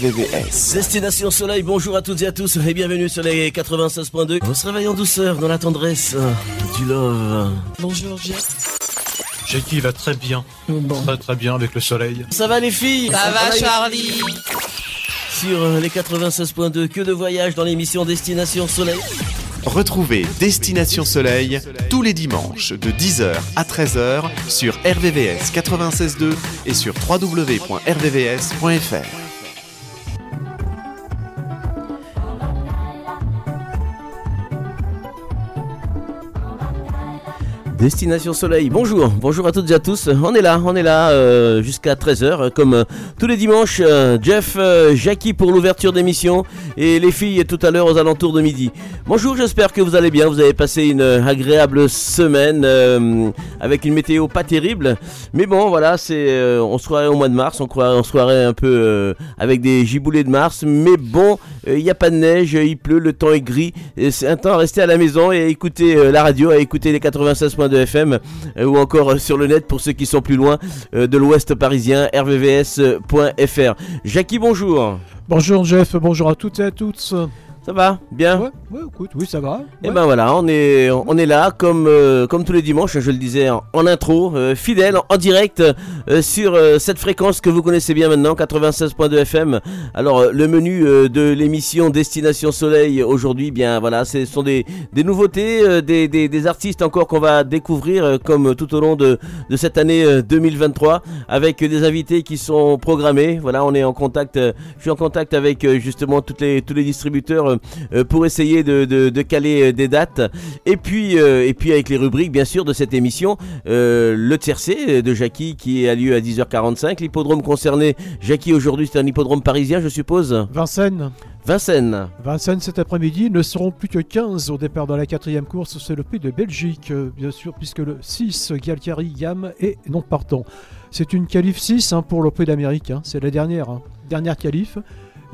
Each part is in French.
VVS. Destination Soleil, bonjour à toutes et à tous et bienvenue sur les 96.2. On se réveille en douceur dans la tendresse euh, du love. Bonjour Jeff. Jackie va très bien. Bon. Très très bien avec le soleil. Ça va les filles? Ça va Charlie Sur euh, les 96.2, que de voyages dans l'émission Destination Soleil. Retrouvez Destination Soleil tous les dimanches de 10h à 13h sur RVVS 96.2 et sur www.rvvs.fr. Destination Soleil, bonjour, bonjour à toutes et à tous. On est là, on est là euh, jusqu'à 13h, comme euh, tous les dimanches. euh, Jeff, euh, Jackie pour l'ouverture d'émission et les filles tout à l'heure aux alentours de midi. Bonjour, j'espère que vous allez bien. Vous avez passé une euh, agréable semaine euh, avec une météo pas terrible. Mais bon, voilà, c'est euh, on se croirait au mois de mars, on, croirait, on se croirait un peu euh, avec des giboulées de mars. Mais bon, il n'y a pas de neige, il pleut, le temps est gris. C'est un temps à rester à la maison et à écouter euh, la radio, à écouter les 96.2 FM euh, ou encore euh, sur le net pour ceux qui sont plus loin euh, de l'ouest parisien, rvvs.fr. Jackie, bonjour. Bonjour Jeff, bonjour à toutes et à tous. Ça va Bien Ouais, ouais, écoute, oui, ça va. Et Ouais. ben voilà, on est, on est là comme, euh, comme tous les dimanches, je le disais en, en intro, euh, fidèle, en direct euh, sur cette fréquence que vous connaissez bien maintenant, 96.2 FM. Alors le menu de l'émission Destination Soleil aujourd'hui, bien voilà, ce sont des, des nouveautés, des, des, des artistes encore qu'on va découvrir comme tout au long de, de cette année euh, 2023 avec des invités qui sont programmés. Voilà, on est en contact, je suis en contact avec justement toutes les, tous les distributeurs euh, pour essayer de, de- de caler euh, des dates. Et puis, euh, et puis avec les rubriques bien sûr de cette émission, le tiercé de Jackie qui a lieu à 10h45. L'hippodrome concerné, Jackie aujourd'hui c'est un hippodrome parisien je suppose. Vincennes. Vincennes. Vincennes cet après-midi ne seront plus que 15 au départ de la quatrième course. C'est le prix de Belgique, bien sûr, puisque le 6, Galtieri Yam, est non partant. C'est une qualif 6 hein, pour le prix d'Amérique. hein. C'est la dernière, hein. dernière qualif.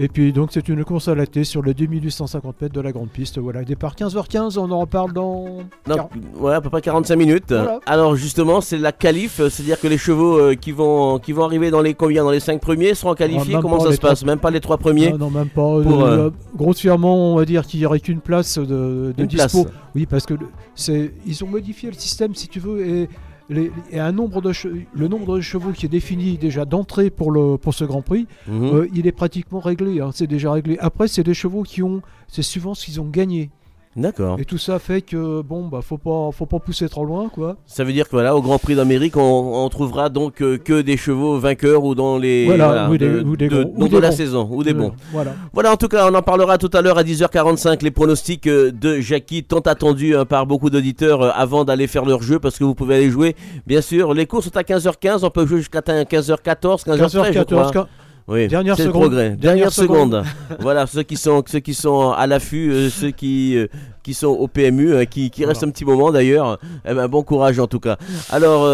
Et puis donc c'est une course à la thé sur le 2850 mètres de la grande piste. Voilà, départ 15h15, on en reparle dans... Quar- ouais, à peu près 45 minutes. Voilà. Alors justement, c'est la qualif, c'est-à-dire que les chevaux euh, qui vont qui vont arriver dans les combien dans les 5 premiers seront qualifiés. même Comment ça se passe? Même pas les 3 premiers? Non, non, même pas. Pour, Euh, euh, grossièrement, on va dire qu'il n'y aurait qu'une place de, de Une dispo. place. Oui, parce que c'est, ils ont modifié le système, si tu veux, et, les- et un nombre de le nombre de chevaux qui est défini déjà d'entrée pour, le, pour ce Grand Prix, Mhm. euh, il est pratiquement réglé. hein, c'est déjà réglé. Après, c'est des chevaux qui ont, c'est suivant ce qu'ils ont gagné. D'accord. Et tout ça fait que bon, bah, faut pas, faut pas pousser trop loin, quoi. Ça veut dire que voilà, au Grand Prix d'Amérique, on, on trouvera donc euh, que des chevaux vainqueurs ou dans les Voilà, ou des- de, ou des de- ou des de la bons. saison ou des bons. Voilà. Voilà, en tout cas, on en parlera tout à l'heure à 10h45 les pronostics euh, de Jackie tant attendus hein, par beaucoup d'auditeurs euh, avant d'aller faire leur jeu parce que vous pouvez aller jouer. Bien sûr, les courses sont à 15h15, on peut jouer jusqu'à 15h14, 15h13 je crois. 15h14, Oui, Dernière seconde. progrès. Dernière, Dernière seconde. voilà, ceux qui sont ceux qui sont à l'affût, euh, ceux qui euh, qui sont au PMU, euh, qui, qui Voilà. restent un petit moment d'ailleurs. Eh ben, bon courage en tout cas. Alors,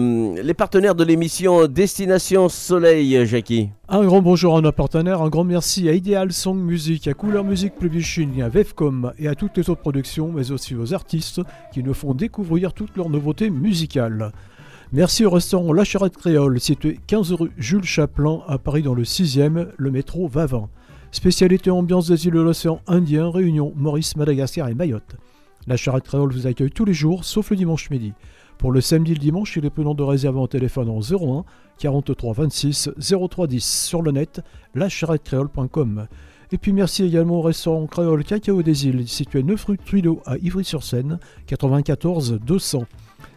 les partenaires de l'émission Destination Soleil, Jackie. Un grand bonjour à nos partenaires, un grand merci à Ideal Song Music, à Couleur Music Publishing, à Vevcom et à toutes les autres productions, mais aussi aux artistes qui nous font découvrir toutes leurs nouveautés musicales. Merci au restaurant La Charrette Créole, situé 15 rue Jules Chaplin à Paris dans le 6e, le métro Vavin. Spécialité ambiance des îles de l'océan Indien, Réunion, Maurice, Madagascar et Mayotte. La Charrette Créole vous accueille tous les jours, sauf le dimanche midi. Pour le samedi et le dimanche, il est prudent de réserver en téléphone en 01 43 26 03 10 sur le net, lacharrettecréole.com. Et puis merci également au restaurant Créole Cacao des Îles, situé 9 rue Trudeau à Ivry-sur-Seine, 94 200.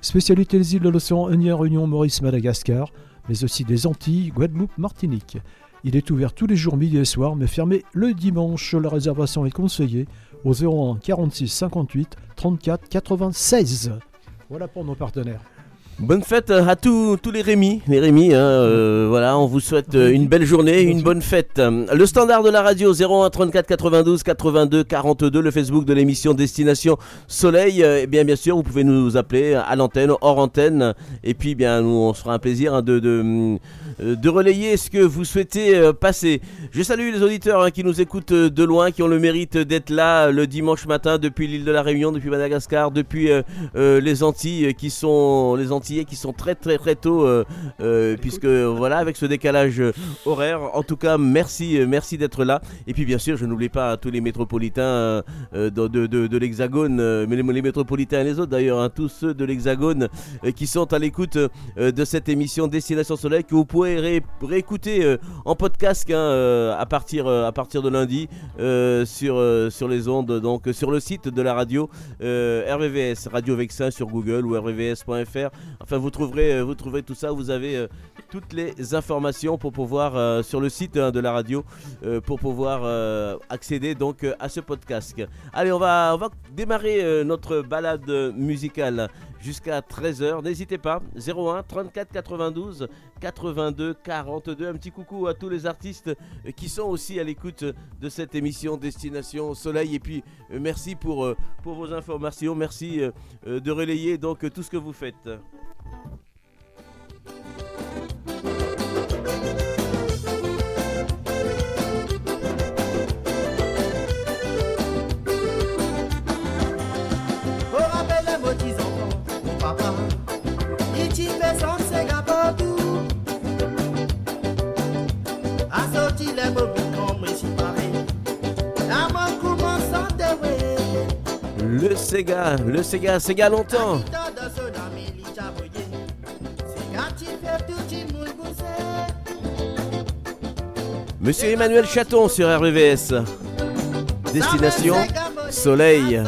Spécialité des îles de l'océan Indien, Réunion, Maurice, Madagascar, mais aussi des Antilles, Guadeloupe, Martinique. Il est ouvert tous les jours midi et soir, mais fermé le dimanche. La réservation est conseillée au 01 46 58 34 96. Voilà pour nos partenaires. Bonne fête à tous, tous les Rémi, les Rémi, hein, euh, voilà, on vous souhaite euh, une belle journée, une bonne fête. Le standard de la radio 01 34 92 82 42, le Facebook de l'émission Destination Soleil, euh, et bien sûr vous pouvez nous appeler à l'antenne, hors antenne, et puis bien nous on se fera un plaisir hein, de, de relayer ce que vous souhaitez euh, passer. Je salue les auditeurs hein, qui nous écoutent euh, de loin, qui ont le mérite d'être là le dimanche matin depuis l'île de la Réunion, depuis Madagascar, depuis les Antilles, qui sont les Antillais qui sont très très très tôt, puisque voilà avec ce décalage horaire. En tout cas, merci merci d'être là. Et puis bien sûr, je n'oublie pas tous les métropolitains de, de, l'Hexagone, mais les, métropolitains et les autres d'ailleurs, hein, tous ceux de l'Hexagone qui sont à l'écoute de cette émission Destination Soleil que vous pouvez réécouter en podcast euh, à, partir, euh, à partir de lundi euh, sur, sur les ondes, donc sur le site de la radio RVVS, Radio Vexin sur Google ou rvvs.fr. Enfin, vous trouverez, vous trouverez tout ça. Vous avez toutes les informations pour pouvoir sur le site hein, de la radio pour pouvoir accéder donc à ce podcast. Allez, on va, démarrer notre balade musicale jusqu'à 13h. N'hésitez pas, 01 34 92 82 42. Un petit coucou à tous les artistes qui sont aussi à l'écoute de cette émission Destination Soleil. Et puis euh, merci pour, euh, pour vos informations, merci euh, de relayer donc tout ce que vous faites. Le Sega, le Sega, Sega longtemps. Monsieur Emmanuel Chaton sur RVVS. Destination Soleil.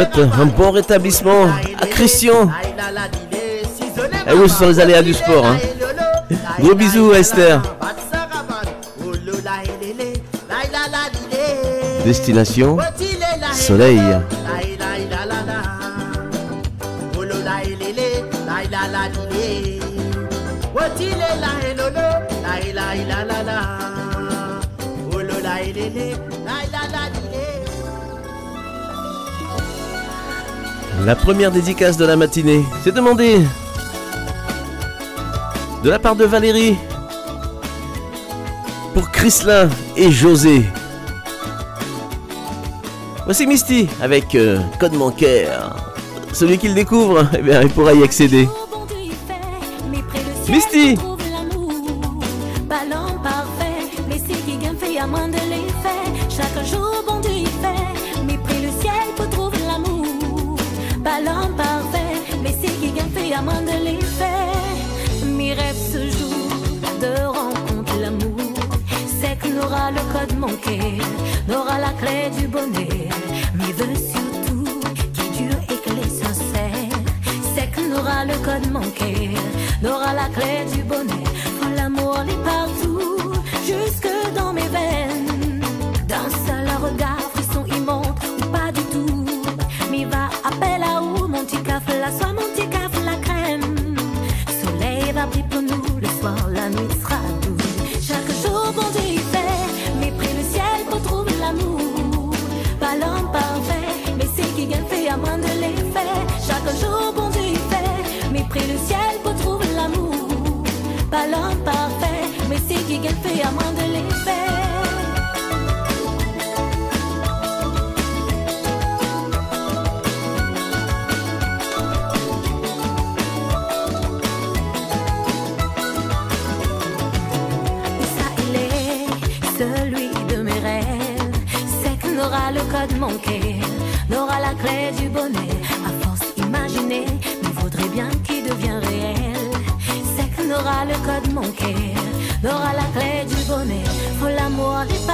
un bon rétablissement à Christian. Et oui, ce sont les aléas du sport. Hein. Gros bisous, Esther. Destination Soleil. La première dédicace de la matinée, c'est demandé de la part de Valérie pour Chrislin et José. Voici Misty avec euh, code bancaire. Celui qui le découvre, eh bien, il pourra y accéder. Misty! diamant de l'hiver. Mes rêves ce jour de rencontre l'amour. C'est que aura le code manqué, n'aura la clé du bonnet. Mes vœux surtout qui durent et que les sincères. C'est que n'aura le code manqué, n'aura la clé du bonnet. l'homme parfait, mais c'est qui qu'elle fait à moins de l'effet. Ça il est celui de mes rêves, c'est qu'on N'aura le code manqué, n'aura la clé du bonnet. 我的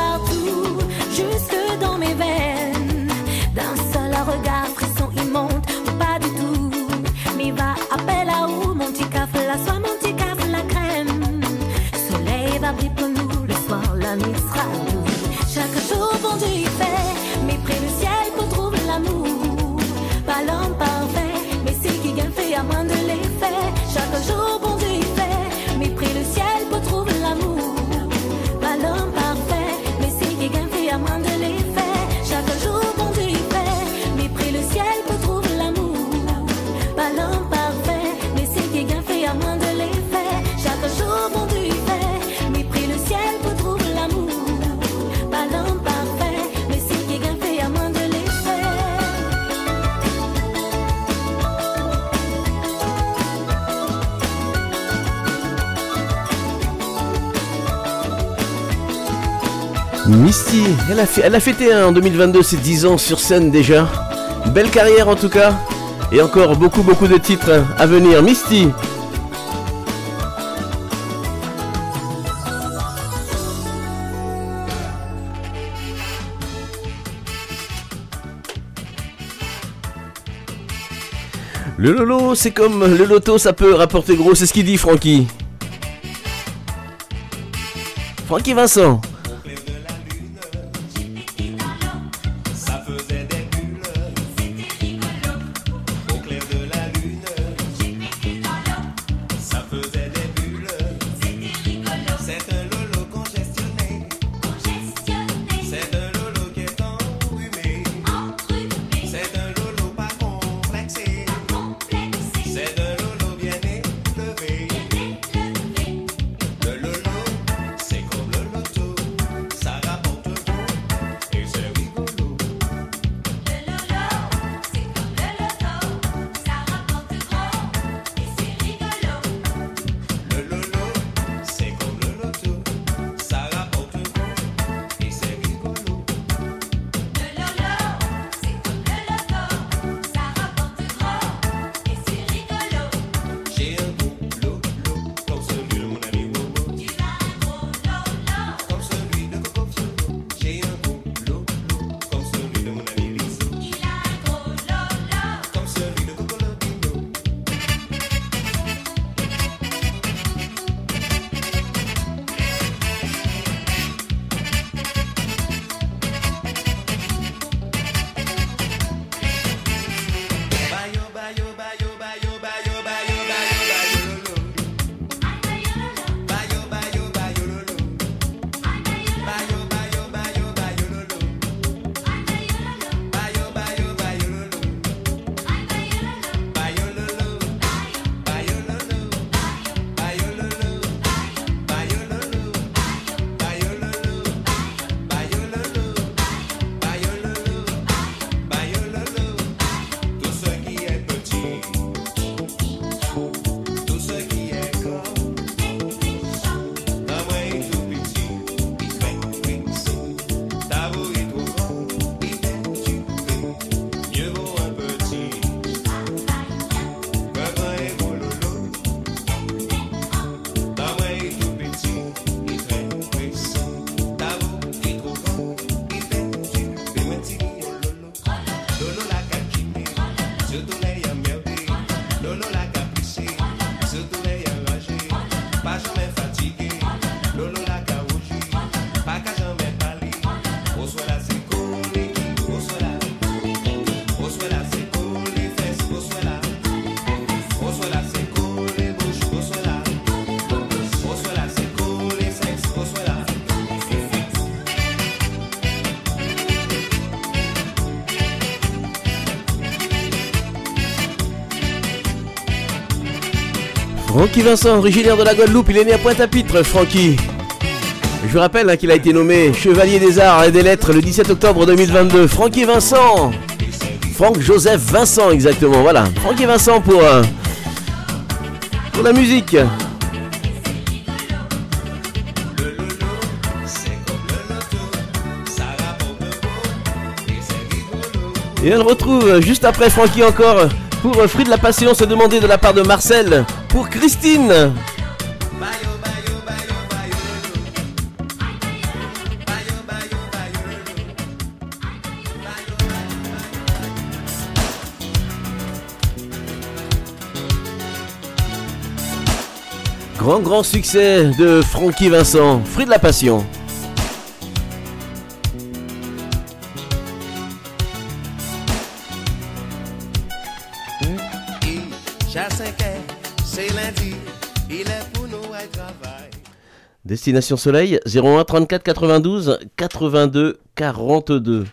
elle a, fêté hein, en 2022 ses 10 ans sur scène déjà. Belle carrière en tout cas. Et encore beaucoup beaucoup de titres hein, à venir. Misty, Le lolo, c'est comme le loto, ça peut rapporter gros, c'est ce qu'il dit Francky. Francky Vincent. Francky Vincent, originaire de la Guadeloupe, il est né à Pointe-à-Pitre, Francky. Je vous rappelle hein, qu'il a été nommé Chevalier des Arts et des Lettres le 17 octobre 2022. Francky Vincent Franck Joseph Vincent, exactement, voilà. Francky Vincent pour, euh, pour la musique. Et on le retrouve juste après Francky encore pour Fruit de la Passion se demander de la part de Marcel pour Christine. Grand grand succès de Francky Vincent, Fruit de la Passion. Destination Soleil 01 34 92 82 42.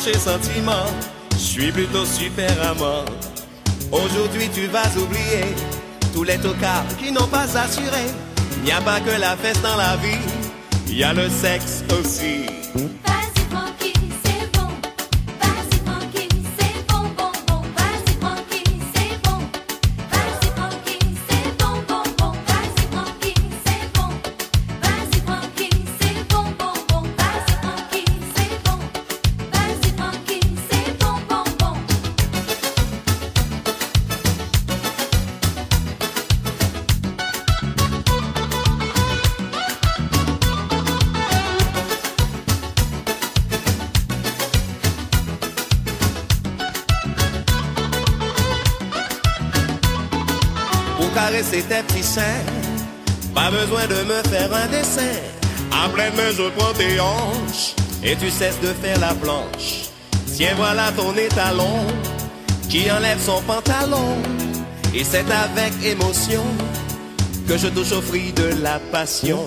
Branché sentiment, je suis plutôt super amant. Aujourd'hui tu vas oublier tous les tocards qui n'ont pas assuré. Il n'y a pas que la fête dans la vie, il y a le sexe aussi. Et tu cesses de faire la planche. Tiens, voilà ton étalon qui enlève son pantalon. Et c'est avec émotion que je touche au fruit de la passion.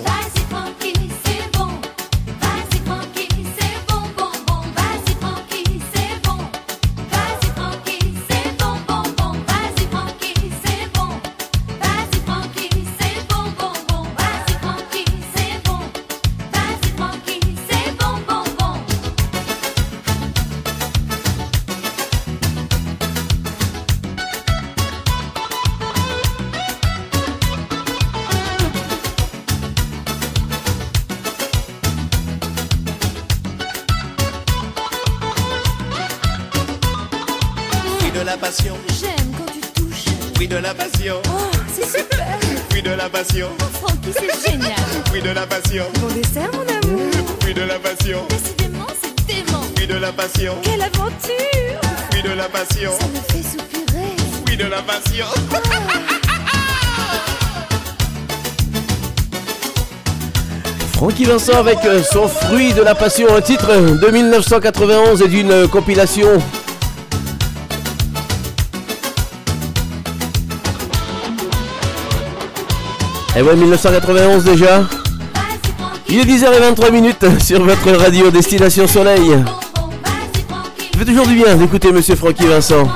Vincent avec euh, son fruit de la passion, un titre de 1991 et d'une compilation. Et ouais, 1991 déjà. Il est 10h23 minutes sur votre radio Destination Soleil. Ça fait toujours du bien d'écouter Monsieur Francky Vincent.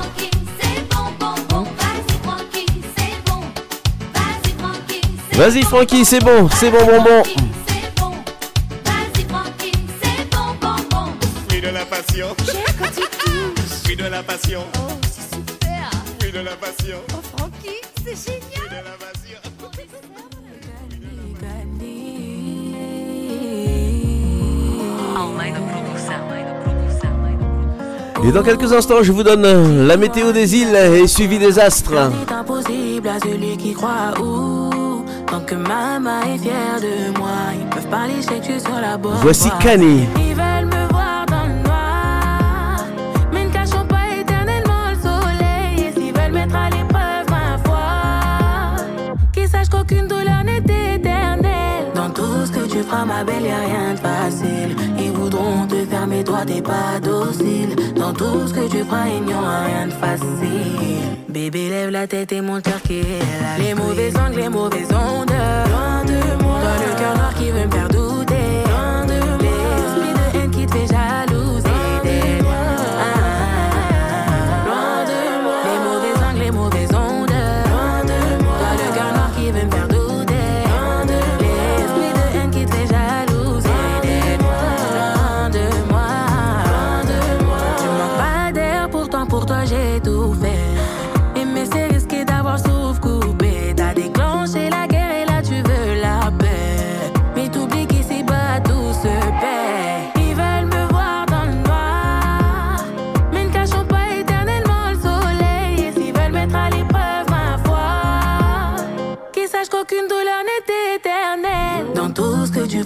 Vas-y Francky, c'est bon, c'est bon, bon, bon. Et dans quelques instants, je vous donne la météo des îles et suivi des astres. C'est impossible à celui qui croit où Tant que maman est fière de moi Ils peuvent que je suis sur la bonne Voici. Kani. Ils veulent me voir dans le noir Mais ne cachons pas éternellement le soleil Et s'ils veulent mettre à l'épreuve ma foi Qu'ils sachent qu'aucune douleur n'est éternelle Dans tout ce que tu feras ma belle y'a rien de facile faire toi t'es pas docile. Dans tout ce que tu feras il n'y aura rien de facile. Bébé lève la tête et mon cœur qui est là. Les mauvais angles, les mauvaises ondes. Loin de moi. Toi le cœur noir qui veut me faire douter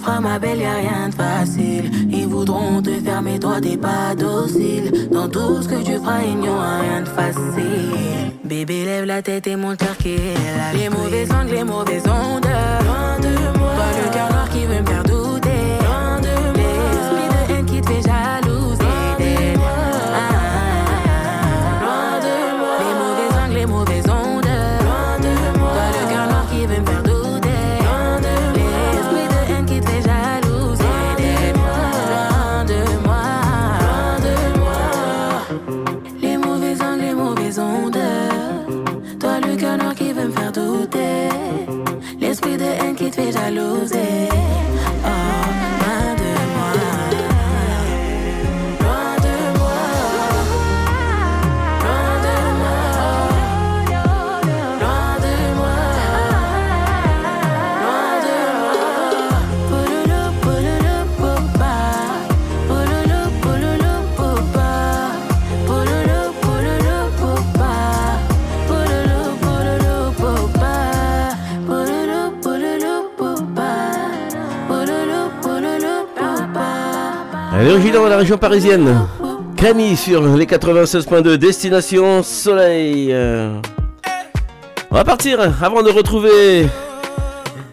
feras, ma belle, y a rien de facile. Ils voudront te mais toi t'es pas docile. Dans tout ce que tu feras, il n'y aura rien de facile. Bébé, lève la tête et mon cœur qui est là. Les mauvais angles, les mauvaises ondes. Loin de moi. Toi, le cœur noir qui veut me faire douter. Loin de moi. L'esprit de haine qui te fait jalouser. De haine qui De la région parisienne. Kani sur les 96.2 Destination Soleil. On va partir avant de retrouver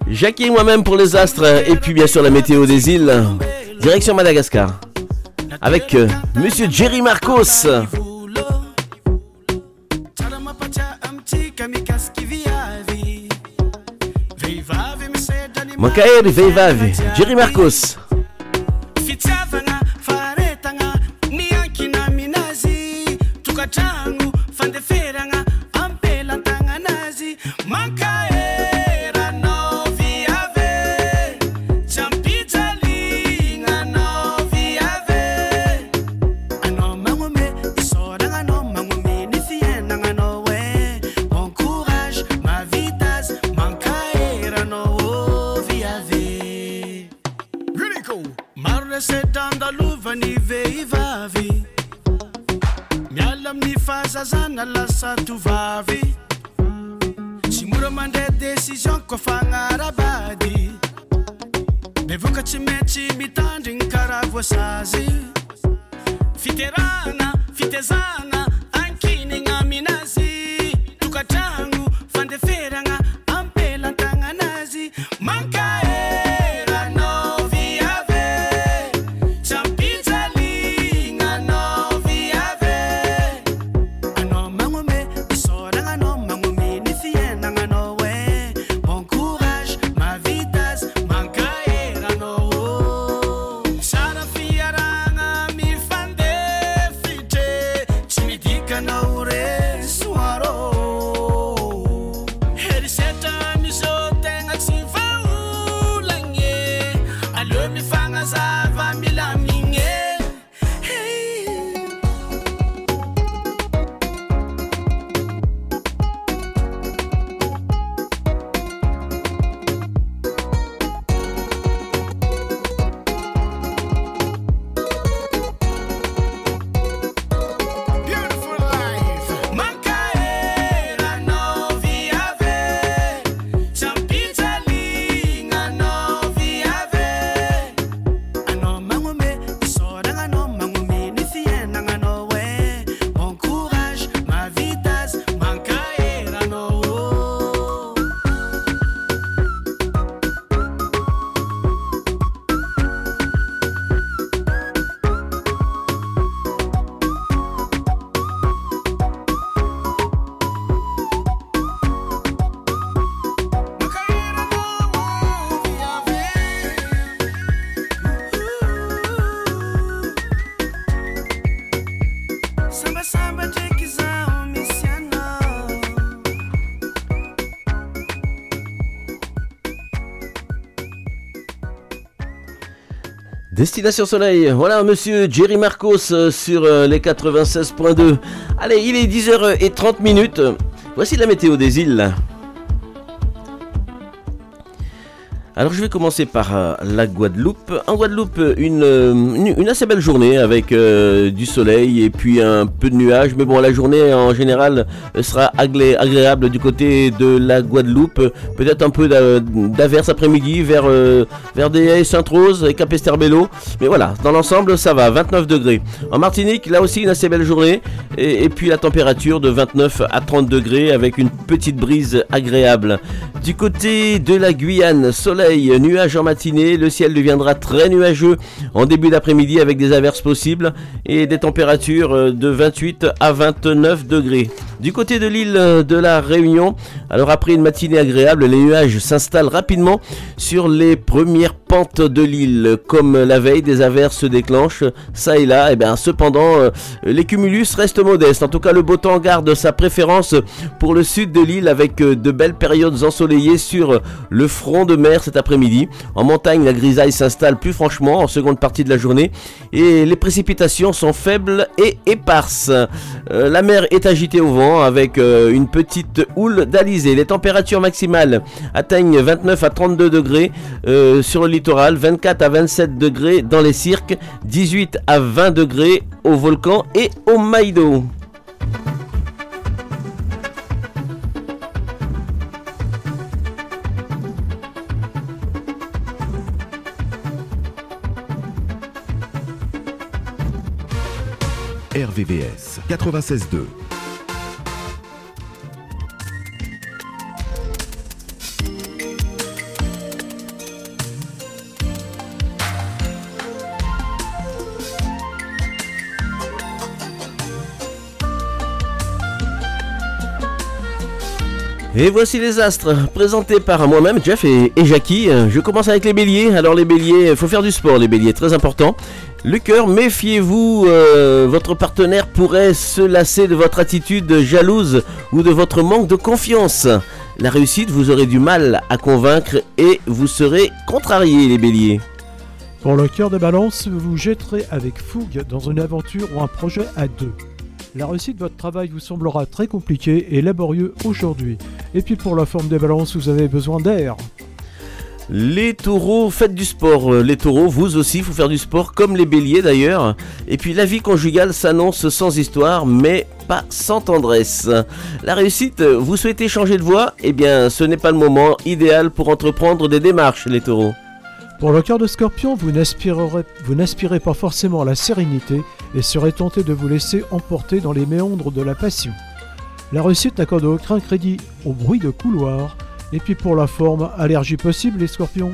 Jackie moi-même pour les astres et puis bien sûr la météo des îles. Direction Madagascar. Avec euh, Monsieur Jerry Marcos. Jerry Marcos. cabeça tu vai. Destination Soleil, voilà monsieur Jerry Marcos euh, sur euh, les 96.2. Allez, il est 10h30 minutes. Voici la météo des îles. Alors je vais commencer par euh, la Guadeloupe. En Guadeloupe, une, euh, assez belle journée avec euh, du soleil et puis un peu de nuages. Mais bon, la journée en général sera agré- agréable du côté de la Guadeloupe. Peut-être un peu d'a- d'averse après-midi vers, vers des Sainte-Rose et Cap-Esterbello. Mais voilà, dans l'ensemble, ça va, 29 degrés. En Martinique, là aussi, une assez belle journée. Et, et puis la température de 29 à 30 degrés avec une petite brise agréable. Du côté de la Guyane, soleil, nuages en matinée, le ciel deviendra très nuageux en début d'après-midi avec des averses possibles et des températures euh, de 28 à 29 degrés. Du côté de l'île de la Réunion, alors après une matinée agréable, les nuages s'installent rapidement sur les premières pentes de l'île. Comme la veille, des averses se déclenchent, ça et là. Et bien, cependant, euh, les cumulus restent modestes. En tout cas, le beau temps garde sa préférence pour le sud de l'île avec euh, de belles périodes ensoleillées sur le front de mer cet après-midi. En montagne, la grisaille s'installe plus franchement en seconde partie de la journée et les précipitations sont faibles et éparses. Euh, la mer est agitée au vent avec euh, une petite houle d'alizé. Les températures maximales atteignent 29 à 32 degrés euh, sur le littoral, 24 à 27 degrés dans les cirques, 18 à 20 degrés au volcan et au Maïdo. RVVS 96.2. Et voici les astres, présentés par moi-même, Jeff et, Jackie. Je commence avec les béliers. Alors les béliers, il faut faire du sport, les béliers, très important. Le cœur, méfiez-vous, euh, votre partenaire pourrait se lasser de votre attitude jalouse ou de votre manque de confiance. La réussite, vous aurez du mal à convaincre et vous serez contrariés, les béliers. Pour le cœur de balance, vous vous jetterez avec fougue dans une aventure ou un projet à deux. La réussite de votre travail vous semblera très compliqué et laborieux aujourd'hui. Et puis pour la forme des balances, vous avez besoin d'air. Les taureaux, faites du sport. Euh, Les taureaux, vous aussi, faut faire du sport, comme les béliers d'ailleurs. Et puis la vie conjugale s'annonce sans histoire, mais pas sans tendresse. La réussite, vous souhaitez changer de voie? Eh bien, ce n'est pas le moment idéal pour entreprendre des démarches, les taureaux. Pour le cœur de scorpion, vous n'aspirez pas forcément à la sérénité et serez tenté de vous laisser emporter dans les méandres de la passion. La réussite n'accorde aucun crédit au bruit de couloir. Et puis pour la forme, allergie possible les scorpions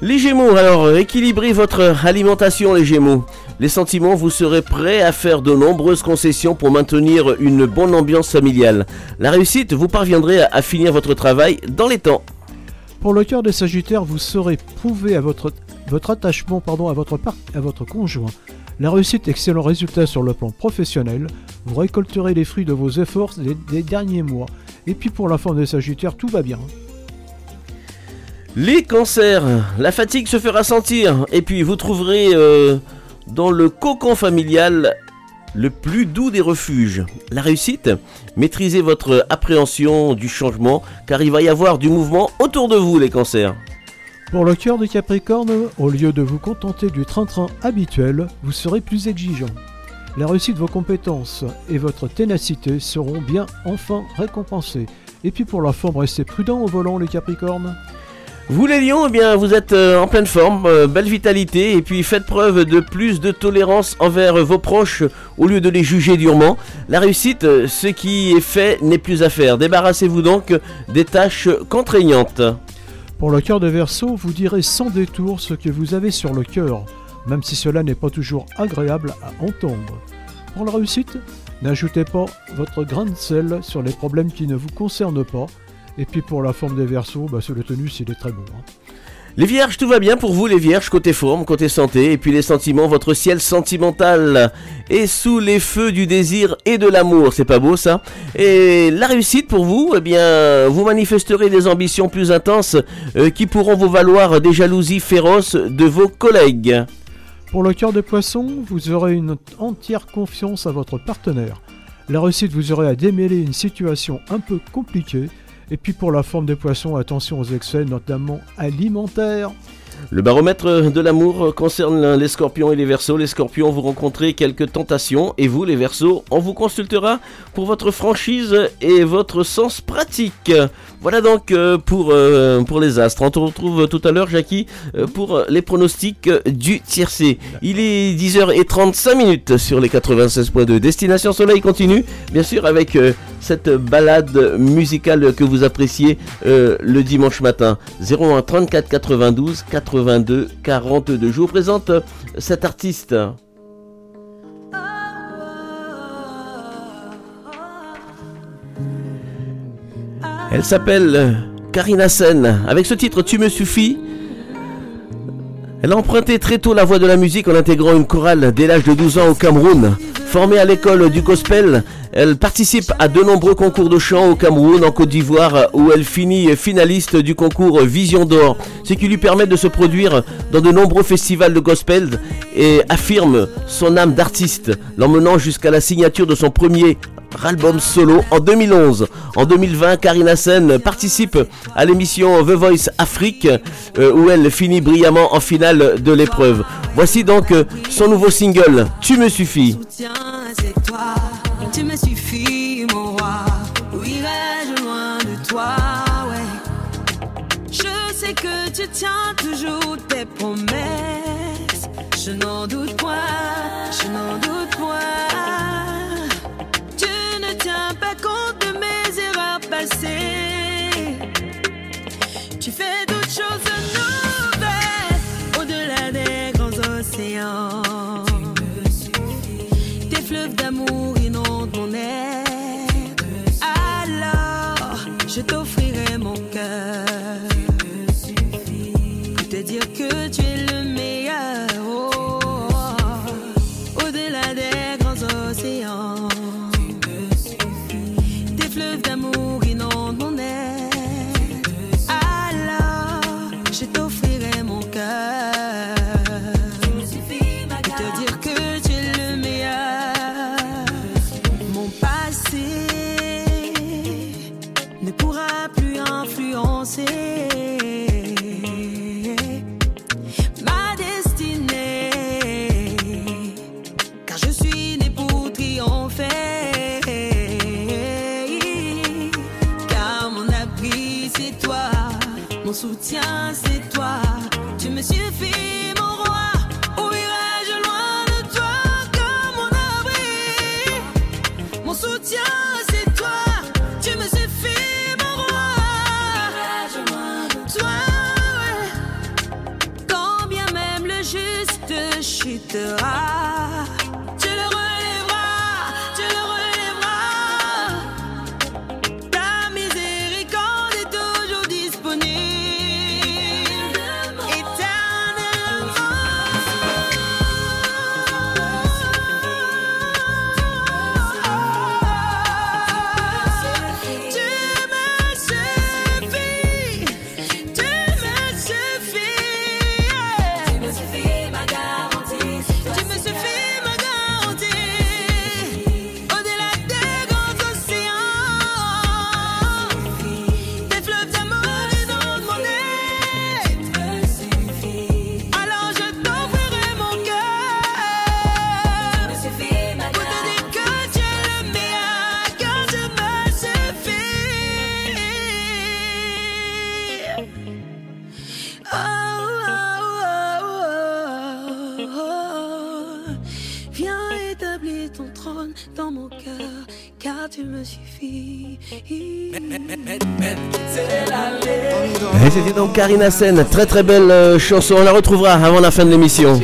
Les Gémeaux, alors équilibrez votre alimentation, les Gémeaux. Les sentiments, vous serez prêts à faire de nombreuses concessions pour maintenir une bonne ambiance familiale. La réussite, vous parviendrez à finir votre travail dans les temps. Pour le cœur des sagittaires, vous saurez prouver à votre, attachement pardon, à, votre conjoint. La réussite, excellent résultat sur le plan professionnel. Vous récolterez les fruits de vos efforts des, derniers mois. Et puis pour la des sagittaires, tout va bien. Les cancers, la fatigue se fera sentir et puis vous trouverez euh, dans le cocon familial le plus doux des refuges. La réussite, maîtrisez votre appréhension du changement car il va y avoir du mouvement autour de vous les cancers. Pour le cœur des Capricornes, au lieu de vous contenter du train-train habituel, vous serez plus exigeant. La réussite de vos compétences et votre ténacité seront bien enfin récompensées. Et puis pour la forme, restez prudent au volant les Capricornes. Vous les lions, eh bien vous êtes euh, en pleine forme, euh, belle vitalité et puis faites preuve de plus de tolérance envers vos proches au lieu de les juger durement. La réussite, euh, ce qui est fait n'est plus à faire. Débarrassez-vous donc des tâches contraignantes. Pour le cœur de Verseau, vous direz sans détour ce que vous avez sur le cœur, même si cela n'est pas toujours agréable à entendre. Pour la réussite, n'ajoutez pas votre grain de sel sur les problèmes qui ne vous concernent pas. Et puis pour la forme des Verseaux, bah, c'est le tenus, il est très bon. hein. Les vierges, tout va bien pour vous, les vierges, côté forme, côté santé, et puis les sentiments, votre ciel sentimental est sous les feux du désir et de l'amour, c'est pas beau ça? Et la réussite pour vous, eh bien, vous manifesterez des ambitions plus intenses euh, qui pourront vous valoir des jalousies féroces de vos collègues. Pour le cœur des poissons, vous aurez une entière confiance à votre partenaire. La réussite, vous aurez à démêler une situation un peu compliquée. Et puis pour la forme des poissons, attention aux excès, notamment alimentaires. Le baromètre de l'amour concerne les scorpions et les versos. Les scorpions, vous rencontrez quelques tentations et vous, les versos, on vous consultera pour votre franchise et votre sens pratique. Voilà donc euh, pour, euh, pour les astres. On te retrouve tout à l'heure, Jackie, euh, pour les pronostics du tiercé. Il est 10h35 minutes sur les 96.2. Destination Soleil continue, bien sûr, avec cette balade musicale que vous appréciez le dimanche matin. 01 34 92 82 42. Je vous présente cet artiste. Elle s'appelle Karina Sen. Avec ce titre Tu me suffis. Elle a emprunté très tôt la voie de la musique en intégrant une chorale dès l'âge de 12 ans au Cameroun. Formée à l'école du gospel, elle participe à de nombreux concours de chant au Cameroun, en Côte d'Ivoire, où elle finit finaliste du concours Vision d'Or, ce qui lui permet de se produire dans de nombreux festivals de gospel et affirme son âme d'artiste, l'emmenant jusqu'à la signature de son premier album solo en 2011. En 2020, Karina Sen participe à l'émission The Voice Afrique euh, où elle finit brillamment en finale de l'épreuve. Voici donc euh, son nouveau single Tu me suffis. Irais-je loin de toi, ouais. Je sais que tu tiens toujours tes promesses. Je n'en doute point, je n'en doute Tu fais d'autres choses chutera, tu Et c'était donc Karina Sen, très très belle euh, chanson, on la retrouvera avant la fin de l'émission.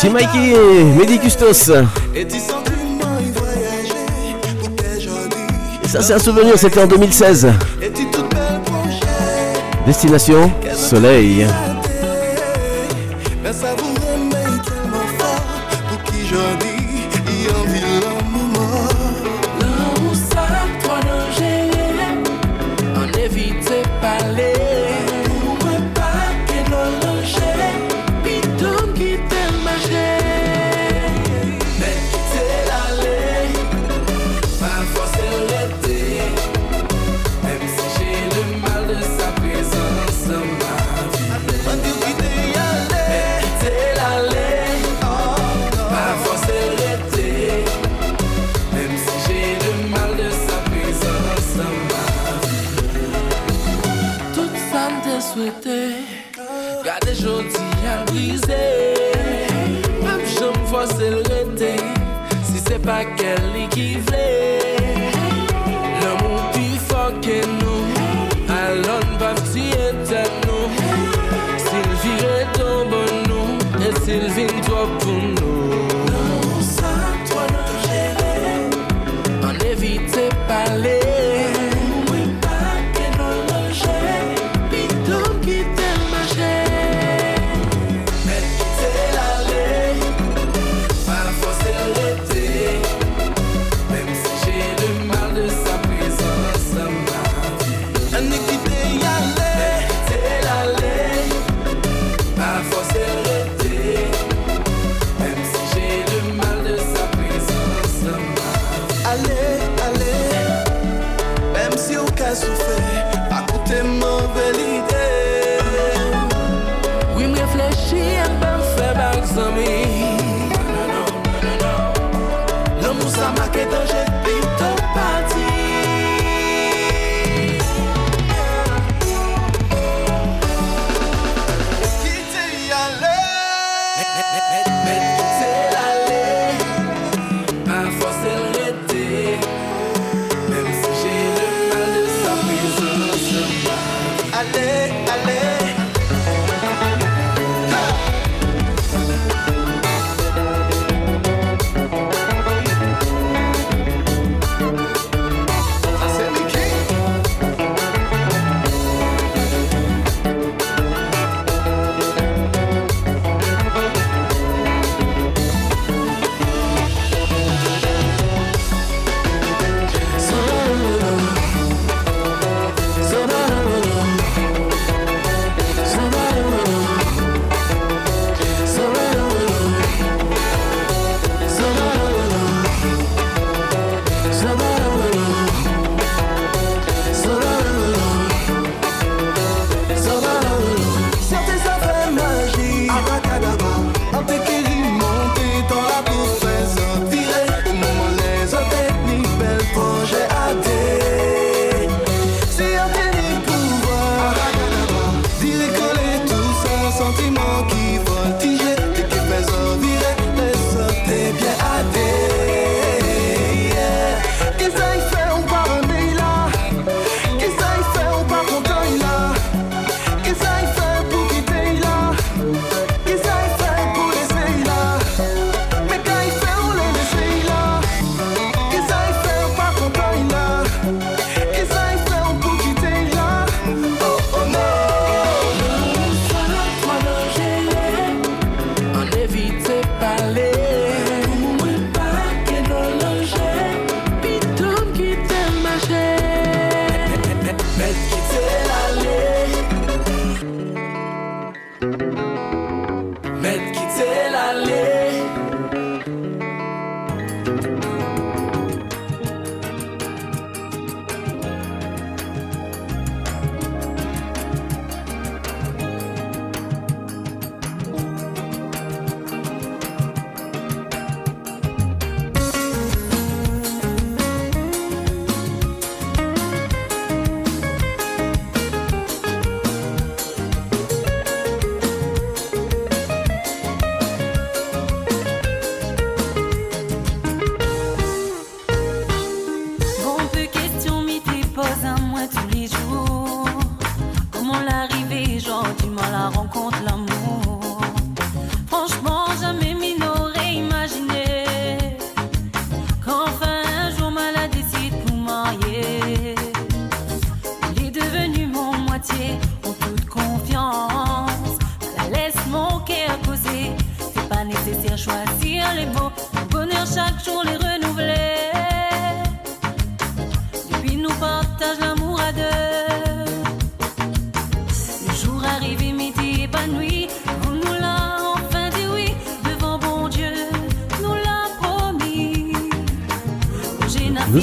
Tim Mikey, Mehdi Custos. Ça c'est un souvenir, c'était en 2016. Destination Soleil. Voici le dé, si c'est pas qu'elle qui fait.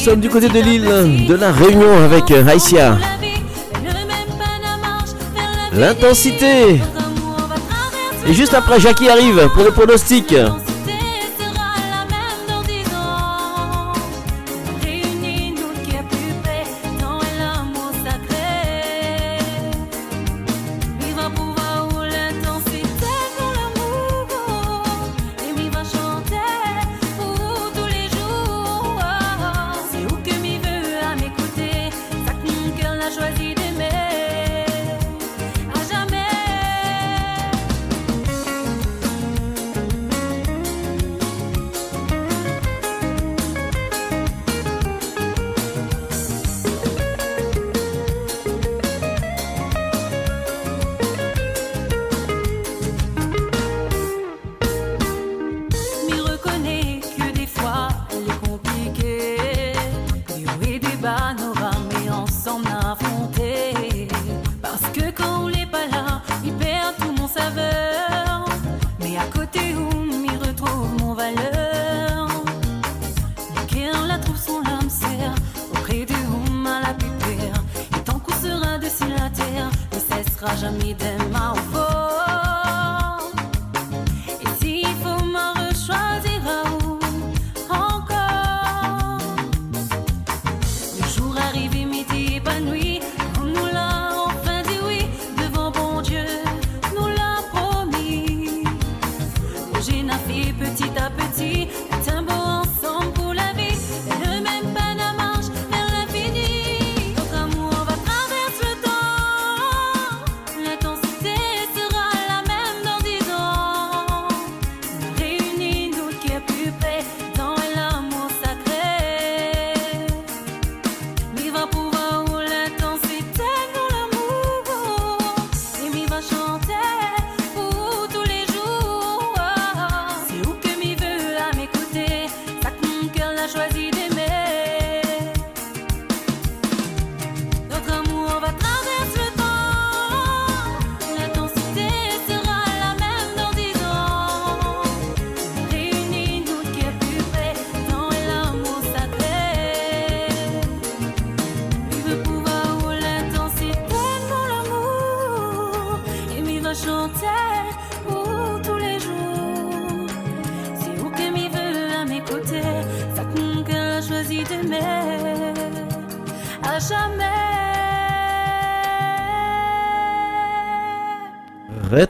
Sommes du côté de l'île de la Réunion avec euh, Aïssia. L'intensité. Et juste après, Jackie arrive pour le pronostic. Ne cessera jamais d'aimer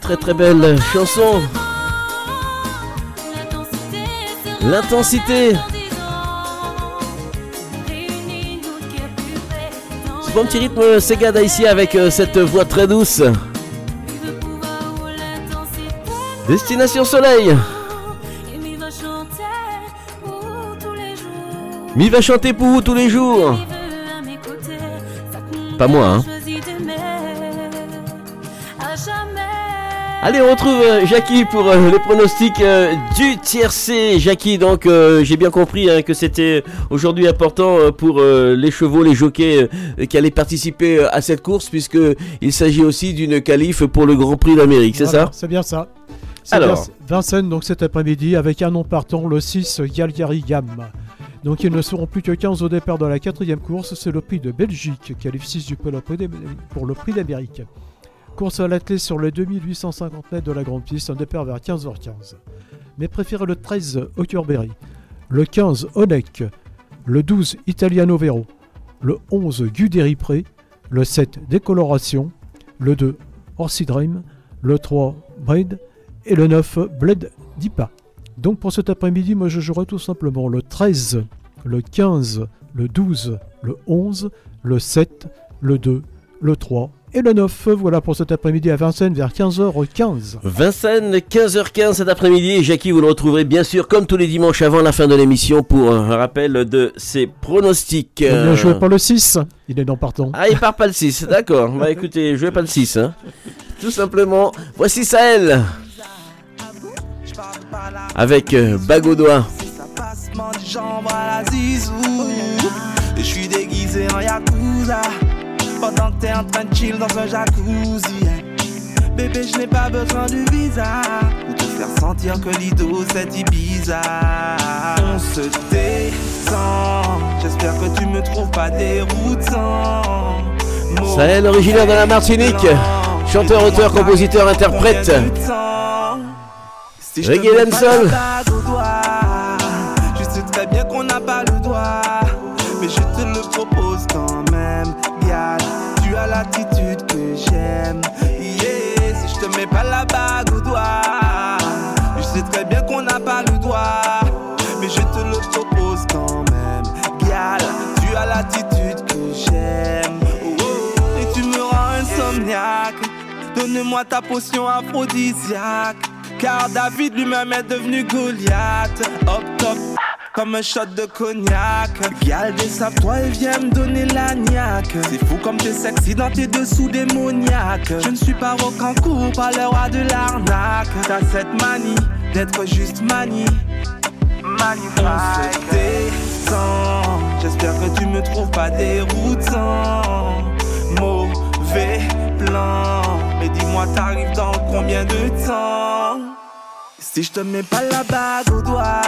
Très très belle chanson. L'intensité. Ce bon petit rythme Sega ici avec euh, cette voix très douce. Destination Soleil. Mi va chanter pour vous tous les jours. Pas moi, hein. Allez, on retrouve euh, Jackie pour euh, les pronostics euh, du tiercé. Jackie, donc j'ai bien compris hein, que c'était aujourd'hui important pour les chevaux, les jockeys qui allaient participer à cette course, puisque il s'agit aussi d'une qualif pour le Grand Prix d'Amérique, c'est Voilà, ça C'est bien ça. Alors. Vincennes, donc cet après-midi, avec un nom partant, le 6 Galgari Gam. Donc ils ne seront plus que 15 au départ de la quatrième course. C'est le prix de Belgique, qualif 6 du pour le prix d'Amérique. Course à l'athlète sur les 2850 mètres de la grande piste, un départ vers 15h15. Mais préférez le 13 Hockerberry, le 15 Onek, le 12 Italiano Vero, le 11 Guderi Pré, le 7 Décoloration, le 2 Orsi Dream, le 3 Braid et le 9 Bled Dipa. Donc pour cet après-midi, moi je jouerai tout simplement le 13, le 15, le 12, le 11, le 7, le 2, le 3 et le 9. Voilà pour cet après-midi à Vincennes vers 15h15. Vincennes, 15h15 cet après-midi. Et Jackie, vous le retrouverez bien sûr comme tous les dimanches avant la fin de l'émission pour un rappel de ses pronostics. Il a Euh, joué par le 6, il est non partant. Ah, il part pas le 6, d'accord. Bah écoutez, je vais pas le 6. Hein. Tout simplement, voici Sahel. avec euh, Bagodois. Je suis déguisé en yakuza. Pendant que t'es en train de chill dans un jacuzzi. hein. Bébé, je n'ai pas besoin du visa. Pour te faire sentir que l'ido c'est Ibiza. On se descend. J'espère que tu me trouves pas déroutant. Sahel, originaire de la Martinique. Chanteur, auteur, compositeur, interprète. Reggae dancehall. Donne-moi ta potion aphrodisiaque. Car David lui-même est devenu Goliath. Hop top comme un shot de cognac. Gal toi et viens me donner la niaque. C'est fou comme t'es sexy dans tes dessous démoniaques Je ne suis pas rocancourt, pas le roi de l'arnaque. T'as cette manie d'être juste manie. On se descend J'espère que tu me trouves pas déroutant. Mauvais plan Dis-moi t'arrives dans combien de temps? Si je te mets pas la bague au doigt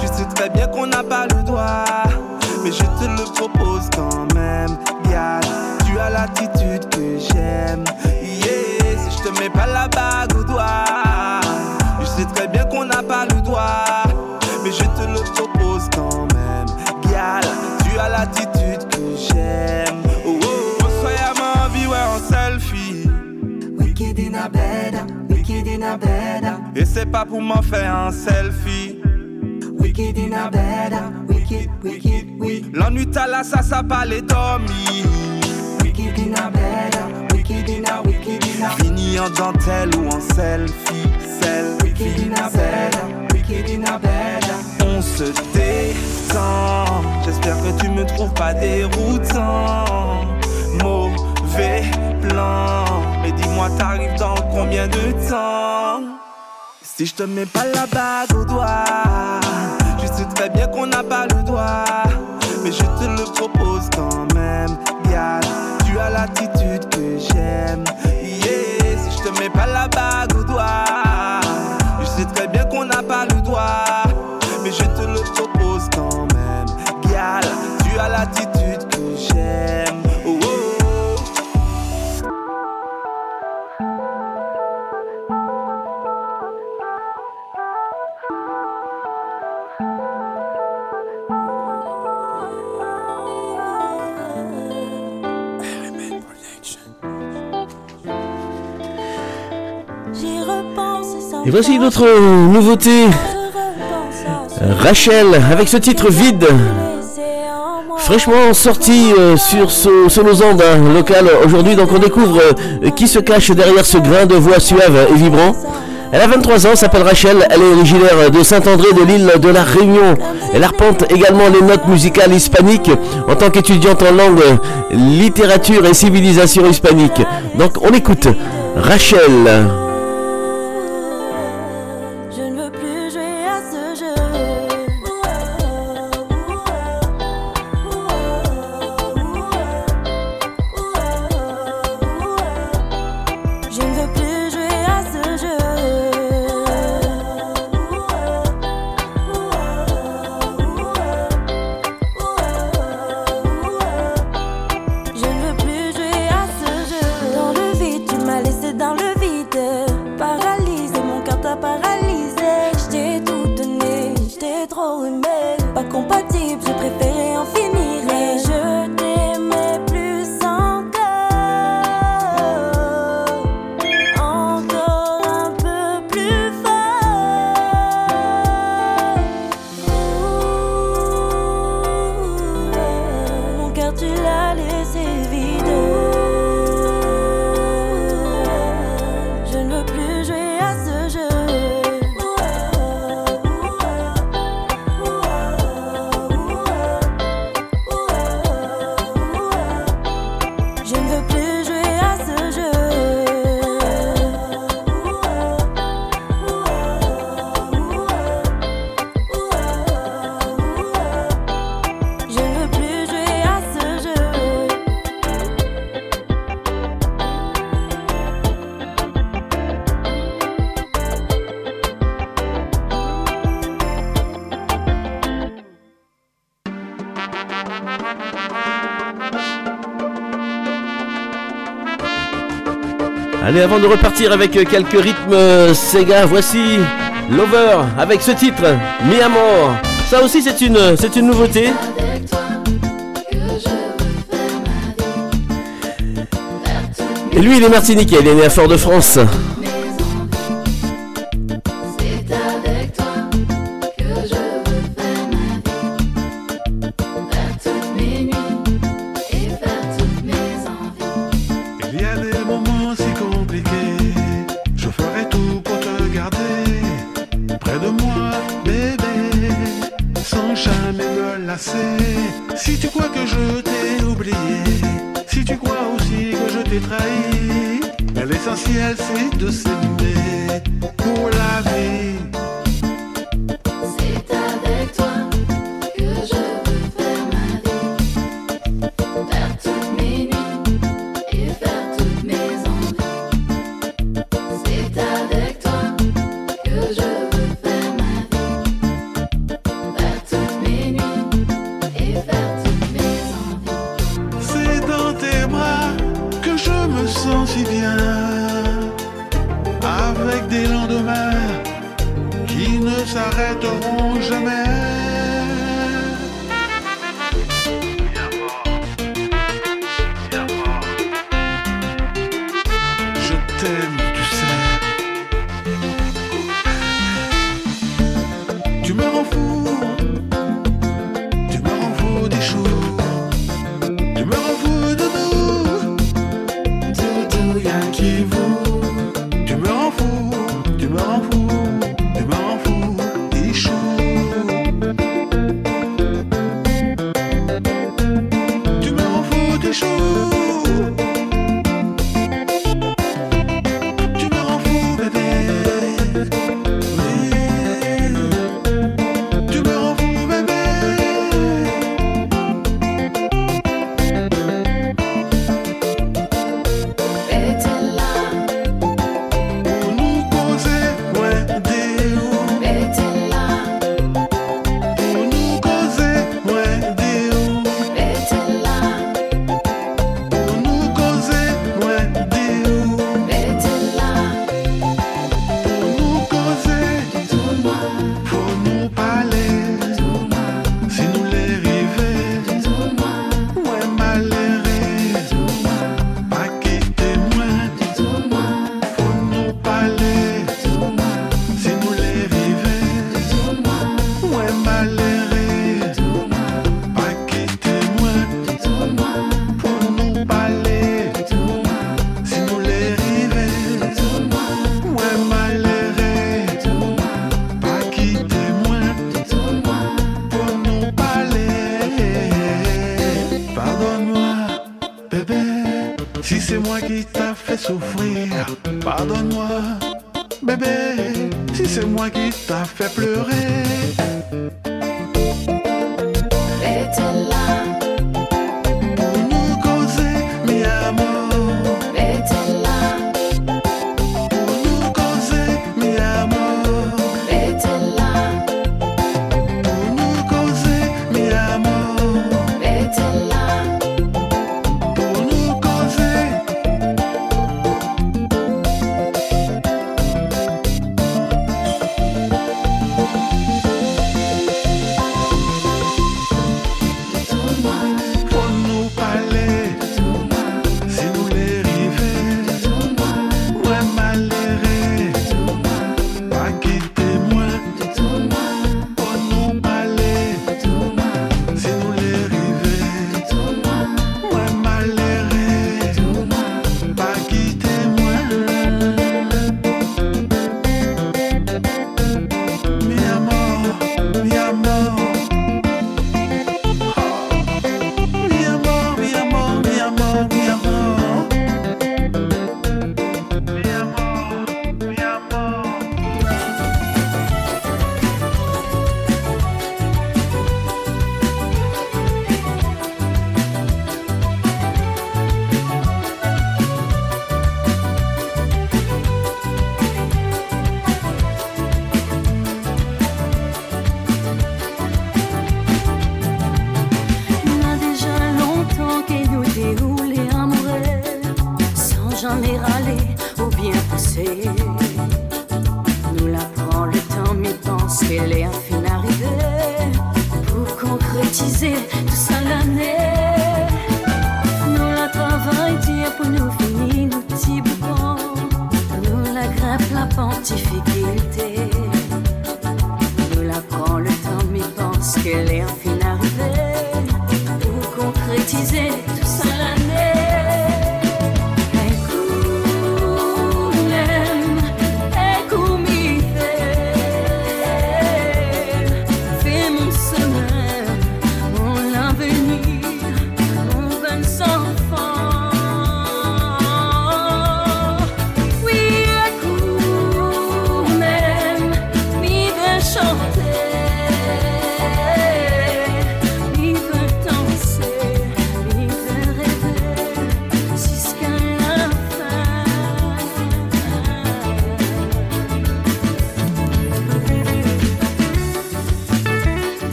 Je sais très bien qu'on n'a pas le droit. Mais je te le propose quand même Gal, tu as l'attitude que j'aime. Yeah, si je te mets pas la bague au doigt Je sais très bien qu'on n'a pas le c'est pas pour m'en faire un selfie. Wicked in a bed, wicked, wicked, wicked, L'ennui t'as là, ça, ça pas les dormi wicked in a bed, wicked in a, wicked in a, Fini en dentelle ou en selfie wicked Selfie, in a bed, wicked in a bed. On se descend J'espère que tu me trouves pas déroutant. Mauvais plan. Mais dis-moi t'arrives dans combien de temps? Si je te mets pas la bague au doigt Je sais très bien qu'on n'a pas le droit. Mais je te le propose quand même Gal, tu as l'attitude que j'aime. Yeah, si je te mets pas la bague au doigt Je sais très bien qu'on n'a pas le droit. Mais je te le propose quand même Gal, tu as l'attitude Voici faire notre nouveauté. Rachel avec ce titre vide. Fraîchement sorti euh, sur, ce- ondes hein, locales aujourd'hui, donc on découvre euh, qui se cache derrière ce grain de voix suave et vibrant. Elle a 23 ans, s'appelle Rachel, elle est originaire de Saint-André de l'île de la Réunion. Elle arpente également les notes musicales hispaniques en tant qu'étudiante en langue, littérature et civilisation hispanique. Donc on écoute Rachel. Allez, avant de repartir avec euh, quelques rythmes euh, Sega, voici Lover avec ce titre, Mi Amor. Ça aussi, c'est une, euh, c'est une nouveauté. Et lui, il est martiniquais, il est né à Fort-de-France.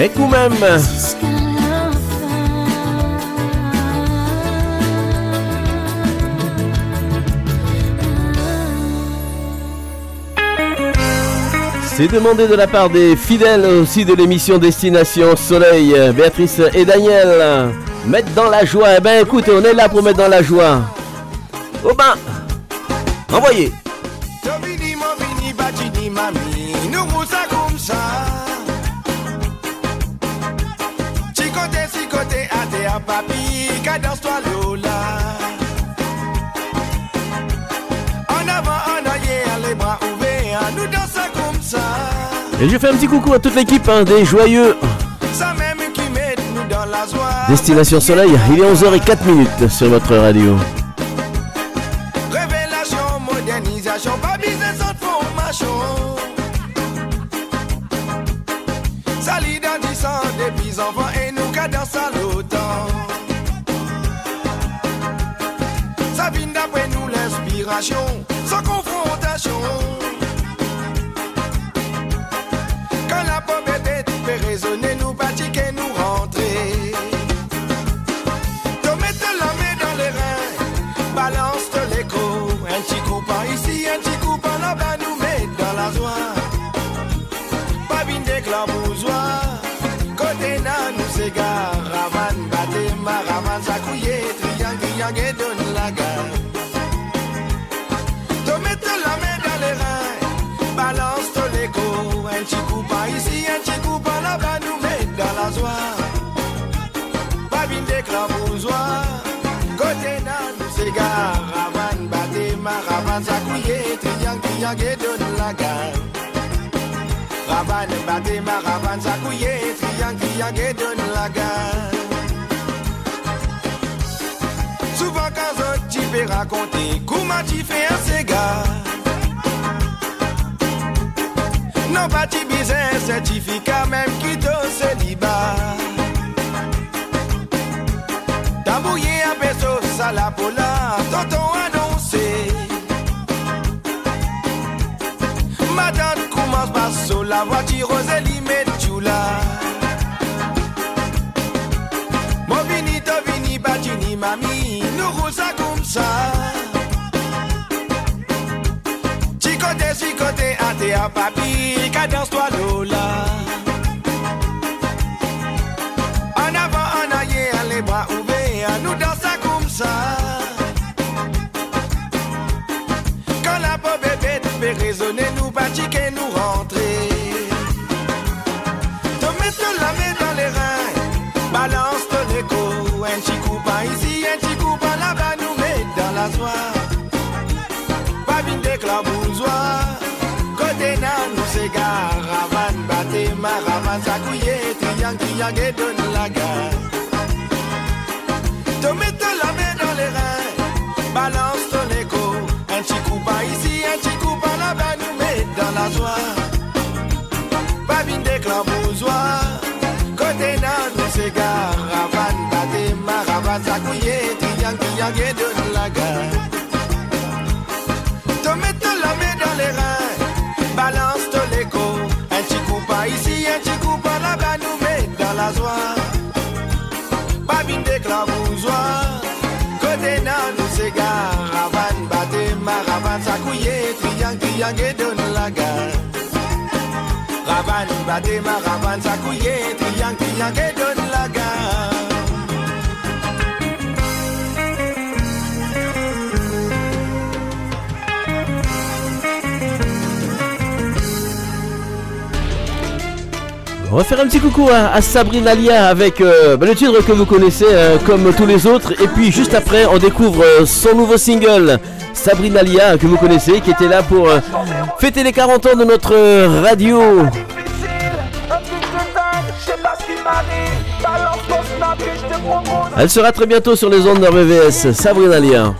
Et quand même C'est demandé de la part des fidèles aussi de l'émission Destination Soleil, Béatrice et Daniel. Mettre dans la joie. Eh ben écoutez, on est là pour mettre dans la joie. Au bain Envoyez Et je fais un petit coucou à toute l'équipe hein, des joyeux. Destination Soleil, il est 11h04 sur votre radio. à, Sabrina Lia avec euh, bah, le titre que vous connaissez euh, comme tous les autres. Et puis juste après, on découvre euh, son nouveau single, Sabrina Lia, que vous connaissez, qui était là pour fêter les 40 ans de notre radio. Elle sera très bientôt sur les ondes de RVS, Sabrina Lia.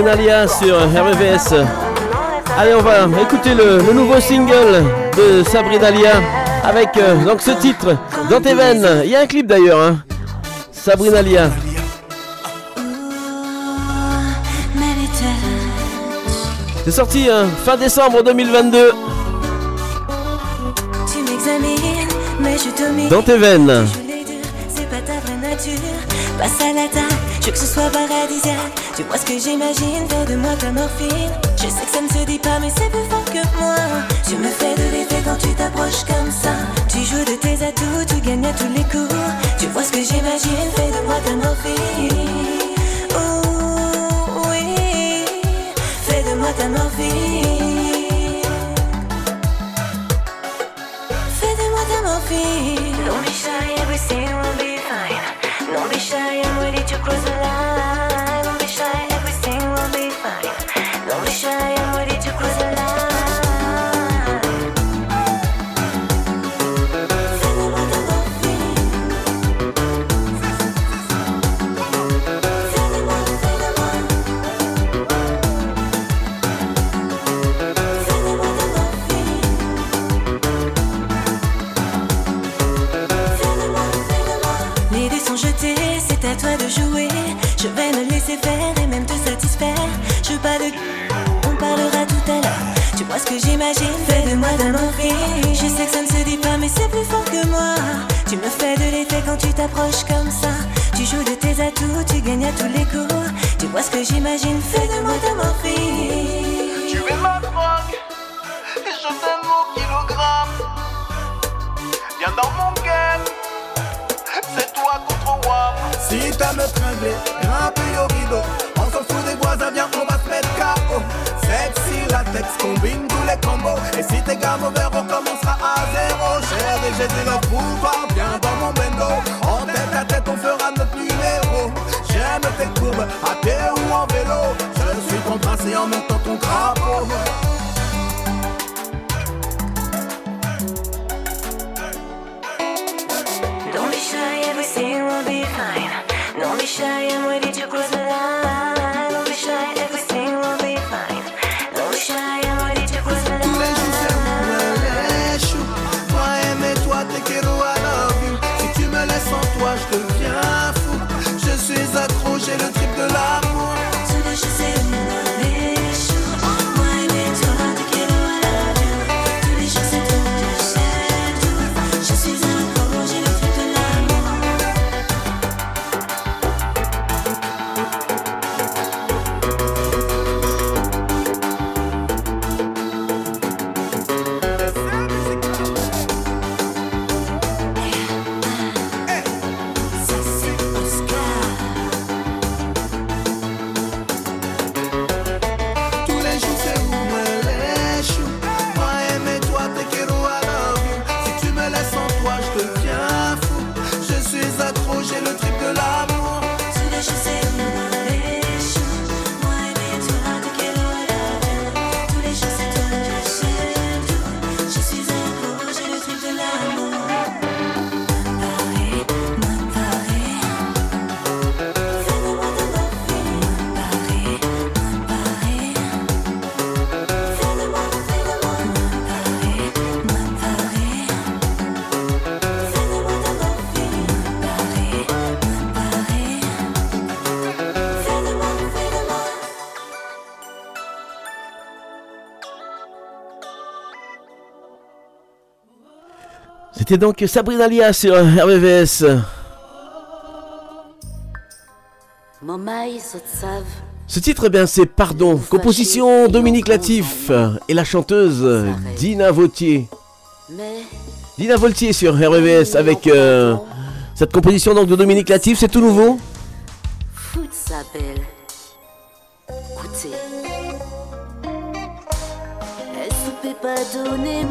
Sur RVVS. Allez, on va écouter le, le nouveau single de Sabrina Lia avec euh, donc ce titre dans tes veines. Il y a un clip d'ailleurs. hein. Sabrina Lia. C'est sorti hein, fin décembre 2022 Tu m'examines, mais je domine. dans tes veines. C'est pas ta vraie nature. Passe à la table, je veux que ce soit paradisiaque. Tu vois ce que j'imagine, fais de moi ta morphine. Je sais que ça ne se dit pas, mais c'est plus fort que moi. Tu me fais de l'effet quand tu t'approches comme ça. Tu joues de tes atouts, tu gagnes à tous les coups. Tu vois ce que j'imagine, fais de moi ta morphine. Oh oui, fais de moi ta morphine. Fais de moi d'un morphine. Je sais que ça ne se dit pas, mais c'est plus fort que moi. Tu me fais de l'effet quand tu t'approches comme ça. Tu joues de tes atouts, tu gagnes à tous les coups. Tu vois ce que j'imagine, fais de moi ta morphine. Tu es ma drogue et je t'aime au kilogramme. Viens dans mon game, c'est toi contre moi. Si t'aimes me tringler, grimper au rideau, Et si t'es gamme over, on à zéro. Chérie, j'ai dit le pouvoir, viens dans mon bendo. En tête à tête, on fera notre numéro. J'aime tes courbes, à pied ou en vélo. Je suis ton prince en même temps C'était donc Sabrina Lia sur RVVS. Ce titre, eh bien, c'est Pardon, composition Dominique Latif et la chanteuse Dina Vautier. Dina Voltier sur RVVS avec euh, cette composition donc de Dominique Latif, c'est tout nouveau. Écoutez. Pas donner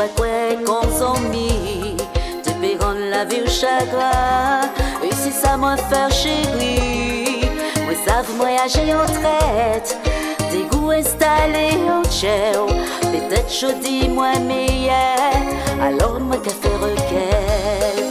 moi Moi pas quoi qu'on s'ennuie Te paieront la vie au chagrin. Et si ça moi faire chérie Moi savent voyager en traite. Des goûts installés en tchèo Peut-être chaud dis-moi meilleur. Alors moi qu'a fait requête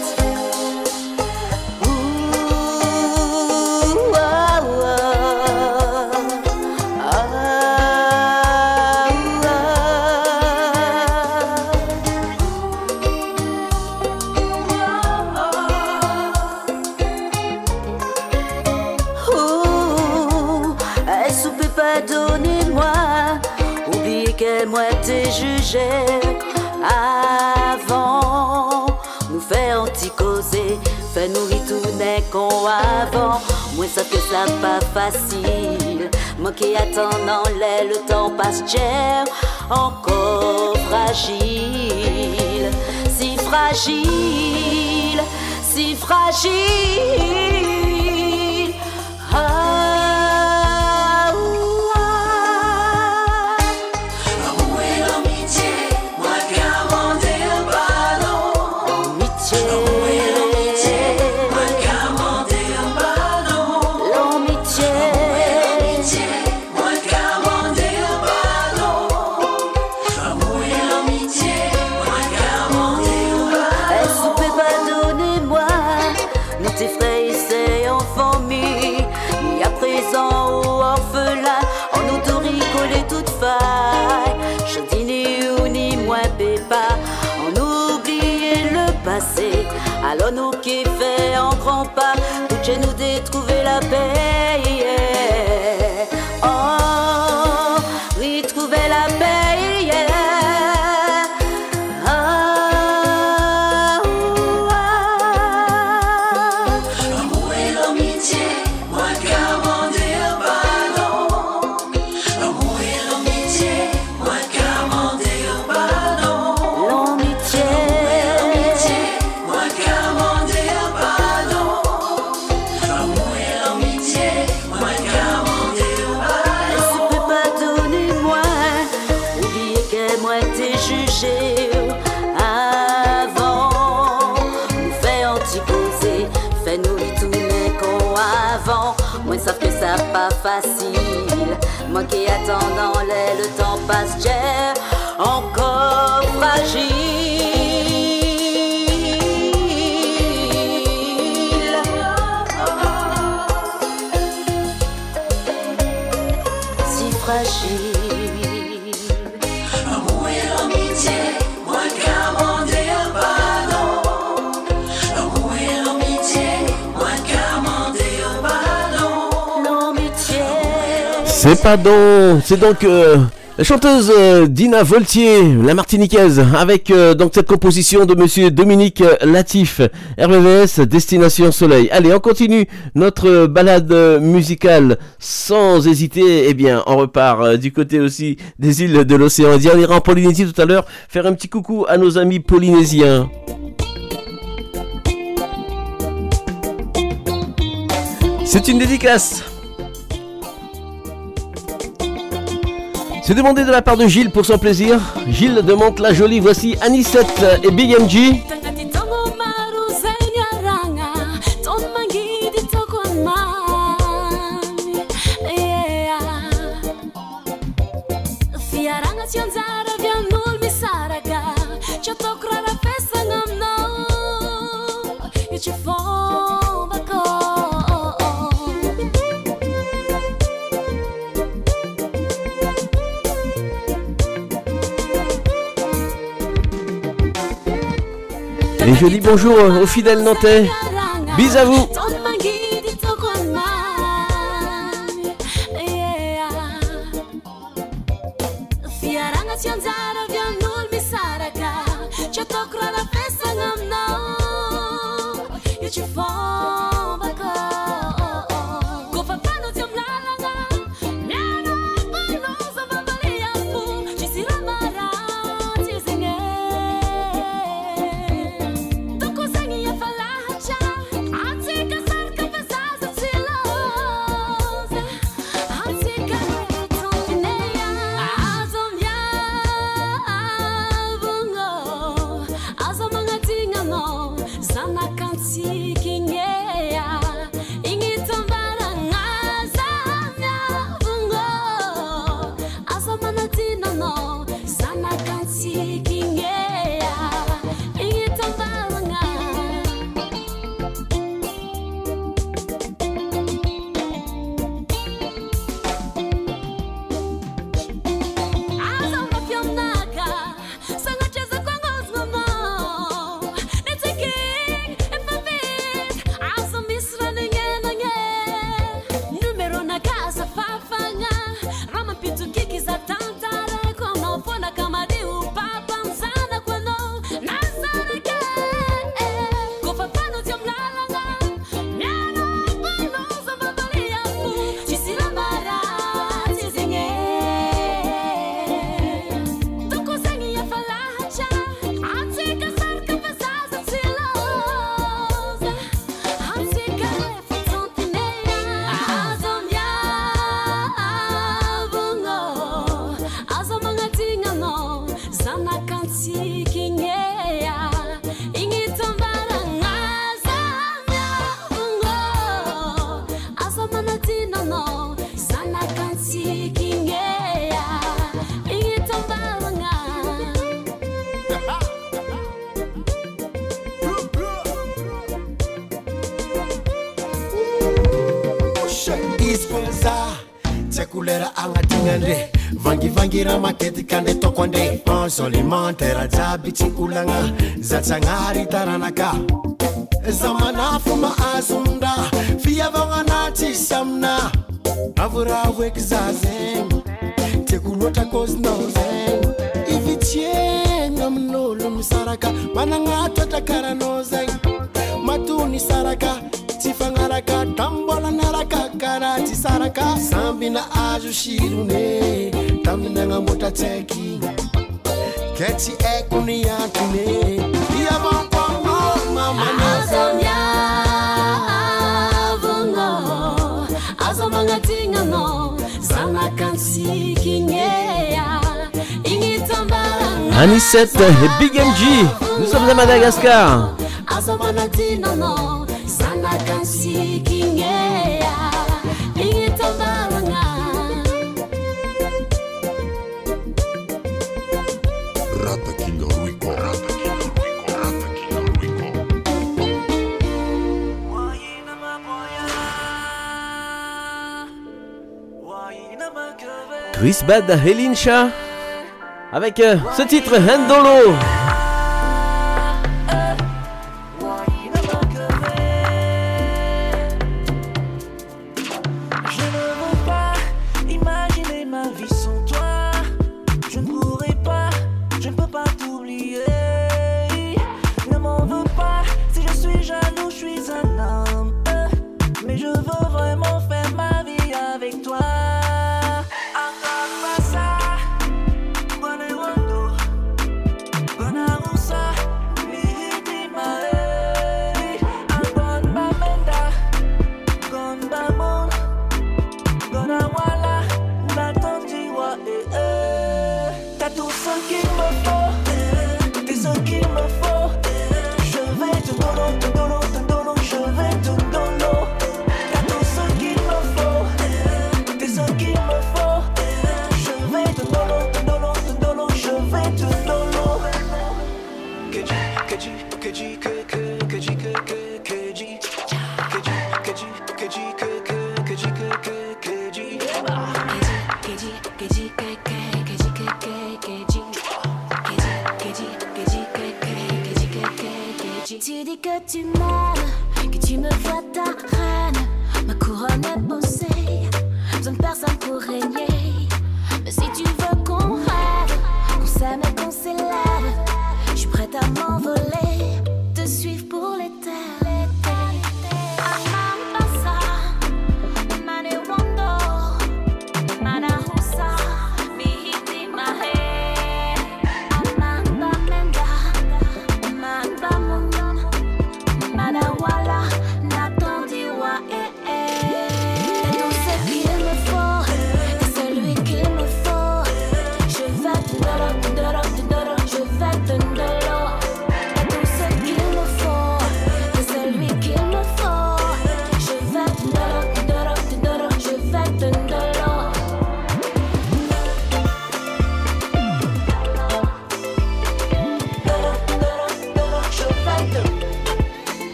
fait nous retourner qu'on avant. Moi ça fait ça pas facile. Moi qui attendant les, le temps passe cher, encore fragile, si fragile, si fragile. Ah, Encore fragile. Si fragile. Moi un Moi un L'amitié. C'est pas donc, c'est donc euh, chanteuse euh, Dina Voltier, la Martiniquaise, avec euh, donc cette composition de Monsieur Dominique Latif, RVVS Destination Soleil. Allez, on continue notre balade musicale sans hésiter. Eh bien, on repart euh, du côté aussi des îles de l'océan Indien. On ira en Polynésie tout à l'heure faire un petit coucou à nos amis polynésiens. C'est une dédicace. C'est demandé de la part de Gilles pour son plaisir. Gilles demande la jolie. Voici Anisette et Big MG. Tango maru je dis bonjour aux fidèles nantais. Bis à vous. solimantera jiaby tsy olagna. Zatsagnary taranaka. Za manafo maazonra fiavagna anatsisy amina. Avora hoeky za zegny tiako loatra kozinao zegny ivitsiegna amin'olo misaraka. Managnatoatra karanao zegny matony saraka. Tsy fagnaraka. Tambola naraka. Karaha tsy saraka. Samby na azo sirone. Taminy nagnamboatra Keti ekuni yatune Iya bongkongo mama Azonya avongo. Azomanga tingano Zana kansi kinyeya Ingitambanga Anisette et Big MG Nous sommes à Madagascar. Azomanga tingano Bad Helincha avec euh, ce titre Handolo.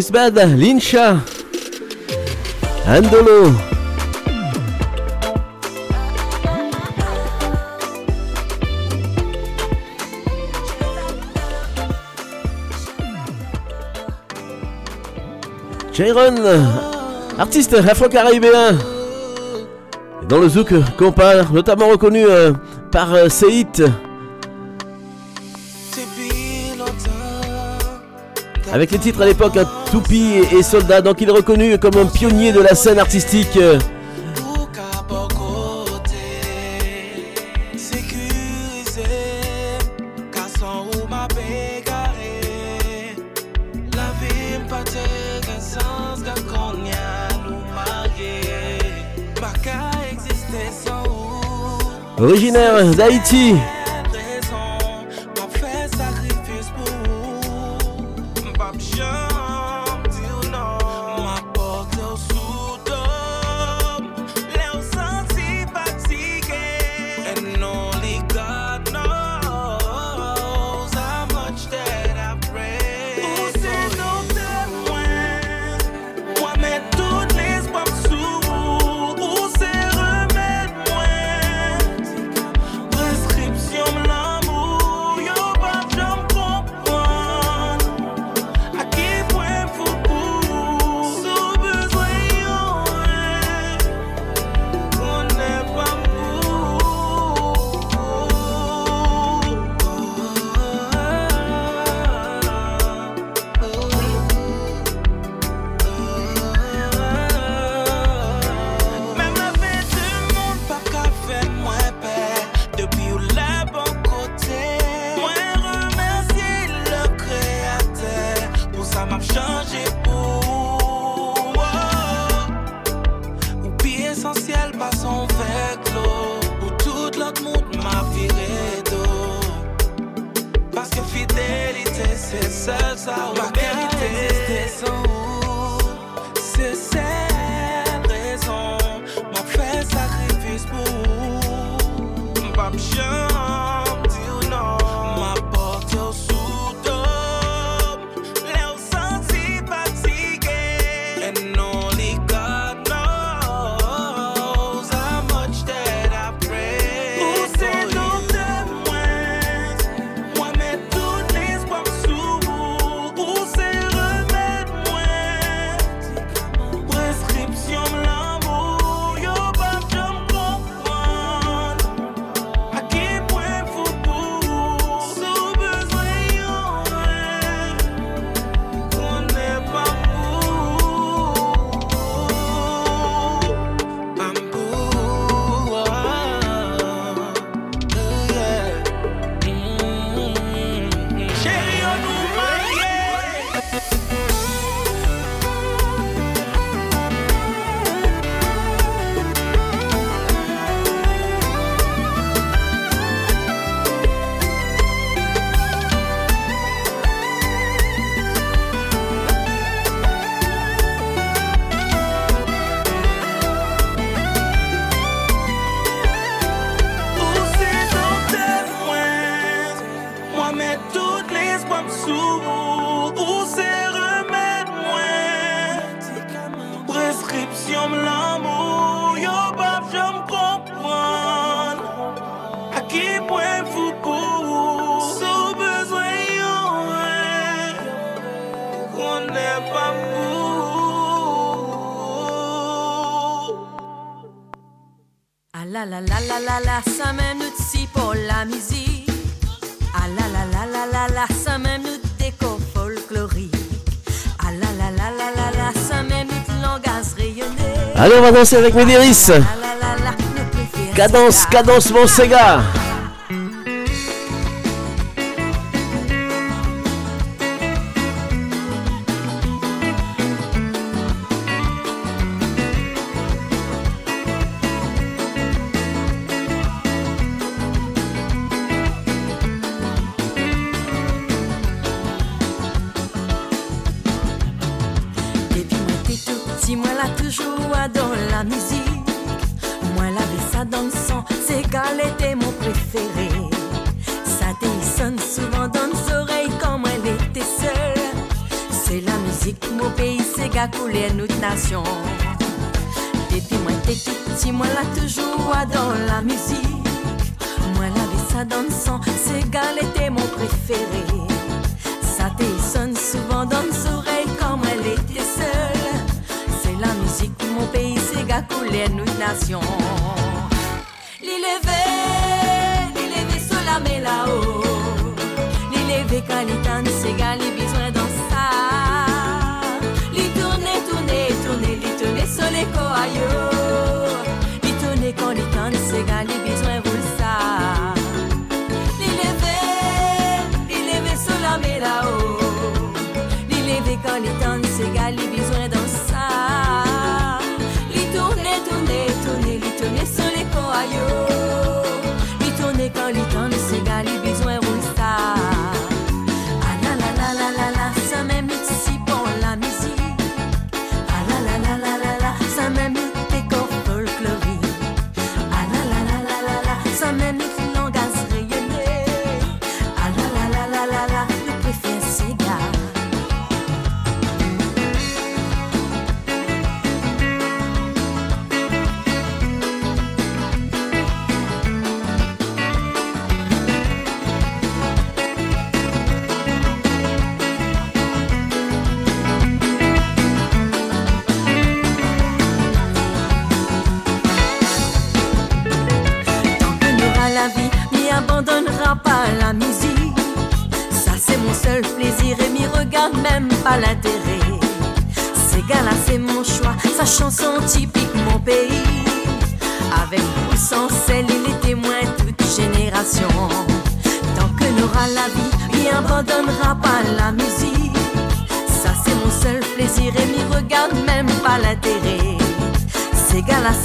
بالنسبة لينشا أندولو Jairon, artiste afro-caribéen, dans le zouk compas, notamment reconnu euh, par euh, Avec les titres à l'époque Toupi et Soldat, donc il est reconnu comme un pionnier de la scène artistique. Originaire d'Haïti, la la la la la la, ça mène si pour la musique. Ah la la la la la la, ça mène déco folklorique. Ah la la la la la la, ça mène langage rayonné. Allez, on va danser avec Médiris. Cadence, cadence, mon Sega. création.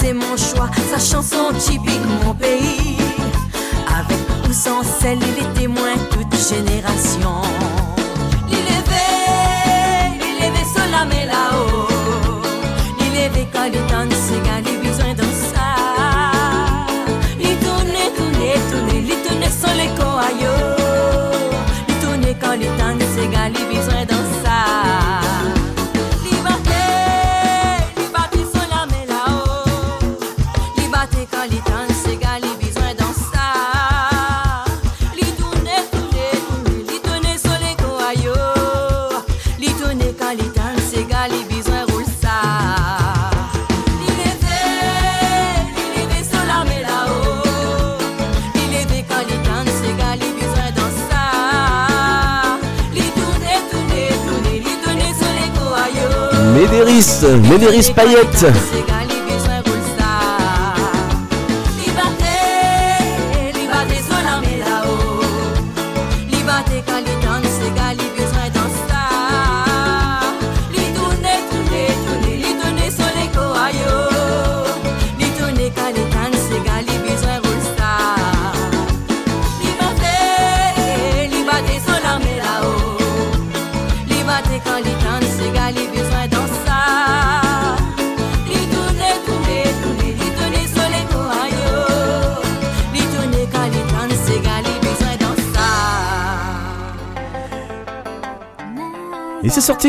c'est mon choix. Sa chanson Daenerys Payette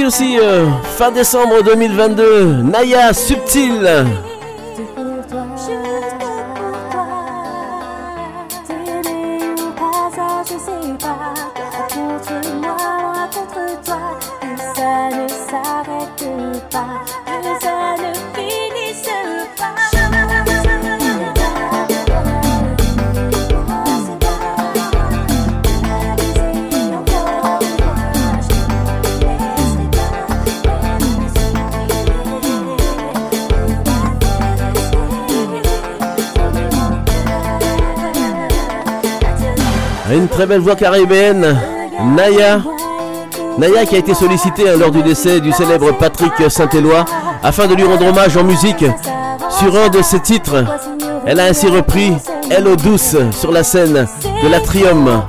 Euh, fin décembre 2022, Naya Subtil. Une très belle voix caribéenne, Naya. Naya qui a été sollicitée hein, lors du décès du célèbre Patrick Saint-Éloi afin de lui rendre hommage en musique sur un de ses titres. Elle a ainsi repris Hello Douce sur la scène de l'Atrium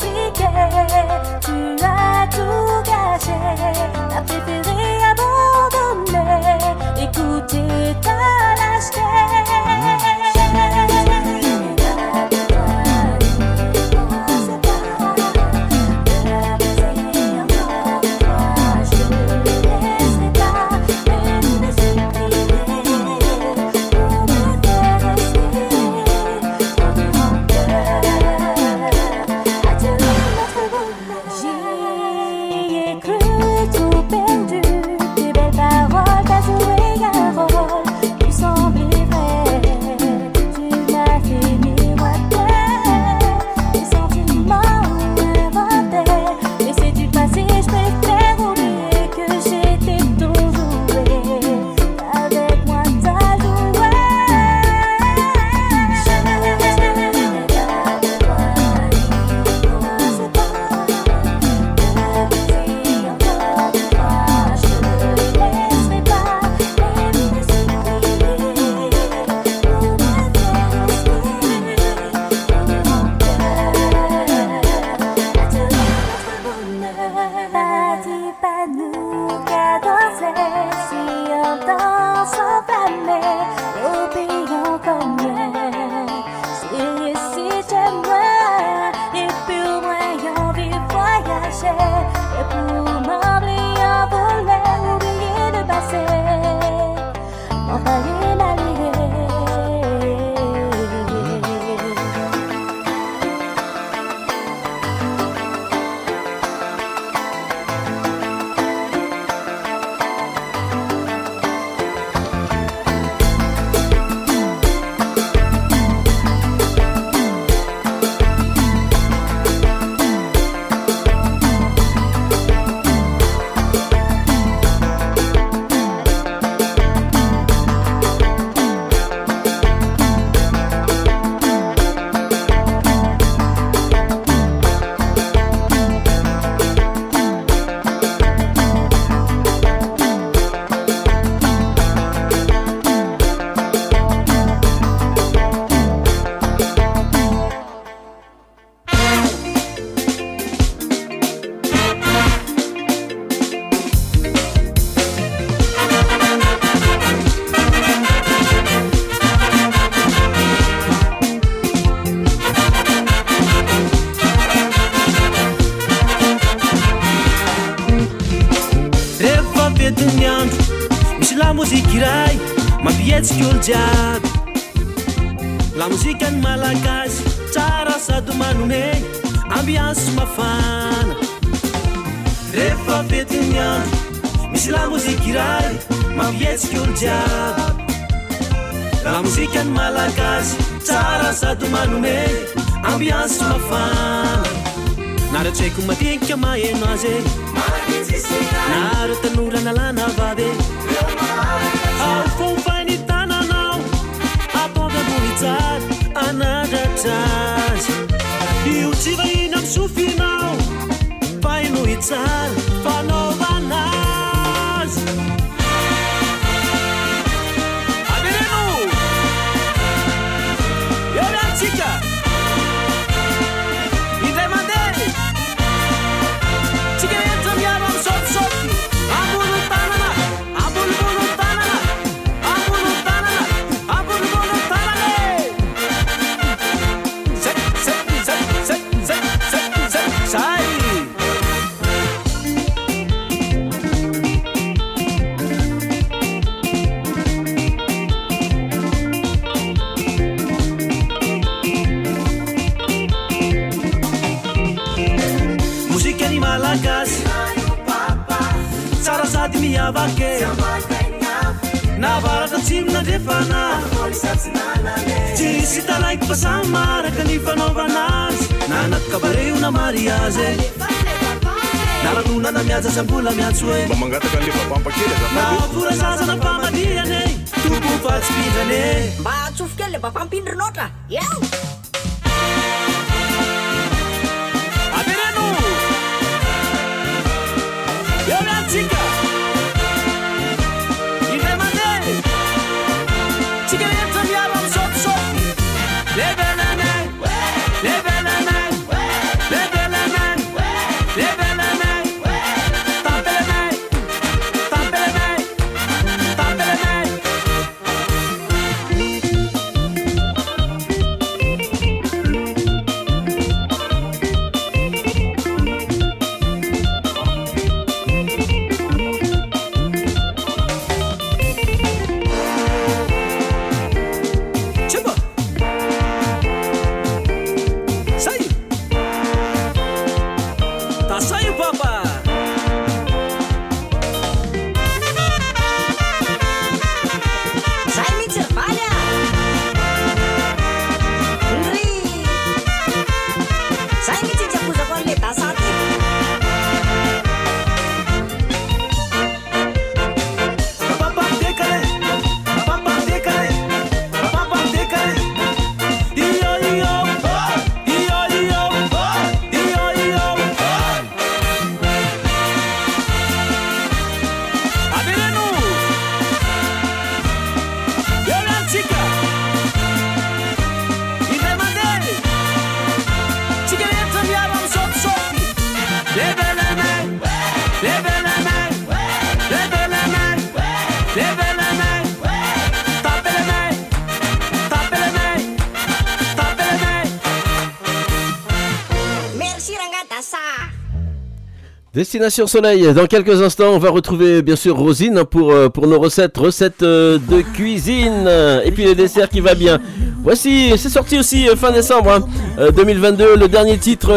Destination Soleil, dans quelques instants, on va retrouver bien sûr Rosine pour, euh, nos recettes, recettes euh, de cuisine et puis les desserts qui va bien. Voici, c'est sorti aussi euh, fin décembre hein. 2022, le dernier titre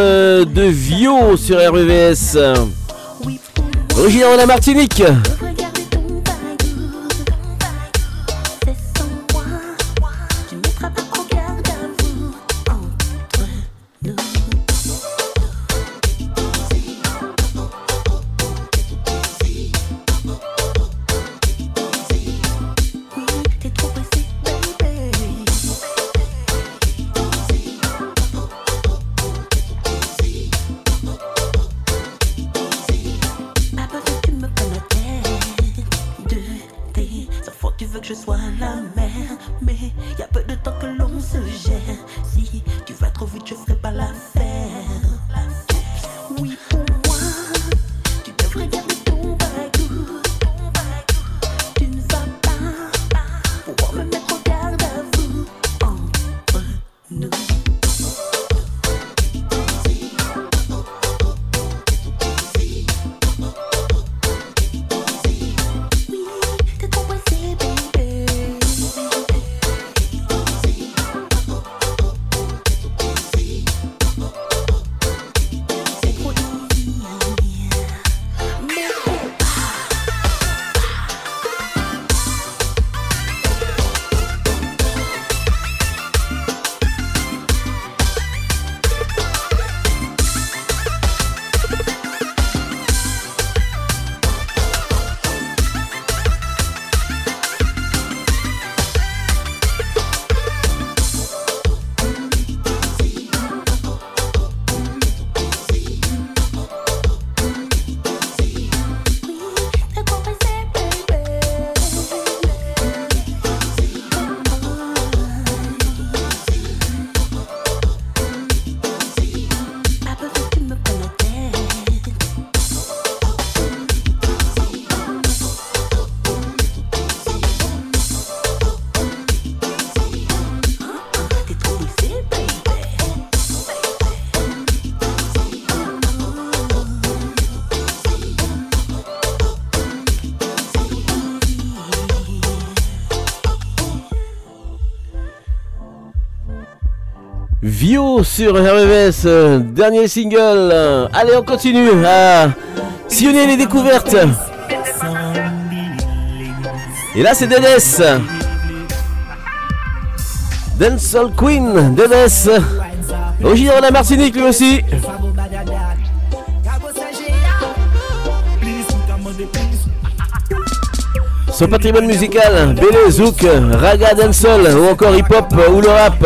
de Vio sur RVS. Originaire de la Martinique, Sur RVS, euh, dernier single. Allez, on continue à sillonner les découvertes. Et là, c'est Dedes. Dancehall Queen, Dedes. Originaire de la Martinique, lui aussi. Son patrimoine musical, Bélé, Zouk, Raga, Dancehall ou encore hip-hop ou le rap.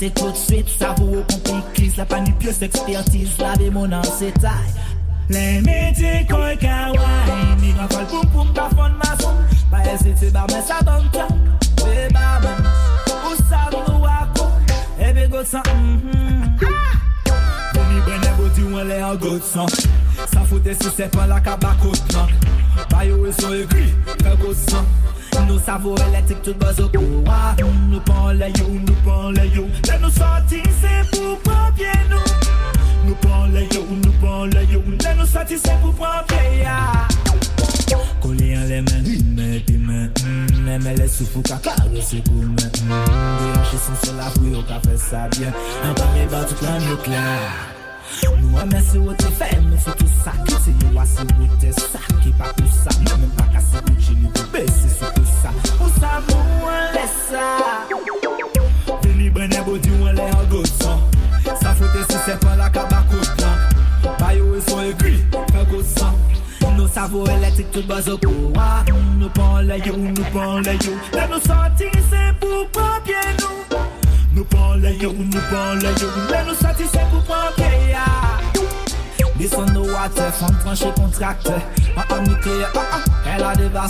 Mante tout suite, savou ou pou kis La pa ni plus ekspertise, la be moun an se tay Le meti koy kawai Mi gwa fol poum poum pa fon mason Ba esiti ba mè sa bon tan We ba mè Ou sa nou wakou Ebe go san Pou mi bwene bo di wan le an go san San foute si sepan la kabakot nan Bayo e son e gri, fe go san nou savo elektrik tout bazoko ah, Nou pan le yo, nou pan le yo. Le nou soti se pou propye nou Nou pan le yo, nou pan le yo. Le nou soti se pou propye ya. Koli an le men, men pi men Meme le soufou ka kare se kou men Deyanche son sol la pou yo ka fe sa bien An pa me ba tout la nou kler Nou a men se wote fè, nou fè tout sa ki Se yo a se wote sa ki pa pou sa Nou men pa ka se wote, ni pou be sou pou sa Ou sa mou an lè lesa Deni bene bodi ou an lè an gosan Sa fote si se pan la kabakotan Bayo e son e gri, fe gosan Nou savou elektrik tout bazo kou Nou pan lè yo, nou pan lè yo Lè nou santi se pou papye nou Nou pan le yo, nou pan le yo Lè nou sati se pou pompe ya This on the water, femme tranché contracte. An an an an, elle a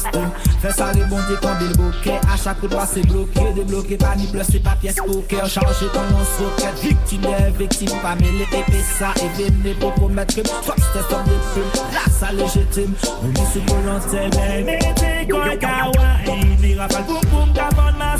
Fè sa rebondé quand bil bouquet A chaque coup de c'est bloqué, débloqué. Pas ni bleu, c'est pas pièce poker. Chargé comme un socket, victime et victime Pas mêlé, épée ça, et véné Pour promettre que fuck, c'était son qu'un kawaii Ni rafale, boum boum, gavon ma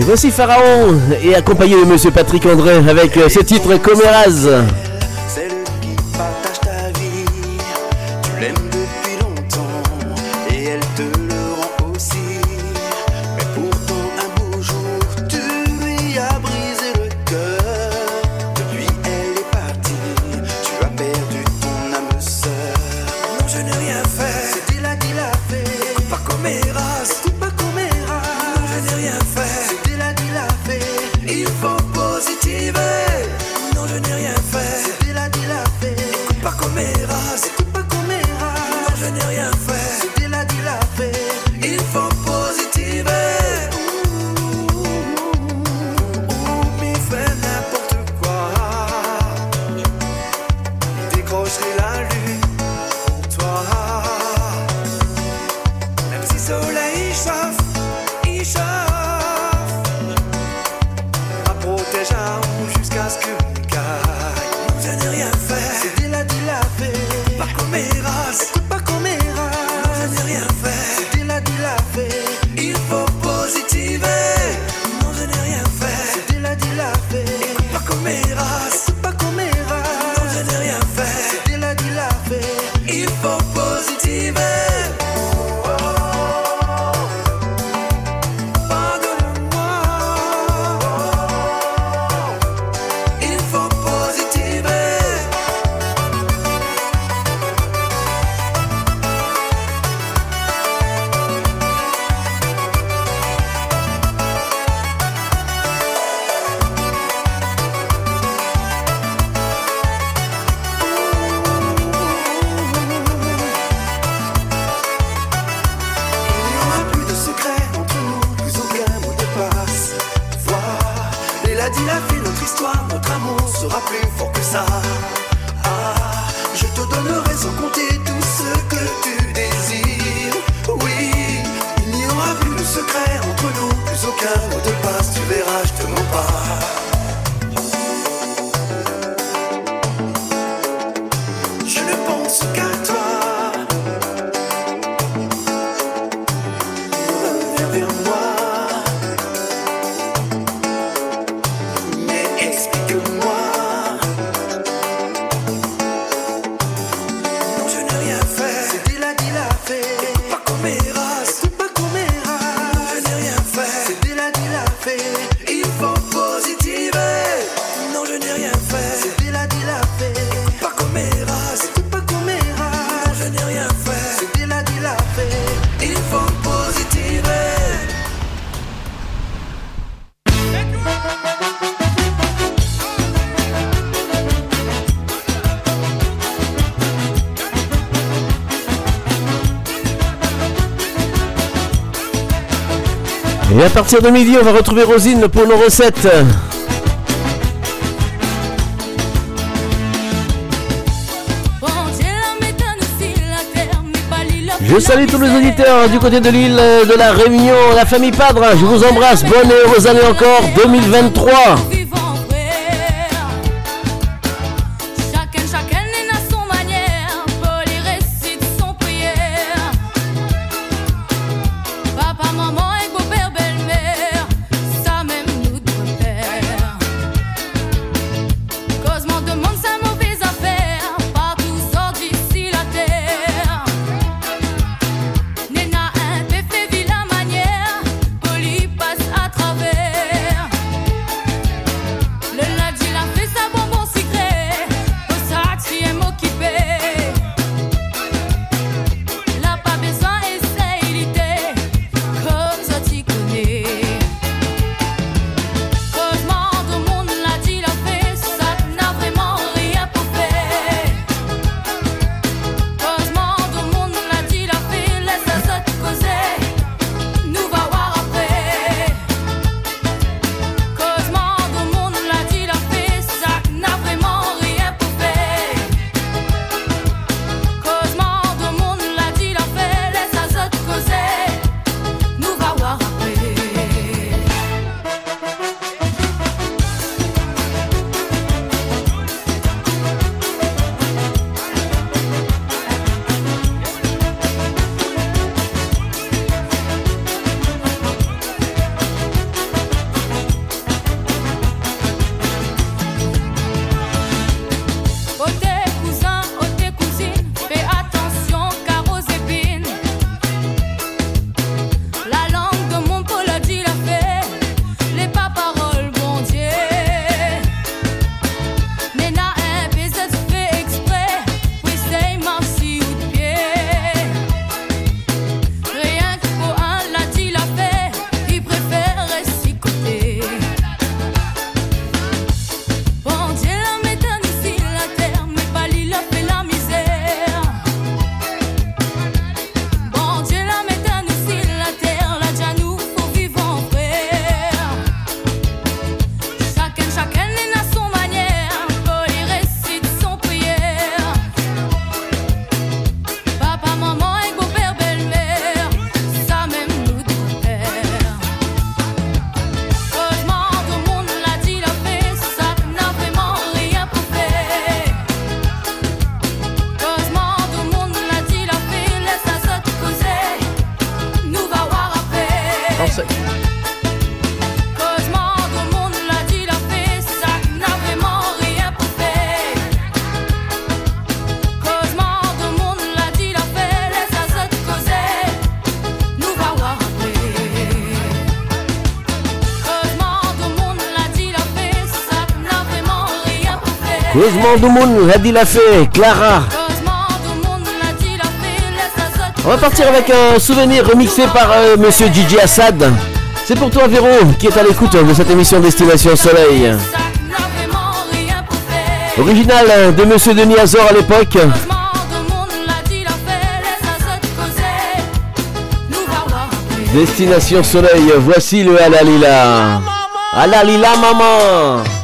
Et voici Pharaon et accompagné de Monsieur Patrick André avec euh, ce titre Coméraz. partir de midi, on va retrouver Rosine pour nos recettes. Je salue tous les auditeurs du côté de l'île de la Réunion, la famille Padre. Je vous embrasse. Bonne et heureuse année encore 2023. Heureusement du monde l'a dit la fée, Clara. On va partir avec un souvenir remixé par euh, Monsieur DJ Assad. C'est pour toi Véro qui est à l'écoute de cette émission Destination Soleil. Original de Monsieur Denis Azor à l'époque. Destination Soleil, voici le Alalila. Alalila maman.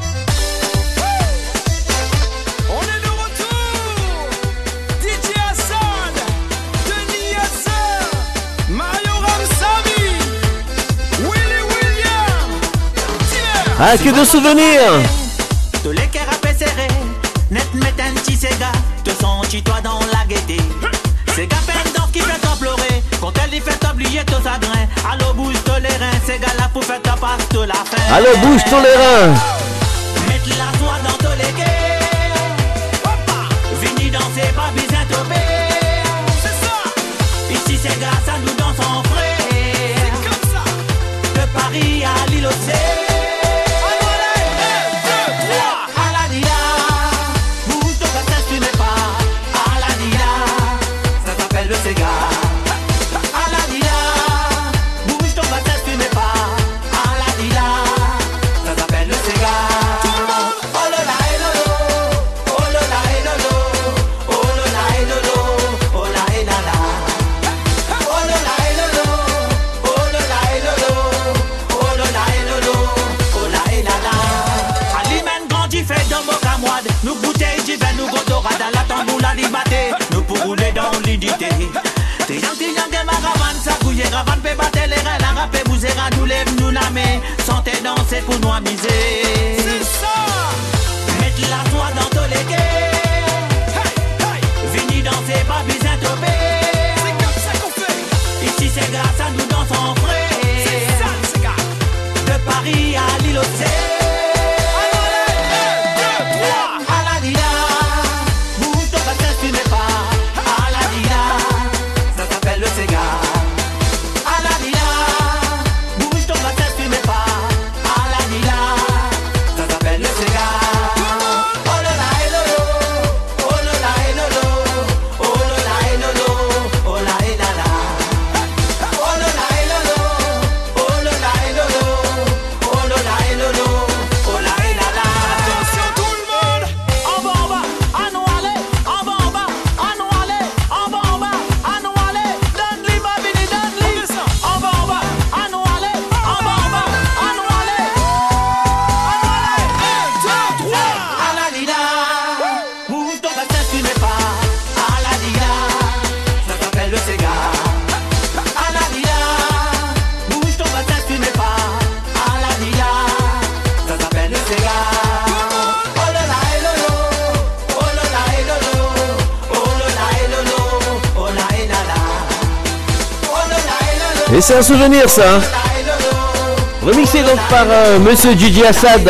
Ah que de souvenirs Tous les cœurs à serré, net met un petit Sega, te sens-tu-toi dans la gaieté C'est gars peine d'or qui fait pleurer, quand elle y fait oublier ton chagrin. Allô, bouge les reins, c'est gars là pour faire ta passe de la fin. Allez bouge ton les reins Mettre la joie dans tous les quais. Vini danser, pas besoin de. C'est ça. Ici, c'est grâce à nous dans en frais. C'est comme ça. De Paris à l'île au ravan pe batte les reins la rapé bouger à nous lève nous namé santé danser pour nous amuser. C'est ça. Mettre la joie dans tous les quais. Vini danser pas besoin de tomber. C'est comme ça qu'on fait. Ici c'est grâce à nous dans en frais. C'est ça c'est gars. De Paris à l'île au c'est un souvenir ça hein. Remixé donc par euh, Monsieur Gigi Assad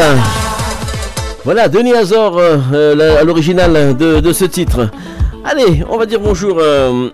Voilà, Denis Azor euh, euh, à l'original de, ce titre. Allez, on va dire bonjour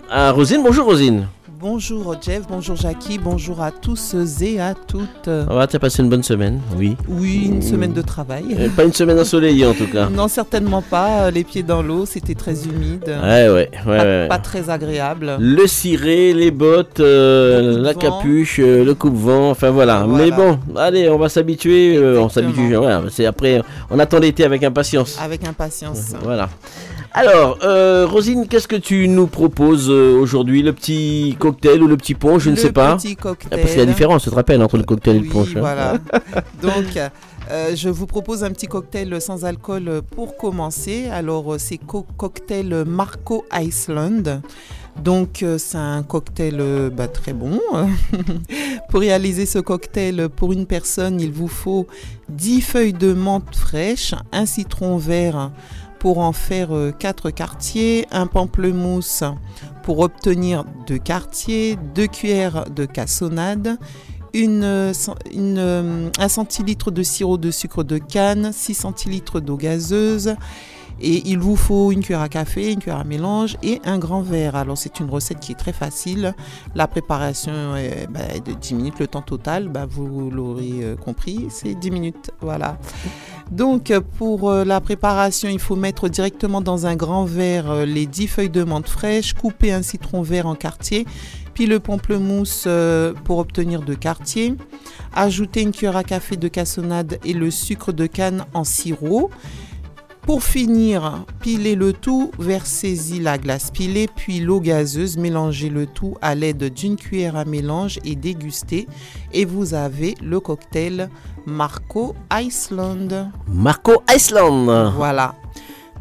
à Rosine. Bonjour Rosine. Bonjour Jeff, bonjour Jackie, bonjour à tous et à toutes. Va t'as passé une bonne semaine, oui. Oui, une semaine de travail. Euh, Pas une semaine ensoleillée en tout cas. Non, certainement pas. Les pieds dans l'eau, c'était très humide. Ouais, ouais, ouais, Pas, ouais. pas très agréable. Le ciré, les bottes, euh, la capuche, euh, le coupe-vent, enfin voilà. Mais bon, allez, on va s'habituer. euh, on s'habitue. C'est après, on attend l'été avec impatience. Avec impatience. Voilà. Alors, euh, Rosine, qu'est-ce que tu nous proposes euh, aujourd'hui? Le petit cocktail ou le petit punch, je ne Le sais pas. petit cocktail. Ah, parce qu'il y a différence, tu te rappelles, entre le cocktail et le punch. hein. voilà. Donc, euh, je vous propose un petit cocktail sans alcool pour commencer. Alors, c'est co- cocktail Marco Iceland. Donc, euh, c'est un cocktail euh, bah, très bon. pour réaliser ce cocktail, pour une personne, il vous faut 10 feuilles de menthe fraîche, un citron vert pour en faire 4 quartiers, un pamplemousse pour obtenir 2 quartiers, 2 cuillères de cassonade, une, euh, euh, un centilitre de sirop de sucre de canne, 6 centilitres d'eau gazeuse. Et il vous faut une cuillère à café, une cuillère à mélange et un grand verre. Alors c'est une recette qui est très facile. La préparation est bah, de 10 minutes. Le temps total, bah, vous l'aurez euh, compris, c'est 10 minutes. Voilà. Donc pour euh, la préparation, il faut mettre directement dans un grand verre euh, les 10 feuilles de menthe fraîche, couper un citron vert en quartier, puis le pamplemousse pour obtenir deux quartiers, ajouter une cuillère à café de cassonade et le sucre de canne en sirop. Pour finir, pilez le tout, versez-y la glace pilée, puis l'eau gazeuse, mélangez le tout à l'aide d'une cuillère à mélange et dégustez. Et vous avez le cocktail Marco Iceland. Marco Iceland. Voilà.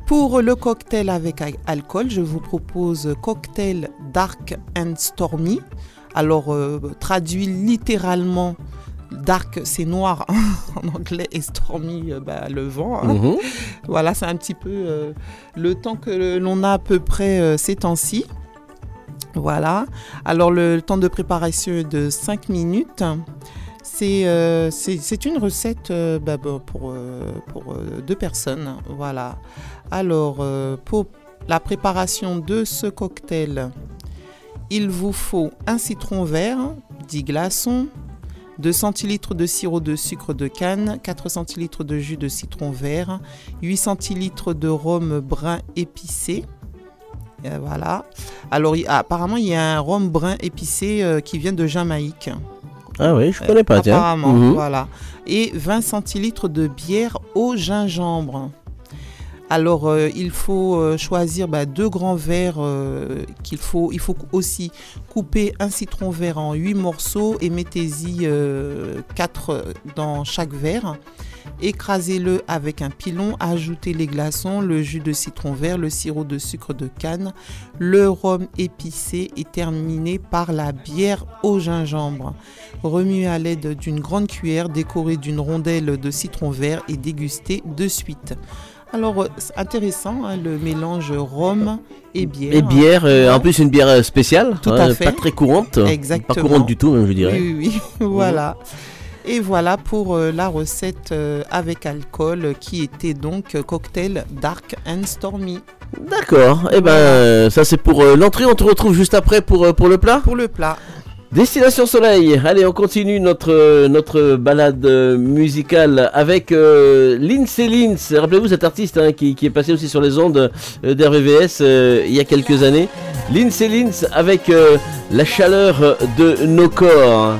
Pour le cocktail avec al- alcool, je vous propose cocktail Dark and Stormy. Alors, euh, traduit littéralement, Dark c'est noir en anglais et Stormy, euh, bah, le vent. hein. Mhm. Voilà, c'est un petit peu euh, le temps que l'on a à peu près euh, ces temps-ci. Voilà. Alors, le, temps de préparation est de 5 minutes. C'est euh, une recette bah, pour, pour deux personnes. Voilà. Alors, pour la préparation de ce cocktail, il vous faut un citron vert, 10 glaçons, 2 centilitres de sirop de sucre de canne, 4 centilitres de jus de citron vert, 8 centilitres de rhum brun épicé. Voilà. Alors, il- apparemment, il y a un rhum brun épicé euh, qui vient de Jamaïque. Ah oui, je connais pas. Apparemment, Mhm. voilà. Et 20 centilitres de bière au gingembre. Alors, euh, il faut euh, choisir bah, deux grands verres euh. Il faut aussi couper un citron vert en 8 morceaux et mettez-y 4 dans chaque verre. Écrasez-le avec un pilon, ajoutez les glaçons, le jus de citron vert, le sirop de sucre de canne, le rhum épicé et terminez par la bière au gingembre. Remuez à l'aide d'une grande cuillère décorée d'une rondelle de citron vert et dégustez de suite. Alors, euh, c'est intéressant, hein, le mélange rhum et bière. Et bière, euh, en plus une bière euh, spéciale, Tout hein, à fait. pas très courante, Exactement. pas courante du tout je dirais. Oui, oui, oui. voilà. Et voilà pour euh, la recette euh, avec alcool qui était donc cocktail Dark and Stormy. D'accord, et ben euh, ça c'est pour l'entrée, on te retrouve juste après pour, pour le plat? Pour le plat. Destination Soleil, allez on continue notre, notre balade musicale avec euh, Lins, rappelez-vous cet artiste hein, qui, qui est passé aussi sur les ondes euh, d'RVVS euh, il y a quelques années. Lindsay Lins avec euh, la chaleur de nos corps.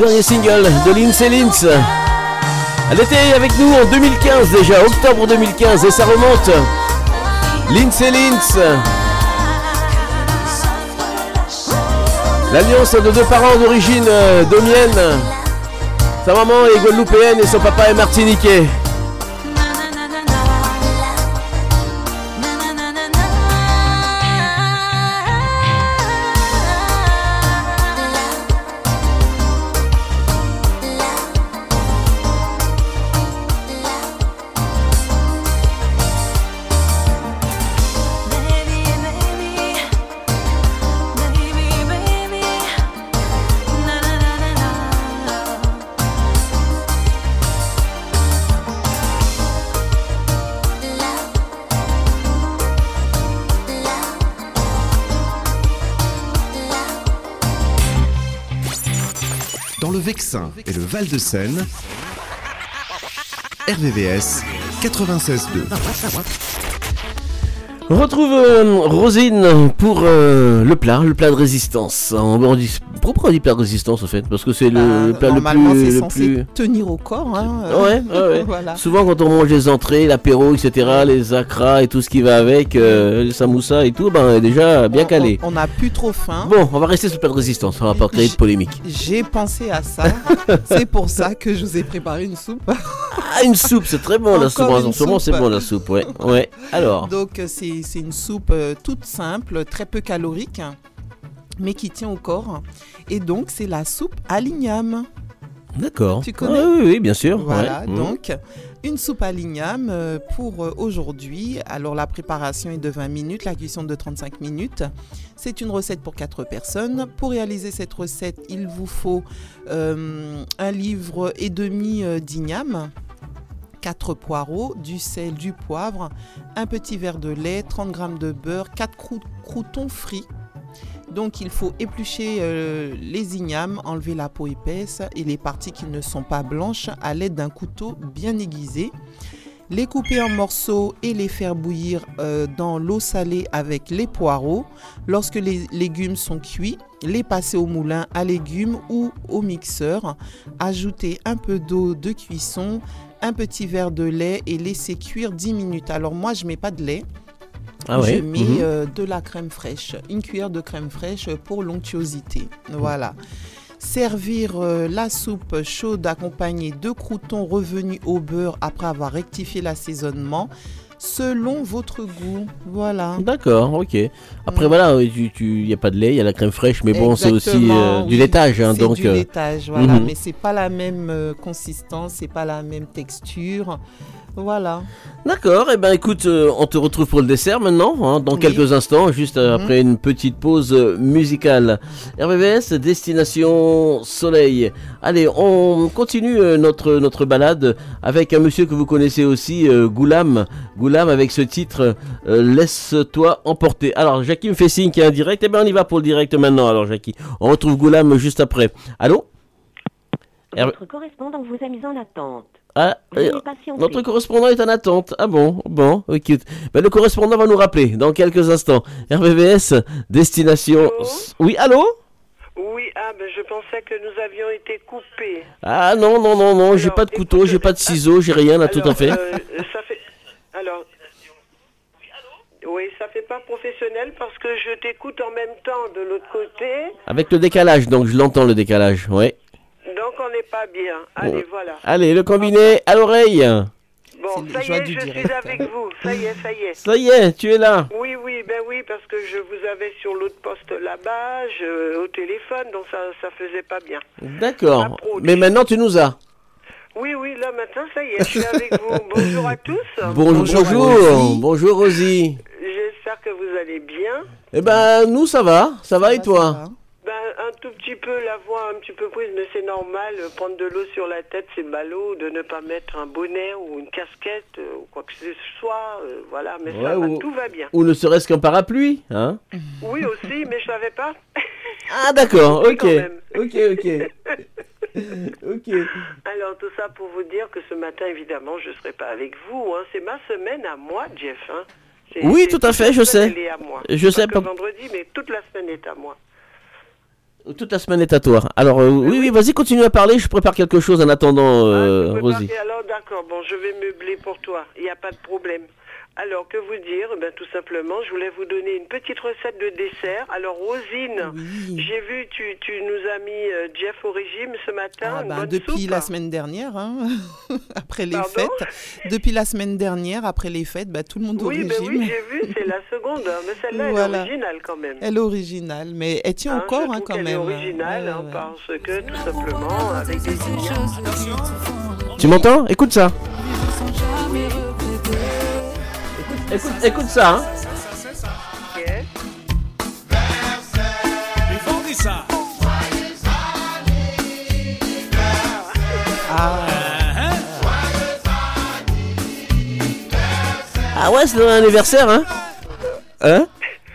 Dernier single de Lindsay Lynch. Elle était avec nous en 2015 déjà, octobre 2015, et ça remonte. Lindsay Lynch. L'alliance de deux parents d'origine euh, domienne. Sa maman est guadeloupéenne et son papa est martiniquais. Et le Val-de-Seine, RVVS 96.2. On retrouve euh, Rosine pour euh, le plat, le plat de résistance. On, on pourquoi on dit de résistance en fait? Parce que c'est le, le plat le Bah, Normalement, plus, c'est le censé plus- tenir au corps. hein, euh, Ouais, ouais, ouais. voilà. Souvent quand on mange les entrées, l'apéro, etc., les acras et tout ce qui va avec, euh, les samoussas et tout, ben on déjà bien calé. On n'a plus trop faim. Bon, on va rester sur le plat de résistance, on va pas créer de polémique. J'ai pensé à ça. c'est pour ça que je vous ai préparé une soupe. Ah, une soupe, c'est très bon la soupe. En ce moment, c'est bon la soupe, ouais. Ouais. Alors, Donc euh, c'est c'est une soupe euh, toute simple, très peu calorique, mais qui tient au corps. Et donc c'est la soupe à l'igname. d'accord. Tu connais Ah, Oui, oui, bien sûr. Voilà, ouais. Donc une soupe à l'igname euh, pour euh, aujourd'hui. Alors la préparation est de 20 minutes, la cuisson de 35 minutes. C'est une recette pour 4 personnes. Pour réaliser cette recette, il vous faut euh, un livre et demi euh, d'igname. 4 poireaux, du sel, du poivre, un petit verre de lait, 30 g de beurre, 4 croutons frits. Donc il faut éplucher euh, les ignames, enlever la peau épaisse et les parties qui ne sont pas blanches à l'aide d'un couteau bien aiguisé. Les couper en morceaux et les faire bouillir euh, dans l'eau salée avec les poireaux. Lorsque les légumes sont cuits, les passer au moulin à légumes ou au mixeur. Ajouter un peu d'eau de cuisson, un petit verre de lait et laisser cuire 10 minutes. Alors moi je mets pas de lait. Ah ouais, Je mets mhm. euh, de la crème fraîche, une cuillère de crème fraîche pour l'onctuosité. Voilà. Servir euh, la soupe chaude accompagnée de croûtons revenus au beurre après avoir rectifié l'assaisonnement selon votre goût. Voilà. D'accord, ok. Après Mm. voilà, il tu, tu, y a pas de lait, il y a la crème fraîche, mais bon, c'est aussi euh, du laitage, hein, donc. du euh, laitage, voilà. mhm. Mais c'est pas la même euh, consistance, c'est pas la même texture. Voilà. D'accord, et ben écoute, euh, on te retrouve pour le dessert maintenant, hein, dans Oui. quelques instants, juste euh, Mhm. après une petite pause euh, musicale. RVVS, Destination Soleil. Allez, on continue euh, notre, notre balade avec un monsieur que vous connaissez aussi, euh, Goulam. Goulam avec ce titre euh, Laisse-toi emporter. Alors, Jackie me fait signe qu'il y a un direct, et ben on y va pour le direct maintenant, alors Jackie. On retrouve Goulam juste après. Allô? Votre correspondant vous a mis en attente. Ah, euh, notre correspondant est en attente. Ah bon, bon, ok. Ben, le correspondant va nous rappeler dans quelques instants. RVVS, destination. Oui, allô Oui, ah ben je pensais que nous avions été coupés. Ah non, non, non, non, j'ai pas de couteau, j'ai pas de ciseaux, j'ai rien là, tout à fait. Euh, ça fait. Alors. Oui, ça fait pas professionnel parce que je t'écoute en même temps de l'autre côté, Avec le décalage, donc je l'entends le décalage, ouais. Donc on n'est pas bien. Allez, voilà. Allez, le combiné à l'oreille. Bon, ça y est, je suis avec vous. Ça y est, ça y est. Ça y est, tu es là. Oui, oui, ben oui, parce que je vous avais sur l'autre poste là-bas, je- au téléphone, donc ça, ça faisait pas bien. D'accord. Mais maintenant tu nous as. Oui, oui, là maintenant, ça y est, je suis avec vous. Bonjour à tous. Bonjour, bonjour, bonjour Rosie. J'espère que vous allez bien. Eh ben, nous ça va, ça va et toi Ben, un tout petit peu, la voix un petit peu prise, mais c'est normal. Prendre de l'eau sur la tête, c'est ballot. De ne pas mettre un bonnet ou une casquette euh, ou quoi que ce soit. euh, voilà, mais ça Ouais, va, ou- tout va bien. Ou ne serait-ce qu'un parapluie, hein Oui, aussi, mais je savais pas. Ah d'accord, Oui, ok. quand même. Ok, ok. ok. Alors, tout ça pour vous dire que ce matin, évidemment, je ne serai pas avec vous. hein. C'est ma semaine à moi, Jeff. hein. C'est- Oui, c'est- tout à toute fait, la je semaine, sais. elle est à moi. Je sais Pas que vendredi, mais toute la semaine est à moi. Toute la semaine est à toi. Alors, euh, oui, oui, vas-y, continue à parler. Je prépare quelque chose en attendant, euh, Préparez- Rosie. Alors d'accord, bon, je vais meubler pour toi, il n'y a pas de problème. Alors, que vous dire? Ben, Tout simplement, je voulais vous donner une petite recette de dessert. Alors, Rosine, j'ai vu, tu, tu nous as mis euh, Jeff au régime ce matin. Ah une ben, bonne depuis soupe. la semaine dernière, hein, après les Pardon? fêtes, depuis la semaine dernière, après les fêtes, bah, tout le monde au Oui, ben régime. oui, j'ai vu, c'est la seconde. hein, Mais celle-là, elle est originale quand même. Elle est originale, mais elle tient Hein, encore hein, quand qu'elle est même. originale hein, parce que tout simplement, avec des Tu m'entends? Écoute ça. Écoute, écoute ça. Hein. Font dire ça. Ah. Ah ouais, c'est l'anniversaire, hein Hein?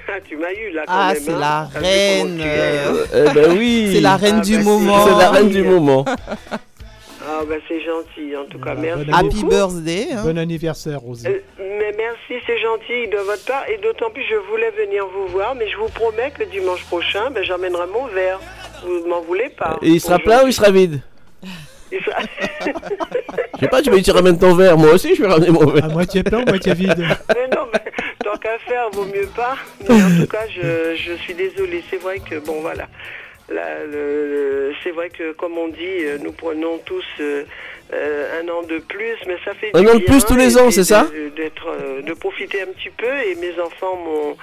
Ah, tu m'as eu là quand Ah, même. c'est hein. la reine. Euh, ben oui. C'est la reine Ah, du ben, moment. C'est la reine du moment. Ah, bah c'est gentil, en tout cas, merci Happy beaucoup. birthday. hein. Bon anniversaire, Rosie. Euh, mais merci, c'est gentil de votre part. Et d'autant plus, je voulais venir vous voir, mais je vous promets que dimanche prochain, ben, j'emmènerai mon verre. Vous m'en voulez pas. Et il sera plein ou il sera vide Il sera- Je sais pas, tu veux que tu ramènes ton verre. Moi aussi, je vais ramener mon verre. À moitié plein ou moitié vide mais non, mais tant qu'à faire, vaut mieux pas. Mais en tout cas, je, je suis désolée. C'est vrai que, bon, voilà. Là, le- le- c'est vrai que, comme on dit, euh, nous prenons tous euh, euh, un an de plus, mais ça fait Un du an de plus tous les et ans, c'est ça d'être, euh, De profiter un petit peu, et mes enfants m'ont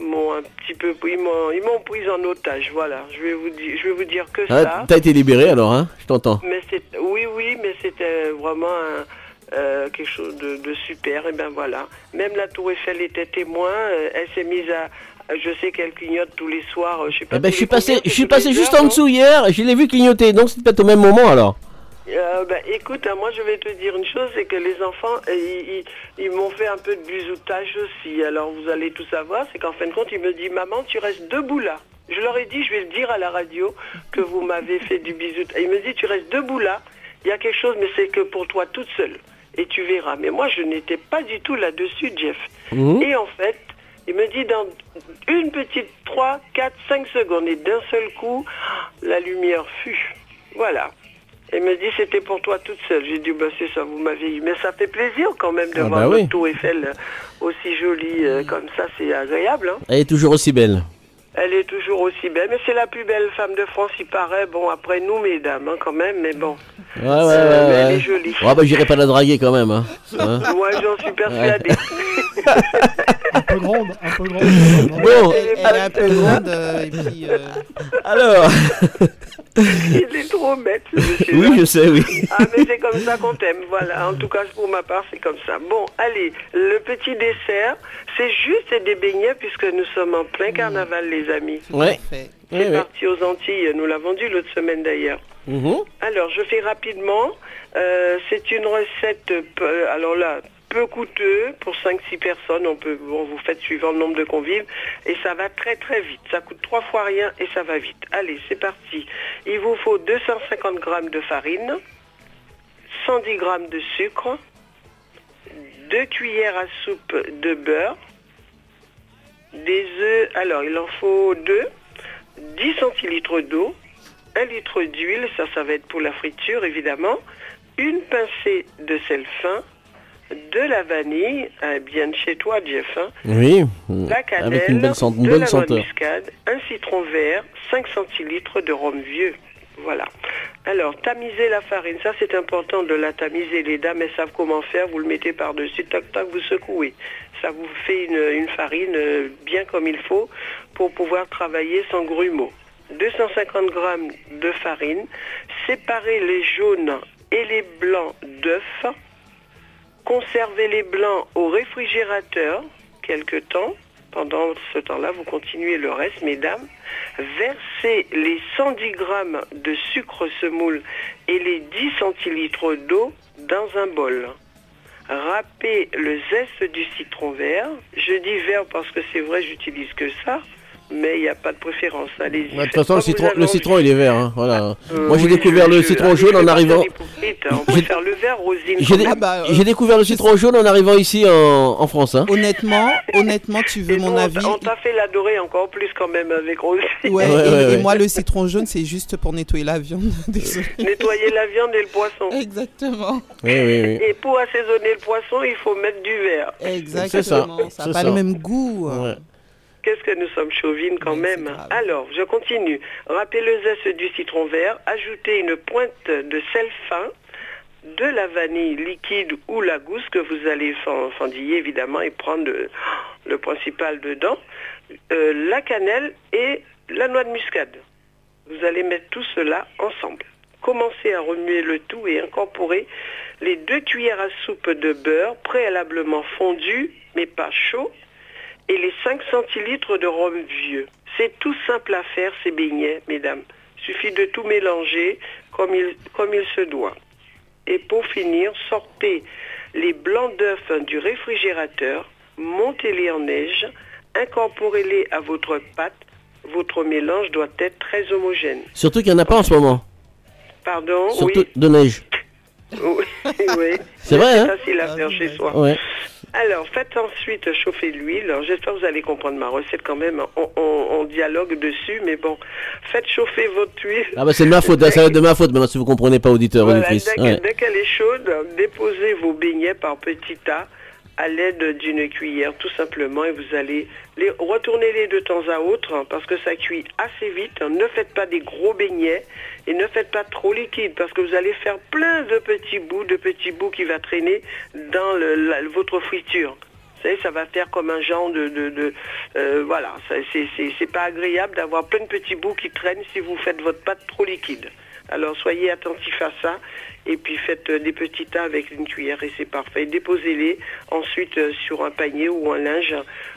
m'ont un petit peu ils m'ont ils m'ont prise en otage voilà je vais vous dire je vais vous dire que Ah, ça T'as été libéré alors, hein Je t'entends. mais c'est oui, oui, mais c'était vraiment un- euh, quelque chose de, de super. Et ben voilà. Même la Tour Eiffel était témoin. elle s'est mise à, je sais qu'elle clignote tous les soirs. euh, Je sais pas. Eh ben, je suis passé, je suis passé juste heures, en non dessous hier. Je l'ai vu clignoter. Donc c'est peut-être au même moment alors. Euh, ben, écoute, hein, moi je vais te dire une chose, c'est que les enfants, euh, ils, ils- ils m'ont fait un peu de bisoutage aussi. Alors vous allez tout savoir, c'est qu'en fin de compte, ils me disent, maman, tu restes debout là. Je leur ai dit, je vais le dire à la radio que vous m'avez fait du bisoutage. Il me dit, tu restes debout là. Il y a quelque chose, mais c'est que pour toi toute seule. Et tu verras. Mais moi, je n'étais pas du tout là-dessus, Jeff. Mhm. Et en fait, il me dit dans une petite 3, 4, 5 secondes, et d'un seul coup, la lumière fut. Voilà. Il me dit c'était pour toi toute seule. J'ai dit bah c'est ça, vous m'avez eu. Mais ça fait plaisir quand même de Ah voir bah notre oui. tour Eiffel euh, aussi jolie euh, comme ça, c'est agréable. hein. Elle est toujours aussi belle. Elle est toujours aussi belle, mais c'est la plus belle femme de France, il paraît. Bon, après nous, mesdames, hein, quand même, mais bon. Ouais, ouais, Euh, ouais. mais elle est jolie. Ouais, bah j'irai pas la draguer quand même. Hein. Hein Moi, j'en suis persuadée. Un peu grande, un peu grande. Bon, Elle, elle est un peu grande euh, et puis. euh, alors. Il est trop bête, ce monsieur. oui, je sais, oui. Ah, mais c'est comme ça qu'on t'aime, voilà. En tout cas, pour ma part, c'est comme ça. Bon, allez, le petit dessert, c'est juste des beignets puisque nous sommes en plein carnaval, les amis. Ouais. C'est Oui, oui. parti aux Antilles, nous l'avons dit l'autre semaine d'ailleurs. Mhm. Alors, je fais rapidement. Euh, c'est une recette, peu- alors là, peu coûteux pour 5-6 personnes. On peut, bon, vous faites suivant le nombre de convives et ça va très très vite. Ça coûte trois fois rien et ça va vite. Allez, c'est parti. Il vous faut 250 grammes de farine, 110 grammes de sucre, 2 cuillères à soupe de beurre, des œufs, alors il en faut 2, 10 centilitres d'eau, 1 litre d'huile, ça, ça va être pour la friture évidemment, une pincée de sel fin, de la vanille, euh, bien de chez toi, Jeff, hein, Oui. la cannelle, Avec une belle, sent- une de bonne la senteur. noix de muscade, un citron vert, 5 centilitres de rhum vieux. Voilà. Alors, tamiser la farine, ça c'est important de la tamiser. Les dames, elles savent comment faire. Vous le mettez par-dessus, tac, tac, vous secouez. Ça vous fait une, farine euh, bien comme il faut pour pouvoir travailler sans grumeaux. 250 grammes de farine. Séparez les jaunes et les blancs d'œufs. Conservez les blancs au réfrigérateur quelque temps. Pendant ce temps-là, vous continuez le reste, mesdames. Versez les 110 grammes de sucre semoule et les 10 centilitres d'eau dans un bol. Râpez le zeste du citron vert. Je dis vert parce que c'est vrai, j'utilise que ça. Mais il n'y a pas de préférence. Allez-y. De toute façon, le citron, le citron, il est vert. hein, Voilà. Euh, Moi, j'ai oui, découvert je- le je- citron jaune en arrivant. faire hein. On J'ai- préfère le vert, Rosine. J'ai dé- même. bah, j'ai découvert le citron jaune en arrivant ici en, en France. hein. Honnêtement, honnêtement, tu veux mon On- avis On t'a fait l'adorer encore plus quand même avec Rosine. Ouais, Ouais, et, ouais, et moi le citron jaune c'est juste pour nettoyer la viande. Nettoyer la viande et le poisson. Exactement. Oui, oui, oui. Et pour assaisonner le poisson, il faut mettre du verre. Exactement. ça, n'a pas le même goût. Qu'est-ce que nous sommes chauvines quand même. Alors, je continue. Râpez le zeste du citron vert, ajoutez une pointe de sel fin, de la vanille liquide ou la gousse que vous allez fen- fendiller évidemment et prendre le, le principal dedans, euh, la cannelle et la noix de muscade. Vous allez mettre tout cela ensemble. Commencez à remuer le tout et incorporer les deux cuillères à soupe de beurre préalablement fondu mais pas chaud et les 5 centilitres de rhum vieux. C'est tout simple à faire ces beignets, mesdames. Il suffit de tout mélanger comme il, comme il se doit. Et pour finir, sortez les blancs d'œufs du réfrigérateur, montez-les en neige, incorporez-les à votre pâte. Votre mélange doit être très homogène. Surtout qu'il n'y en a pas en ce moment. Pardon Surtout Oui. de neige. Oui, oui. C'est vrai, hein facile à faire chez soi. Ouais. Alors, faites ensuite chauffer l'huile. J'espère que vous allez comprendre ma recette quand même. On, on- on dialogue dessus, mais bon. Faites chauffer votre huile. Ah bah c'est de ma faute, ça va être de ma faute maintenant si vous comprenez pas auditeur Voilà, dès Ouais. dès qu'elle est chaude, déposez vos beignets par petits tas à l'aide d'une cuillère, tout simplement, et vous allez les retourner-les de temps à autre, hein, parce que ça cuit assez vite. Ne faites pas des gros beignets et ne faites pas trop liquide, parce que vous allez faire plein de petits bouts, de petits bouts qui va traîner dans votre friture. Vous savez, ça va faire comme un genre de... euh, voilà, c'est pas agréable d'avoir plein de petits bouts qui traînent si vous faites votre pâte trop liquide. Alors soyez attentifs à ça et puis faites euh, des petits tas avec une cuillère et c'est parfait. Déposez-les ensuite euh, sur un panier ou un linge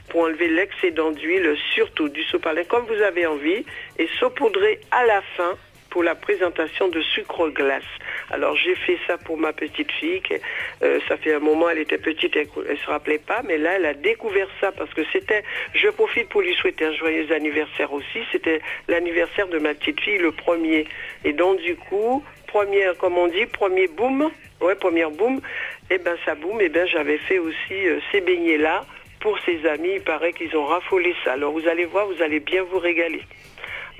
pour enlever l'excédent d'huile, surtout du sopalin comme vous avez envie et saupoudrez à la fin pour la présentation de sucre glace. Alors j'ai fait ça pour ma petite fille. qui, euh, ça fait un moment, elle était petite, elle, ne se rappelait pas, mais là elle a découvert ça parce que c'était. Je profite pour lui souhaiter un joyeux anniversaire aussi. C'était l'anniversaire de ma petite fille, le premier. Et donc du coup, première, comme on dit, premier boom, ouais, première boom. Et ben ça boum. Et ben j'avais fait aussi euh, ces beignets là pour ses amis. Il paraît qu'ils ont raffolé ça. Alors vous allez voir, vous allez bien vous régaler.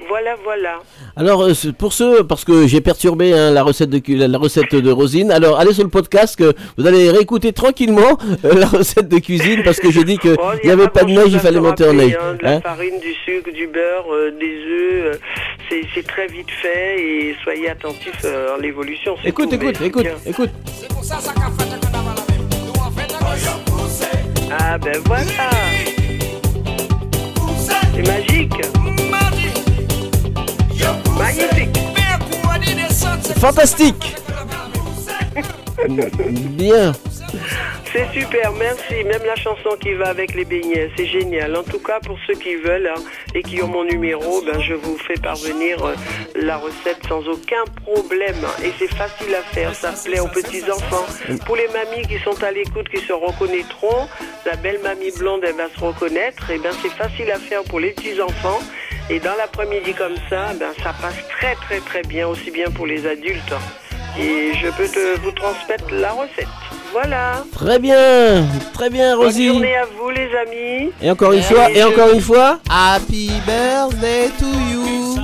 Voilà, voilà. Alors euh, pour ceux, parce que j'ai perturbé hein, la recette de la recette de Rosine. Alors allez sur le podcast que vous allez réécouter tranquillement euh, la recette de cuisine parce que j'ai dit que Oh, n'y avait pas de neige, il fallait monter en neige. hein, de la hein. farine, du sucre, du beurre, euh, des œufs, euh, c'est- très vite fait et soyez attentifs à l'évolution. Écoute, tout, écoute, écoute, bien. écoute. Ah ben voilà. C'est magique. Fantastique. Bien. C'est super, merci. Même la chanson qui va avec les beignets, c'est génial. En tout cas, pour ceux qui veulent hein, et qui ont mon numéro, ben, je vous fais parvenir euh, la recette sans aucun problème. Et c'est facile à faire, ça plaît aux petits-enfants. Pour les mamies qui sont à l'écoute, qui se reconnaîtront, la belle mamie blonde, elle va se reconnaître. Et ben, c'est facile à faire pour les petits-enfants. Et dans l'après-midi comme ça, ben, ça passe très très très bien, aussi bien pour les adultes. Et je peux te, vous transmettre la recette. Voilà. Très bien, très bien Bonne Rosie. journée à vous les amis. Et encore une fois, et encore une fois, Happy birthday to you.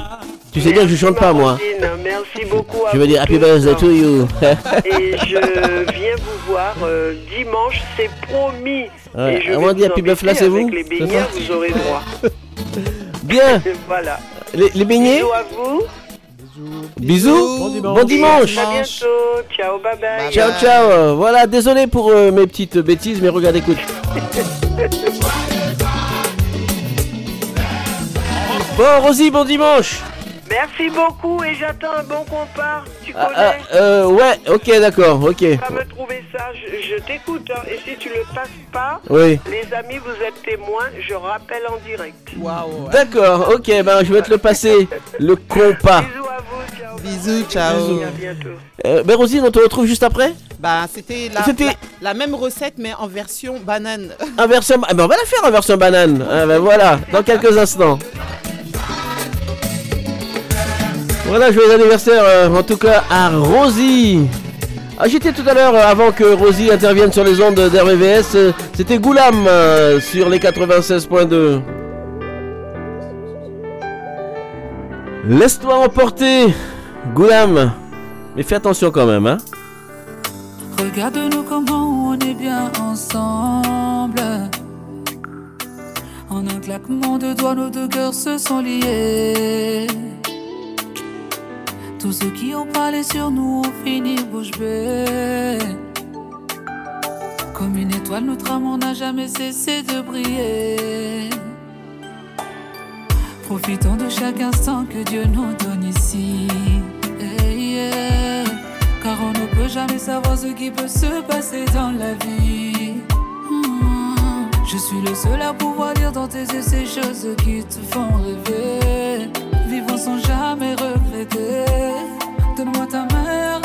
tu sais bien que je chante pas moi. Merci beaucoup à Je veux dire happy birthday to you. Et je viens vous voir euh, dimanche, c'est promis. Ouais, Et je avant vais de dire vous Happy Birthday, c'est vous Avec les C'est beignets, vous aurez droit. Bien. voilà. Les, les beignets Bisous à vous. Bisous. Bon dimanche. À bientôt. Ciao, bye bye. Ciao ciao. Voilà, désolé pour euh, mes petites bêtises, mais regarde, écoute. Bon Rosie, bon dimanche. Merci beaucoup et j'attends un bon compas. Tu Ah, connais ah, euh, ouais, ok, d'accord, ok. Tu vas me trouver ça, je, je t'écoute. hein. Et si tu le passes pas, Oui. les amis, vous êtes témoins, je rappelle en direct. Waouh. D'accord, ok, ben je vais te le passer, le compas. Bisous à vous, ciao. Bisous, ciao. Bisous, à bientôt. Euh, ben Rosine, on te retrouve juste après Bah, c'était la, C'était- la, la même recette, mais en version banane. En version... Ah ben on va la faire en version banane. Ah ben voilà, dans quelques instants. Voilà, joyeux anniversaire euh, en tout cas à Rosie. Ah, J'étais tout à l'heure, euh, avant que Rosie intervienne sur les ondes d'RVVS, euh, c'était Goulam euh, sur les 96.2. Laisse-toi emporter, Goulam. Mais fais attention quand même, hein. Regarde-nous comment on est bien ensemble. En un claquement de doigts, nos deux cœurs se sont liés. Tous ceux qui ont parlé sur nous ont fini bouche bée. Comme une étoile, notre amour n'a jamais cessé de briller. Profitons de chaque instant que Dieu nous donne ici. Car on ne peut jamais savoir ce qui peut se passer dans la vie. Hmm. Je suis le seul à pouvoir lire dans tes yeux ces choses qui te font rêver. Vivons sans jamais regretter. Donne-moi ta main,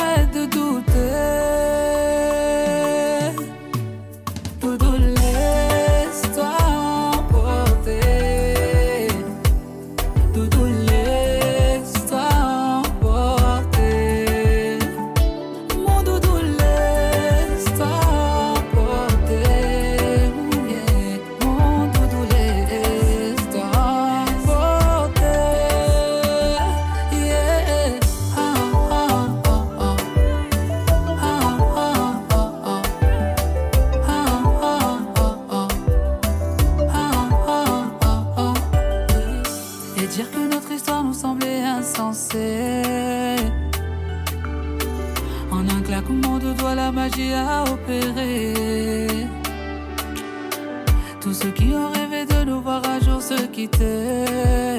quitter.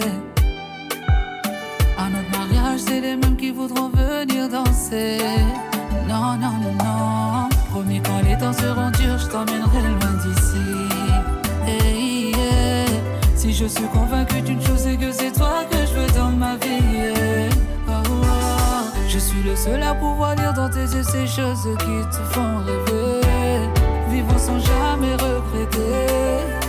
À notre mariage, c'est les mêmes qui voudront venir danser. Non, non, non, non. Promis, quand les temps seront durs, je t'emmènerai loin d'ici. Hey, yeah. Si je suis convaincu d'une chose, c'est que c'est toi que je veux dans ma vie. yeah. Oh, oh. Je suis le seul à pouvoir lire dans tes yeux ces choses qui te font rêver. Vivons sans jamais regretter.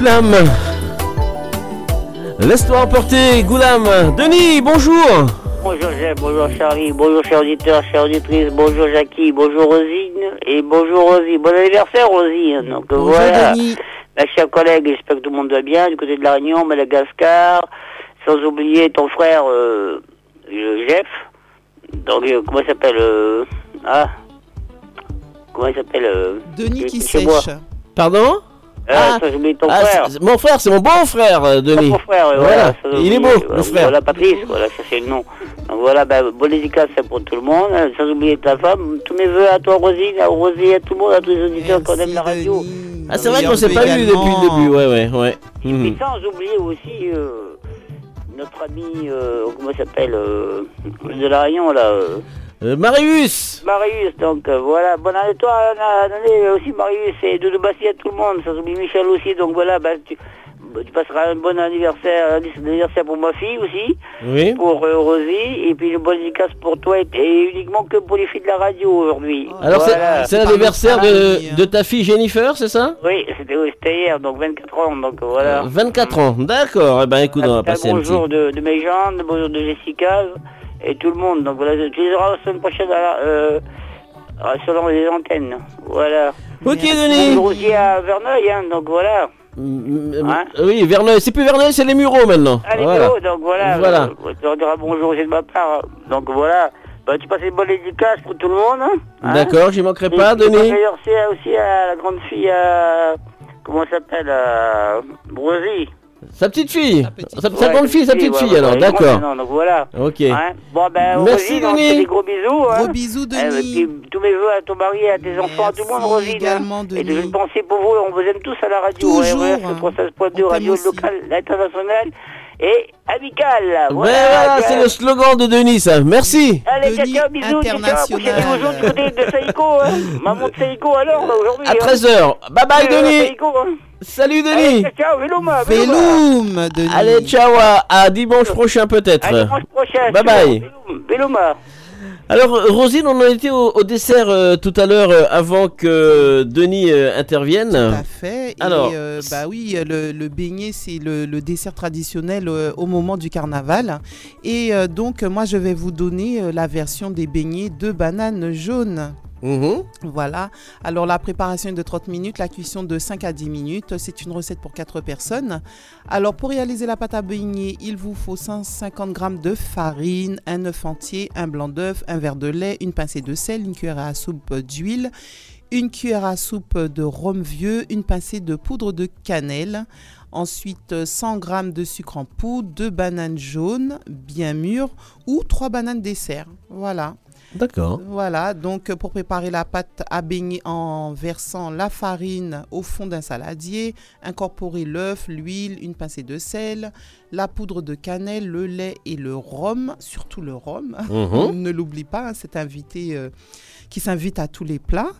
Goulam. Laisse-toi emporter, Goulam. Denis, bonjour. Bonjour Jeff, bonjour Charlie, bonjour chers auditeurs, chères auditrices, bonjour Jackie, bonjour Rosine et bonjour Rosie. Bon anniversaire Rosie. hein. Donc voilà, ma chère collègue, j'espère que tout le monde va bien du côté de la Réunion, Madagascar, sans oublier ton frère euh, Jeff. Donc euh, comment il s'appelle euh, Ah, comment il s'appelle euh, Denis qui chez moi. sèche. Pardon? Ah, ça, oublié ton Ah, frère. c'est- mon frère, c'est mon bon frère, euh, Denis. Mon frère, voilà. voilà, ça, Il est beau, voilà, le frère. Voilà, Patrice, voilà, ça c'est le nom. Donc voilà, ben, bonne dédicace pour tout le monde, euh, sans oublier ta femme. Tous mes voeux à toi, Rosine, à Rosie, à tout le monde, à tous les auditeurs qu'on aime la radio. Ah, c'est vrai qu'on s'est pas vu depuis le début, ouais, ouais, ouais. Mhm. Et sans oublier aussi euh, notre ami, euh, comment il s'appelle, euh, de la Réunion, là. Euh, Euh, Marius Marius, donc euh, voilà, bonne année toi, bonne année aussi Marius, et Doudou Bassi à tout le monde, sans oublier Michel aussi, donc voilà, bah, tu, bah, tu passeras un bon anniversaire, un anniversaire pour ma fille aussi, Oui. pour euh, Rosie, et puis une bonne dédicace pour toi, et, et uniquement que pour les filles de la radio aujourd'hui. Alors, c'est- Voilà. c'est l'anniversaire de, de ta fille Jennifer, c'est ça? Oui, c'était oui, hier, donc 24 ans, donc voilà. 24 ans, d'accord. Eh ben écoute, on va passer un. Bonjour de, de mes gens, bonjour de Jessica et tout le monde. Donc voilà, tu les auras la semaine prochaine à la, euh, à- selon les antennes. Voilà. Ok, Denis. Aussi à Verneuil, hein, donc voilà. Hein Oui, Verneuil, c'est plus Verneuil, c'est les Mureaux maintenant. Allez, voilà. donc voilà. Voilà. euh, tu leur diras bonjour aussi de ma part. Donc voilà. Bah, tu passes une bonne dédicace pour tout le monde. hein. D'accord, j'y manquerai pas, Denis. D'ailleurs, c'est aussi à la grande fille, euh, comment elle s'appelle euh, Rosie. Sa petite fille Sa, sa Ouais, grande fille, sa petite ouais, fille ouais, alors, ouais, d'accord. non, donc voilà. Ok. Hein. Bon, ben, Merci, Rosie, on Denis. fait des gros bisous. Hein. Gros bisous, Denis. Eh, puis, tous mes voeux à ton mari et à tes enfants, à tout le monde, Rosie. également, Et de pensée pour vous, on vous aime tous à la radio. Toujours, RRS hein. 316.2, radio locale, internationale et amicale. Ouais, voilà, bien. c'est le slogan de Denis, ça. Merci. Allez, ciao, ciao, bisous, ciao, ciao, émission du côté de Saïko, hein. Maman de Saïko, alors, là, aujourd'hui. À hein. 13h. Bye bye, Euh, Denis. Salut, Allez, Denis. ciao, ciao, Veloum, Denis. Allez, ciao, à, à dimanche prochain peut-être. À dimanche prochain. Bye ciao, bye. Veloum. Alors, Rosine, on en était au, au dessert euh, tout à l'heure euh, avant que Denis euh, intervienne. Tout à fait. Et Alors, euh, bah oui, le, le beignet, c'est le, le dessert traditionnel euh, au moment du carnaval. Et euh, donc, moi, je vais vous donner euh, la version des beignets de bananes jaunes. Mhm. Voilà. Alors la préparation est de 30 minutes, la cuisson de 5 à 10 minutes. C'est une recette pour 4 personnes. Alors pour réaliser la pâte à beignet, il vous faut 150 g de farine, un œuf entier, un blanc d'œuf, un verre de lait, une pincée de sel, une cuillère à soupe d'huile, une cuillère à soupe de rhum vieux, une pincée de poudre de cannelle. Ensuite, 100 g de sucre en poudre, deux bananes jaunes bien mûres ou trois bananes dessert. Voilà. D'accord. Voilà, donc euh, pour préparer la pâte à beignet en versant la farine au fond d'un saladier, incorporer l'œuf, l'huile, une pincée de sel, la poudre de cannelle, le lait et le rhum, surtout le rhum. Mhm. ne l'oublie pas, hein, c'est invité euh, qui s'invite à tous les plats.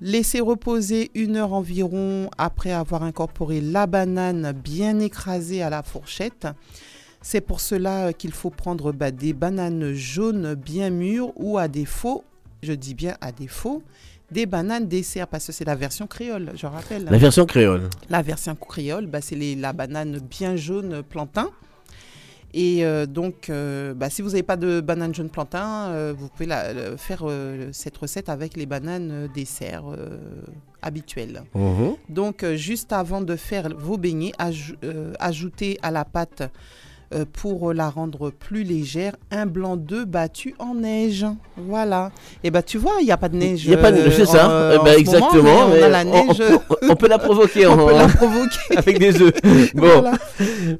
Laisser reposer une heure environ après avoir incorporé la banane bien écrasée à la fourchette. C'est pour cela euh, qu'il faut prendre bah, des bananes jaunes bien mûres ou à défaut, je dis bien à défaut, des bananes dessert parce que c'est la version créole, je rappelle. La version créole. La version créole, bah, c'est la banane bien jaune plantain. Et euh, donc, euh, bah, si vous n'avez pas de banane jaune plantain, euh, vous pouvez la- faire cette recette avec les bananes dessert habituelles. Mhm. Donc, juste avant de faire vos beignets, aj- ajoutez à la pâte, euh, pour la rendre plus légère, un blanc d'œuf battu en neige. Voilà. Et bah, tu vois, il n'y a pas de neige. Il n'y a pas de euh, c'est ça. en- Eh en ben, exactement. moment, mais on a la on- neige. On, on peut la provoquer. On en- peut la provoquer. avec des œufs. Bon. Voilà.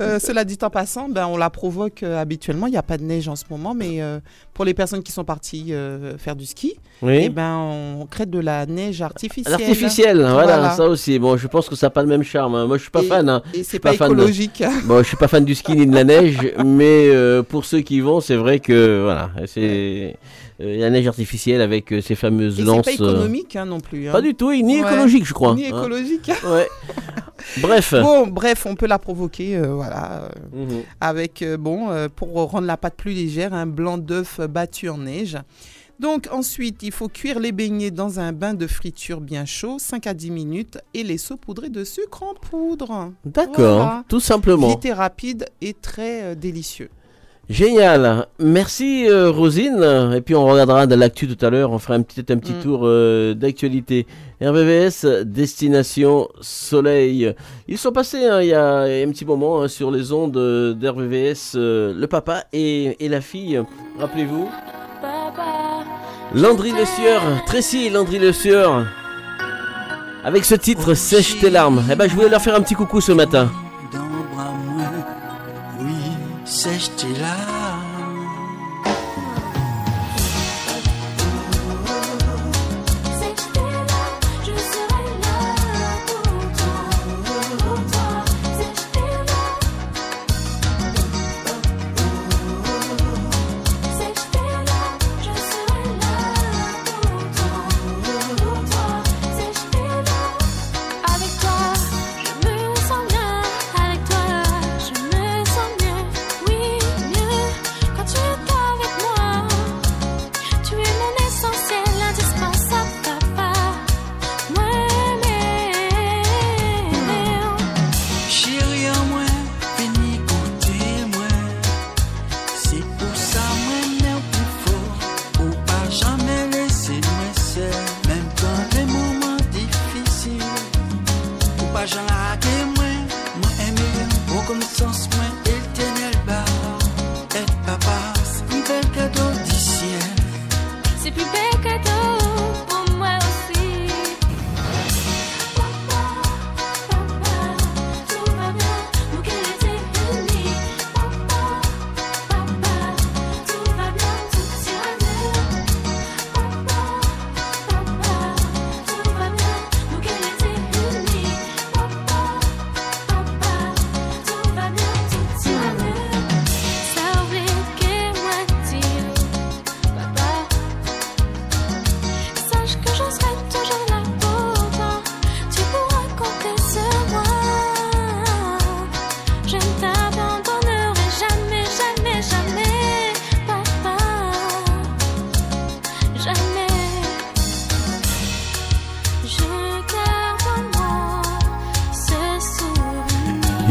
Euh, cela dit en passant, ben, on la provoque euh, habituellement. Il n'y a pas de neige en ce moment, mais euh, pour les personnes qui sont parties euh, faire du ski, Oui. eh ben, on crée de la neige artificielle. L'artificiel, voilà, ça aussi. Bon, je pense que ça n'a pas le même charme. hein. Moi, je suis pas Et- fan. hein. et c'est pas fan de- écologique. Bon, je suis pas fan du ski ni de la neige, mais euh, pour ceux qui y vont, c'est vrai que voilà, c'est la neige artificielle avec euh, ces fameuses Et lances. c'est pas euh, économique hein, non plus. hein. Pas du tout, et ni Ouais. écologique, je crois. Ni hein. écologique. Ouais. Bref. Bon, bref, on peut la provoquer, euh, voilà, euh, Mhm. avec euh, bon euh, pour rendre la pâte plus légère, un blanc d'œuf battu en neige. Donc ensuite, il faut cuire les beignets dans un bain de friture bien chaud, 5 à 10 minutes, et les saupoudrer de sucre en poudre. D'accord, tout simplement. Vite et rapide et très euh, délicieux. Génial. Merci euh, Rosine. Et puis on regardera de l'actu tout à l'heure. On fera un petit, un petit Mm. tour euh, d'actualité. RVVS, Destination Soleil. Ils sont passés hein, il y a un petit moment hein, sur les ondes d'RVVS, euh, le papa et, et la fille. Rappelez-vous Landry Le Sieur, Tracy Landry Le Sieur. Avec ce titre, Sèche tes larmes. Eh ben, je voulais leur faire un petit coucou ce matin. Sèche tes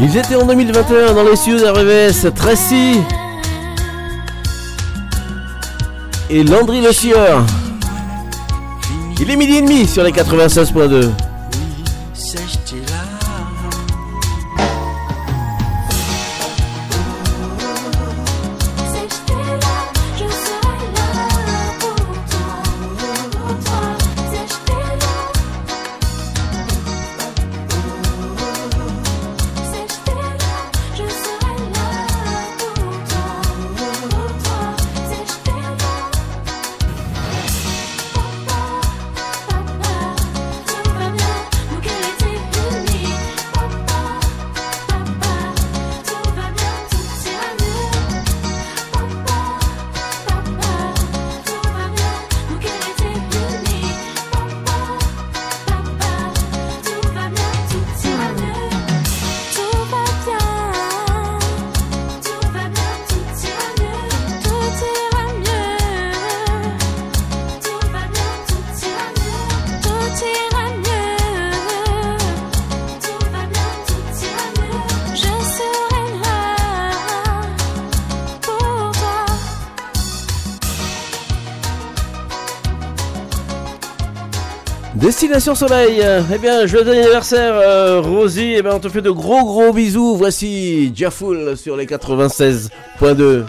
Ils étaient en 2021 dans les cieux RVS, Tracy et Landry Le Sieur. Il est midi et demi sur les 96.2. Destination Soleil, eh bien, joyeux anniversaire, euh, Rosie. Eh bien, on te fait de gros gros bisous. Voici Jafoul sur les 96.2.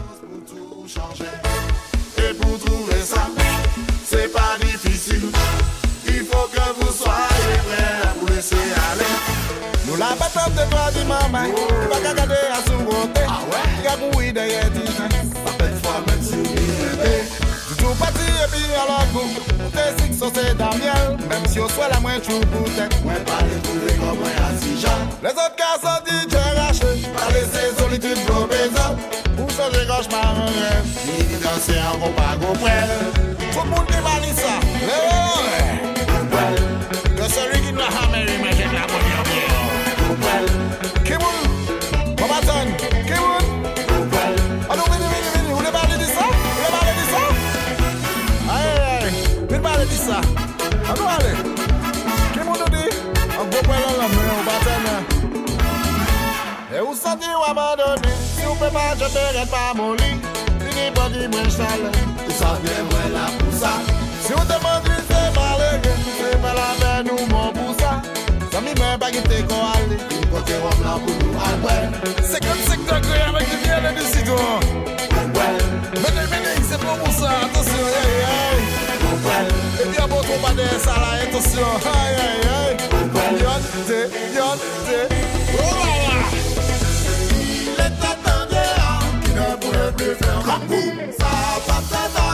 la mwen chou poutet Mwen pale pou de kon mwen asijan Le zot ka soti dje rache Pale se solitude go bezan Ou se je goche ma an rev Ni di danse an kon pa go prel Tout moun ki mani sa Le ore Go prel Yo seri ki nou ha meri men jen la mwen yon Go prel Ki moun Komatan Ki moun Go prel Ano vini vini vini. Ou ne pale di sa Ou ne pale di sa Aye aye Vini pale di sa di ou abandone Si ou pe pa jete ret pa mon li Di ni body mwen chale Ou sa vye mwen la pousa Si ou te mandri se malege Se pe la ven ou mon pousa Sa mi mwen pa gite ko ale Ou kote wap la pou nou alwe 55 degre avek di vye le disido Alwe Mene mene se pou mousa Atensyon hey hey. Alwe E di abot ou pa de sala Atensyon hey hey. Hey Yon de yon de fè an kakou Sa pa fè ta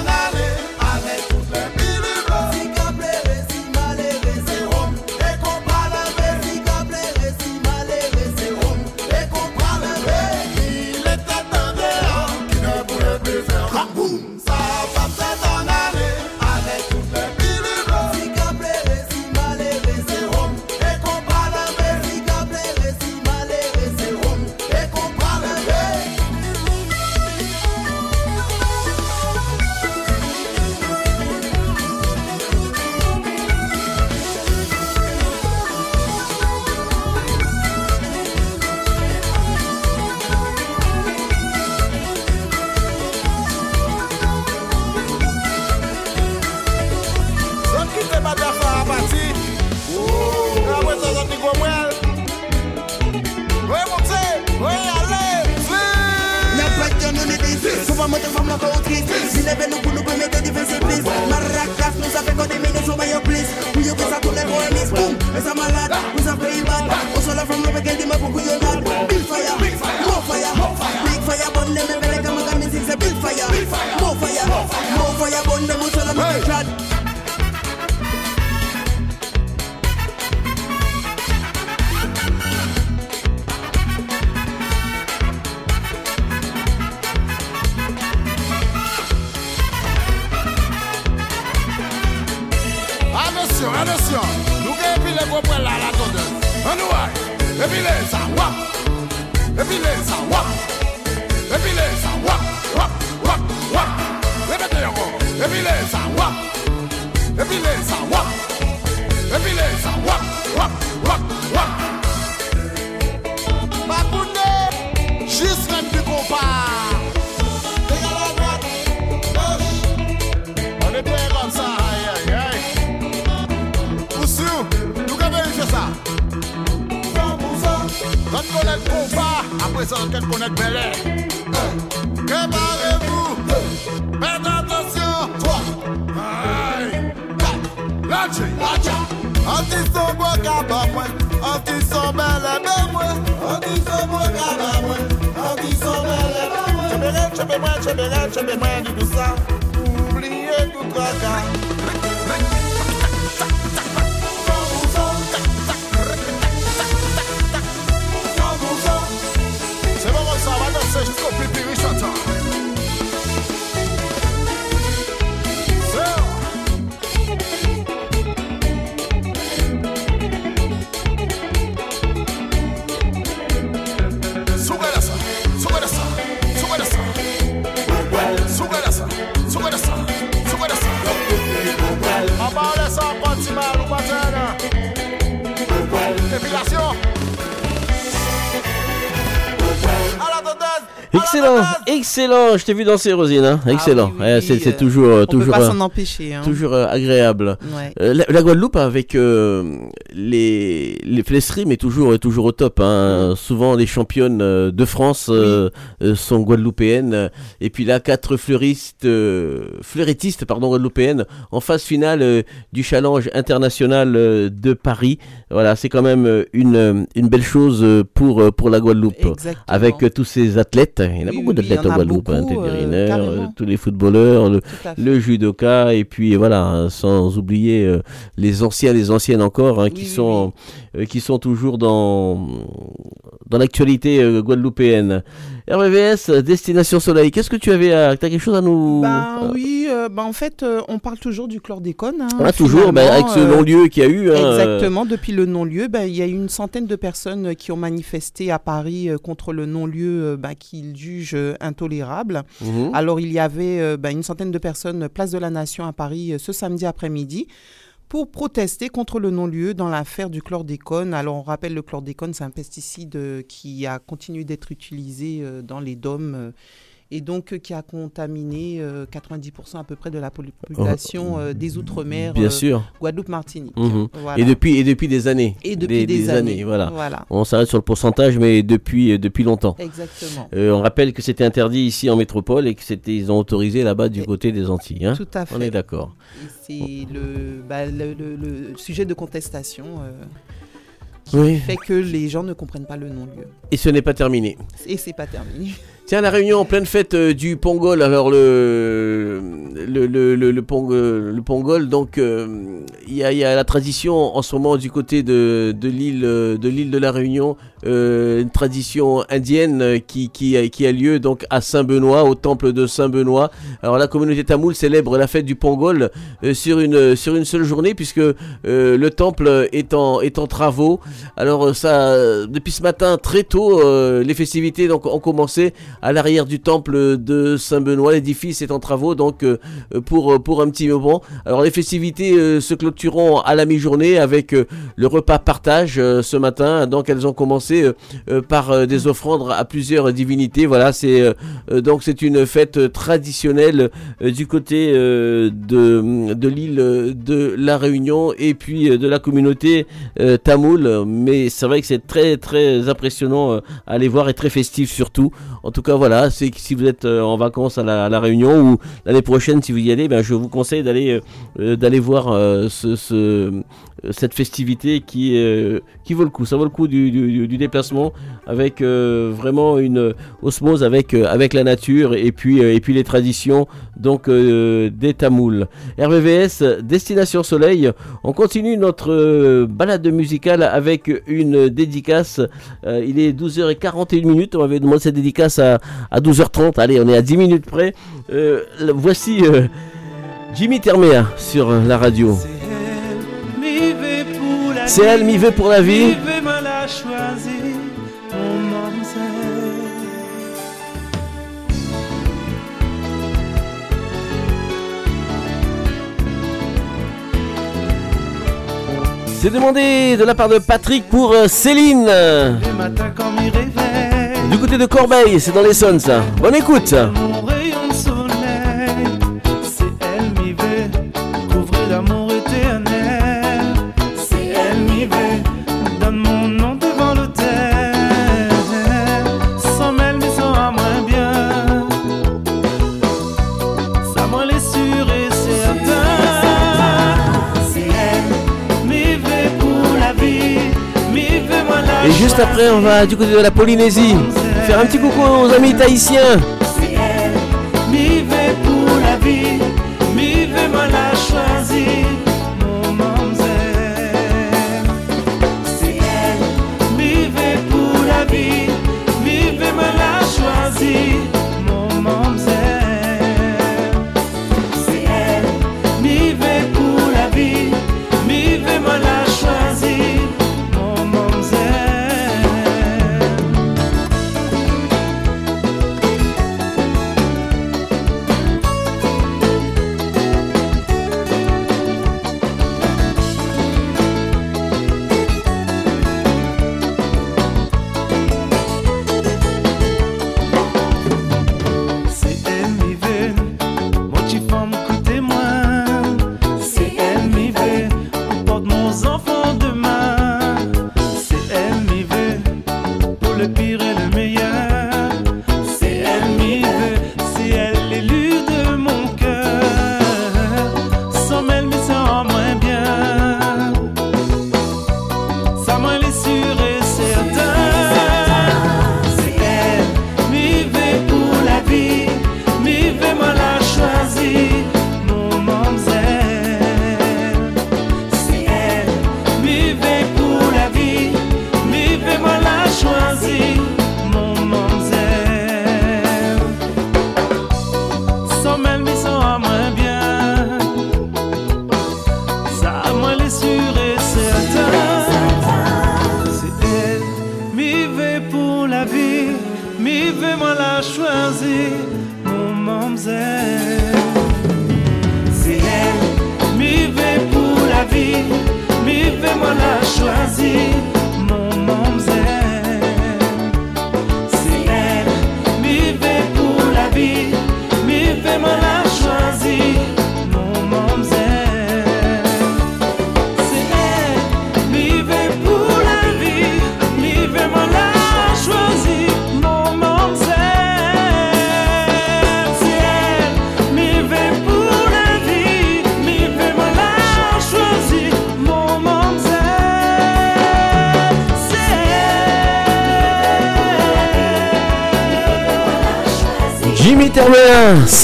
Anti-son belle, belle, moi. Anti-son bon cabas, moi. Excellent, excellent. Je t'ai vu danser, Rosine. hein. Excellent. oui, Eh, c'est oui, c'est euh, toujours, euh, on peut pas euh, s'en empêcher, hein. toujours euh, agréable. Ouais. Euh, la, la Guadeloupe avec les les flesseries, mais toujours est toujours au top. hein. Souvent les championnes de France sont guadeloupéennes. Et puis là, quatre fleuristes, fleurettistes, pardon, guadeloupéennes en phase finale du challenge international de Paris. Voilà, c'est quand même une une belle chose pour pour la Guadeloupe. Exactement. Avec tous ces athlètes, y en a Oui, beaucoup oui, d'athlètes il y en en a Guadeloupe, hein, beaucoup, euh, Riner, carrément. euh, tous les footballeurs, le, judoka, et puis voilà, sans oublier euh, les anciens, les anciennes encore, hein, qui sont euh, qui sont toujours dans dans l'actualité euh, guadeloupéenne. RVVS, Destination Soleil. Qu'est-ce que tu avais à, t'as quelque chose à nous Ben oui, euh, ben en fait, euh, on parle toujours du chlordécone. hein, Ah, toujours, ben, finalement, avec ce euh, non-lieu qu'il y a eu. hein, Exactement, depuis le non-lieu, ben, il y a eu une centaine de personnes qui ont manifesté à Paris euh, contre le non-lieu euh, ben, qu'ils jugent euh, intolérable. Mhm. Alors il y avait euh, ben, une centaine de personnes, place de la Nation à Paris, euh, ce samedi après-midi pour protester contre le non-lieu dans l'affaire du chlordécone. Alors on rappelle, le chlordécone, c'est un pesticide euh, qui a continué d'être utilisé euh, dans les DOM euh, et donc euh, qui a contaminé euh, 90% à peu près de la polu- population euh, des Outre-mer, Bien euh, sûr. Guadeloupe-Martinique. Mhm. Voilà. Et depuis et depuis des années. Et depuis des années, voilà. voilà. On s'arrête sur le pourcentage, mais depuis euh, depuis longtemps. Exactement. Euh, on rappelle que c'était interdit ici en métropole et que c'était ils ont autorisé là-bas du côté des Antilles. hein. Tout à fait. On est d'accord. C'est le, bah, le, le- le sujet de contestation euh, qui Oui. fait que les gens ne comprennent pas le non-lieu. Et ce n'est pas terminé. Et c'est pas terminé. Tiens, la réunion en pleine fête euh, du Pongol. Alors, le, le, le, le, le euh, Pongol, donc, euh, il y, a, y a la tradition en ce moment du côté de, de l'île de l'île de la Réunion, une tradition indienne qui, qui, qui a lieu donc à Saint-Benoît, au temple de Saint-Benoît. Alors, la communauté tamoule célèbre la fête du Pongol sur, une, sur une seule journée, puisque le temple est en, est en travaux. Alors, ça, depuis ce matin, très tôt, les festivités donc, ont commencé à l'arrière du temple de Saint-Benoît. L'édifice est en travaux donc euh, pour, euh, pour un petit moment. Alors les festivités euh, se clôtureront à la mi-journée avec le repas partage ce matin. Donc elles ont commencé par des offrandes à plusieurs divinités. Voilà, c'est donc c'est une fête traditionnelle du côté de, de l'île de la Réunion et puis de la communauté tamoule. Mais c'est vrai que c'est très très impressionnant à aller voir et très festif surtout. En tout cas, voilà, c'est si vous êtes euh, en vacances à la, Réunion ou l'année prochaine, si vous y allez, ben, je vous conseille d'aller euh, euh, d'aller voir ce, cette festivité qui, euh, qui vaut le coup. Ça vaut le coup du, du- du déplacement avec euh, vraiment une osmose avec, euh, avec la nature et puis, euh, et puis les traditions donc euh, des Tamouls. RVVS, Destination Soleil. On continue notre euh, balade musicale avec une dédicace. Euh, il est 12h41 minutes. On m'avait demandé cette dédicace à, à 12h30. Allez, on est à 10 minutes près. Euh, voici euh, Jimmy Termea sur la radio. C'est elle, m'y veut pour la vie. C'est demandé de la part de Patrick pour euh, Céline. Du côté de Corbeil, c'est dans les Sons. ça. Bonne écoute. mon rayon Et juste après, on va du côté de la Polynésie faire un petit coucou aux amis tahitiens.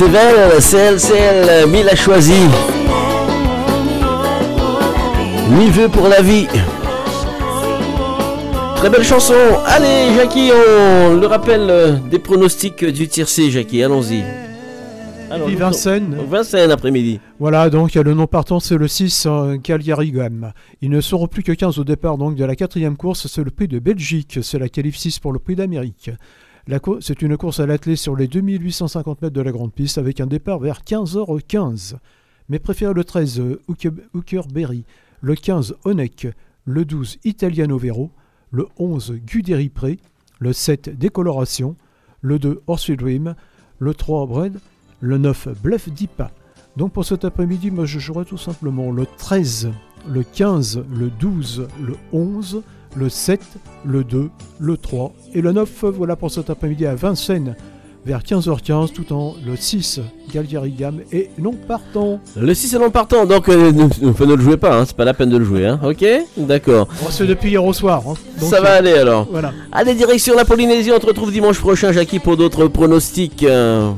C'est elle, c'est elle, c'est elle, Mille a choisi. Mi veut pour la vie. Très belle chanson. Allez, Jackie, on le rappelle euh, des pronostics du tiercé, Jackie, allons-y. Vincennes. Vincennes après-midi. Voilà, donc le nom partant, c'est le 6 euh, Cagliari Gam. Ils ne seront plus que 15 au départ donc de la quatrième course, c'est le prix de Belgique, c'est la qualif 6 pour le prix d'Amérique. C'est une course à l'attelé sur les 2850 mètres de la grande piste avec un départ vers 15h15. Mais préfère le 13 euh, Hooker- Hookerberry, le 15 Honeck, le 12 Italiano Vero, le 11 Guderi Pré, le 7 Décoloration, le 2 Horsey Dream, le 3 Bread, le 9 Bluff Dipa. Donc pour cet après-midi, moi je jouerai tout simplement le 13, le 15, le 12, le 11, le 7, le 2, le 3 et le 9. Voilà pour cet après-midi à Vincennes vers 15h15, tout en le 6 Gallieri Gam et non partant. Le 6 est non partant, donc euh, ne, ne- ne le jouez pas, hein, c'est pas la peine de le jouer, hein, ok? D'accord. Bon, c'est depuis hier au soir. hein. Donc, Ça va euh, aller alors. Voilà. Allez, direction la Polynésie, on te retrouve dimanche prochain, Jackie, pour d'autres pronostics. euh.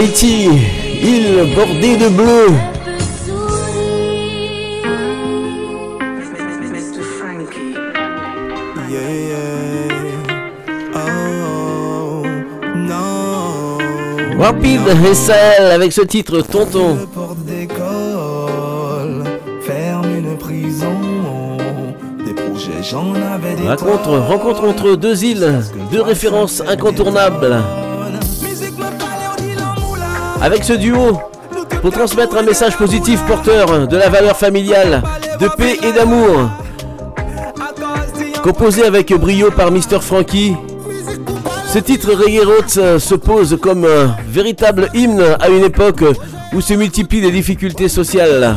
Tahiti, île bordée de bleu. Rapide Sahel avec ce titre Tonton. Porte d'école, ferme une prison. Des projets, j'en avais des Rencontre, rencontre entre deux îles, deux références incontournables. Avec ce duo, pour transmettre un message positif porteur de la valeur familiale, de paix et d'amour. Composé avec brio par Mr. Frankie, ce titre Reggae Roots se pose comme un véritable hymne à une époque où se multiplient les difficultés sociales.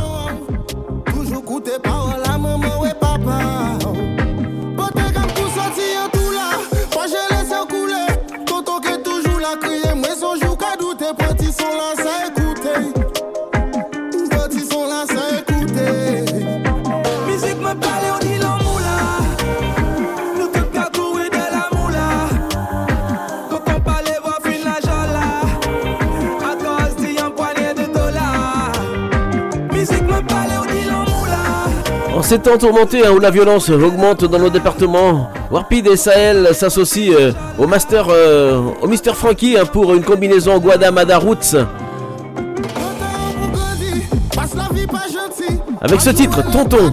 Ces temps tourmentés hein, où la violence augmente dans nos départements, Warpid et Sahel s'associent euh, au master, euh, au Mister Frankie hein, pour une combinaison Guadamada Roots. Avec ce titre, Tonton.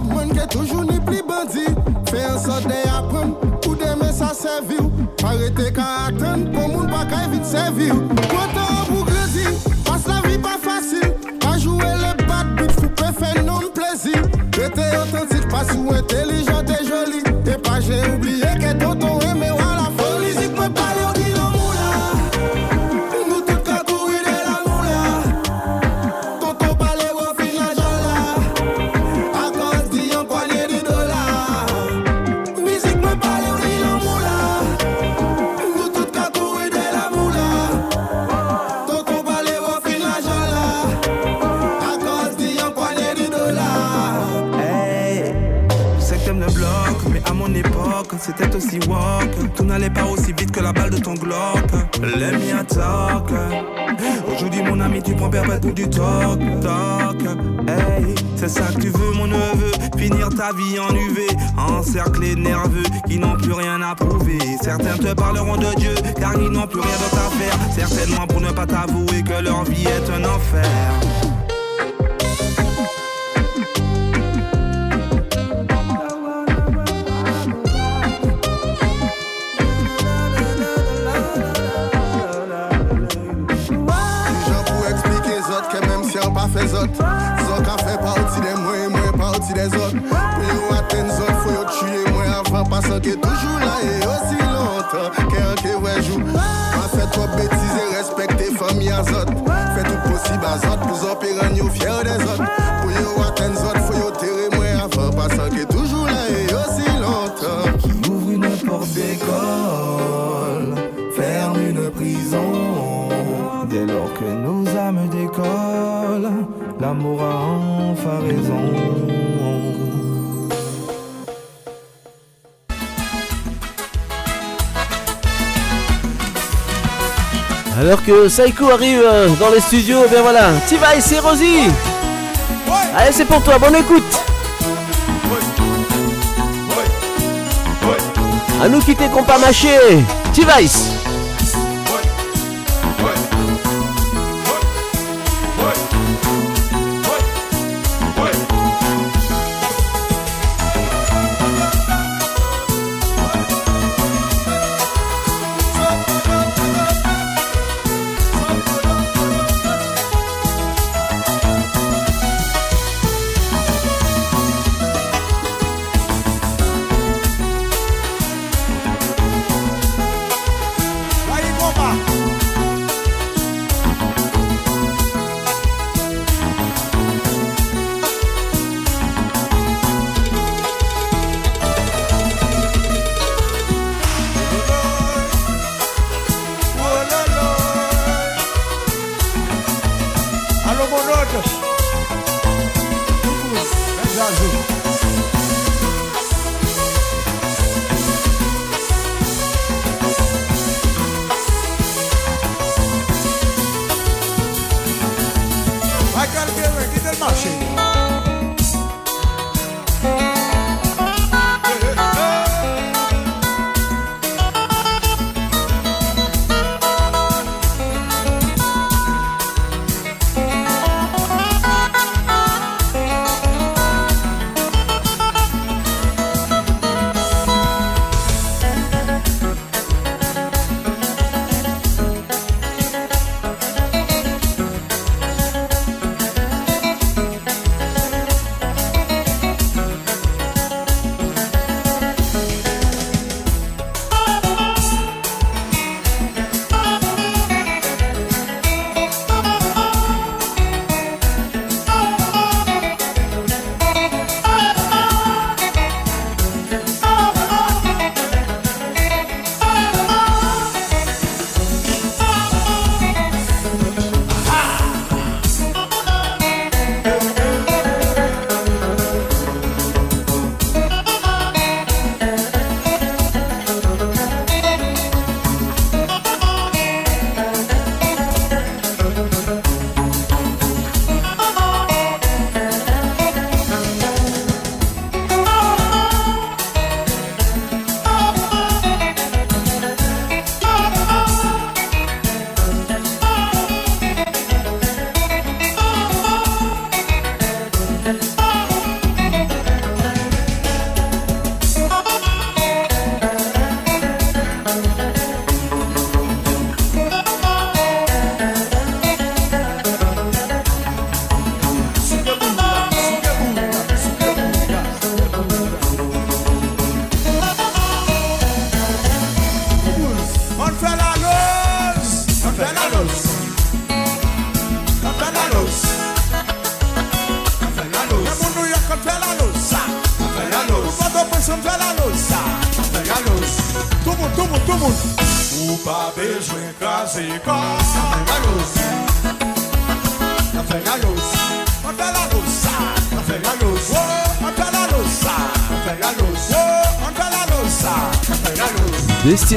Authentique Pas ton Glock Let me talk Aujourd'hui mon ami tu prends perpète du talk Talk Hey, c'est ça que tu veux mon neveu. Finir ta vie en UV Encerclé nerveux Qui n'ont plus rien à prouver. Certains te parleront de Dieu Car ils n'ont plus rien d'autre à faire. Certainement pour ne pas t'avouer que leur vie est un enfer de zot Pou yo aten zot, fò yo tue mwen avan Pasan ke toujou la e osi lontan Ke anke wejou An fè trop betize, respekte fami a zot. Fè tout posib a zot, pou zon peran yo fyer de zot Alors que Saiko arrive euh, dans les studios, bien voilà. T-Vice c'est Rosie. Allez, c'est pour toi, bonne écoute. À nous quitter qu'on pas mâché. T-Vice.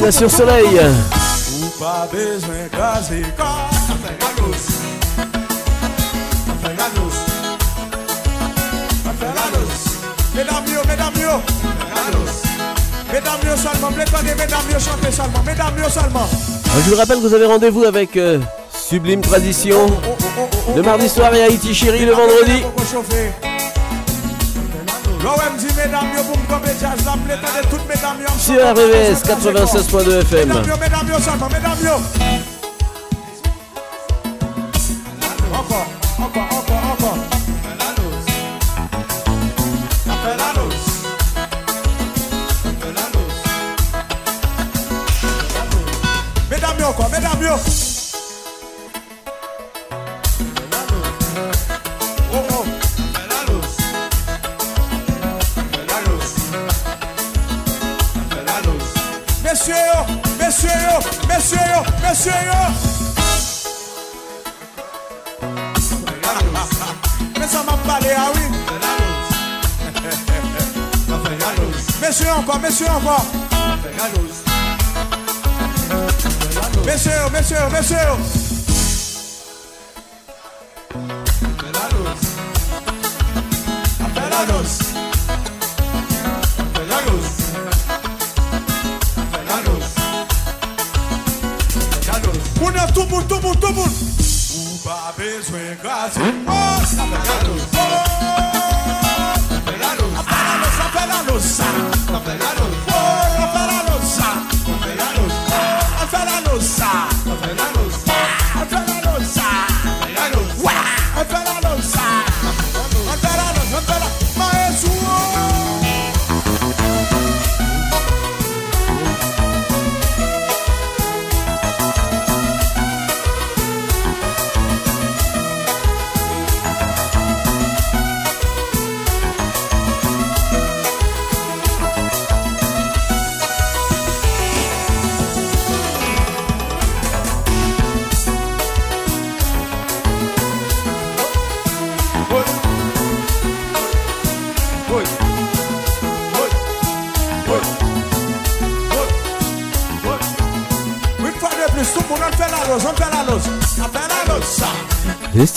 destination soleil. Je vous rappelle que vous avez rendez-vous avec euh, Sublime Tradition le mardi soir et Haïti Chérie le vendredi. sur RVS 96.2 FM.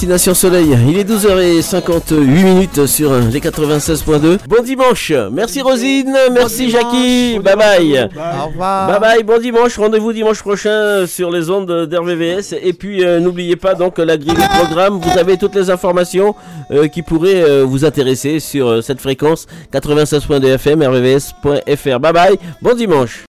Destination Soleil, il est 12h58 minutes sur les 96.2. Bon dimanche, merci Rosine, merci Jackie, bye bye. Au revoir. Bye bye, bon dimanche, rendez-vous dimanche prochain sur les ondes d'RVVS. Et puis euh, n'oubliez pas donc la grille du programme, vous avez toutes les informations euh, qui pourraient euh, vous intéresser sur euh, cette fréquence 96.2 FM, rvvs.fr. Bye bye, bon dimanche.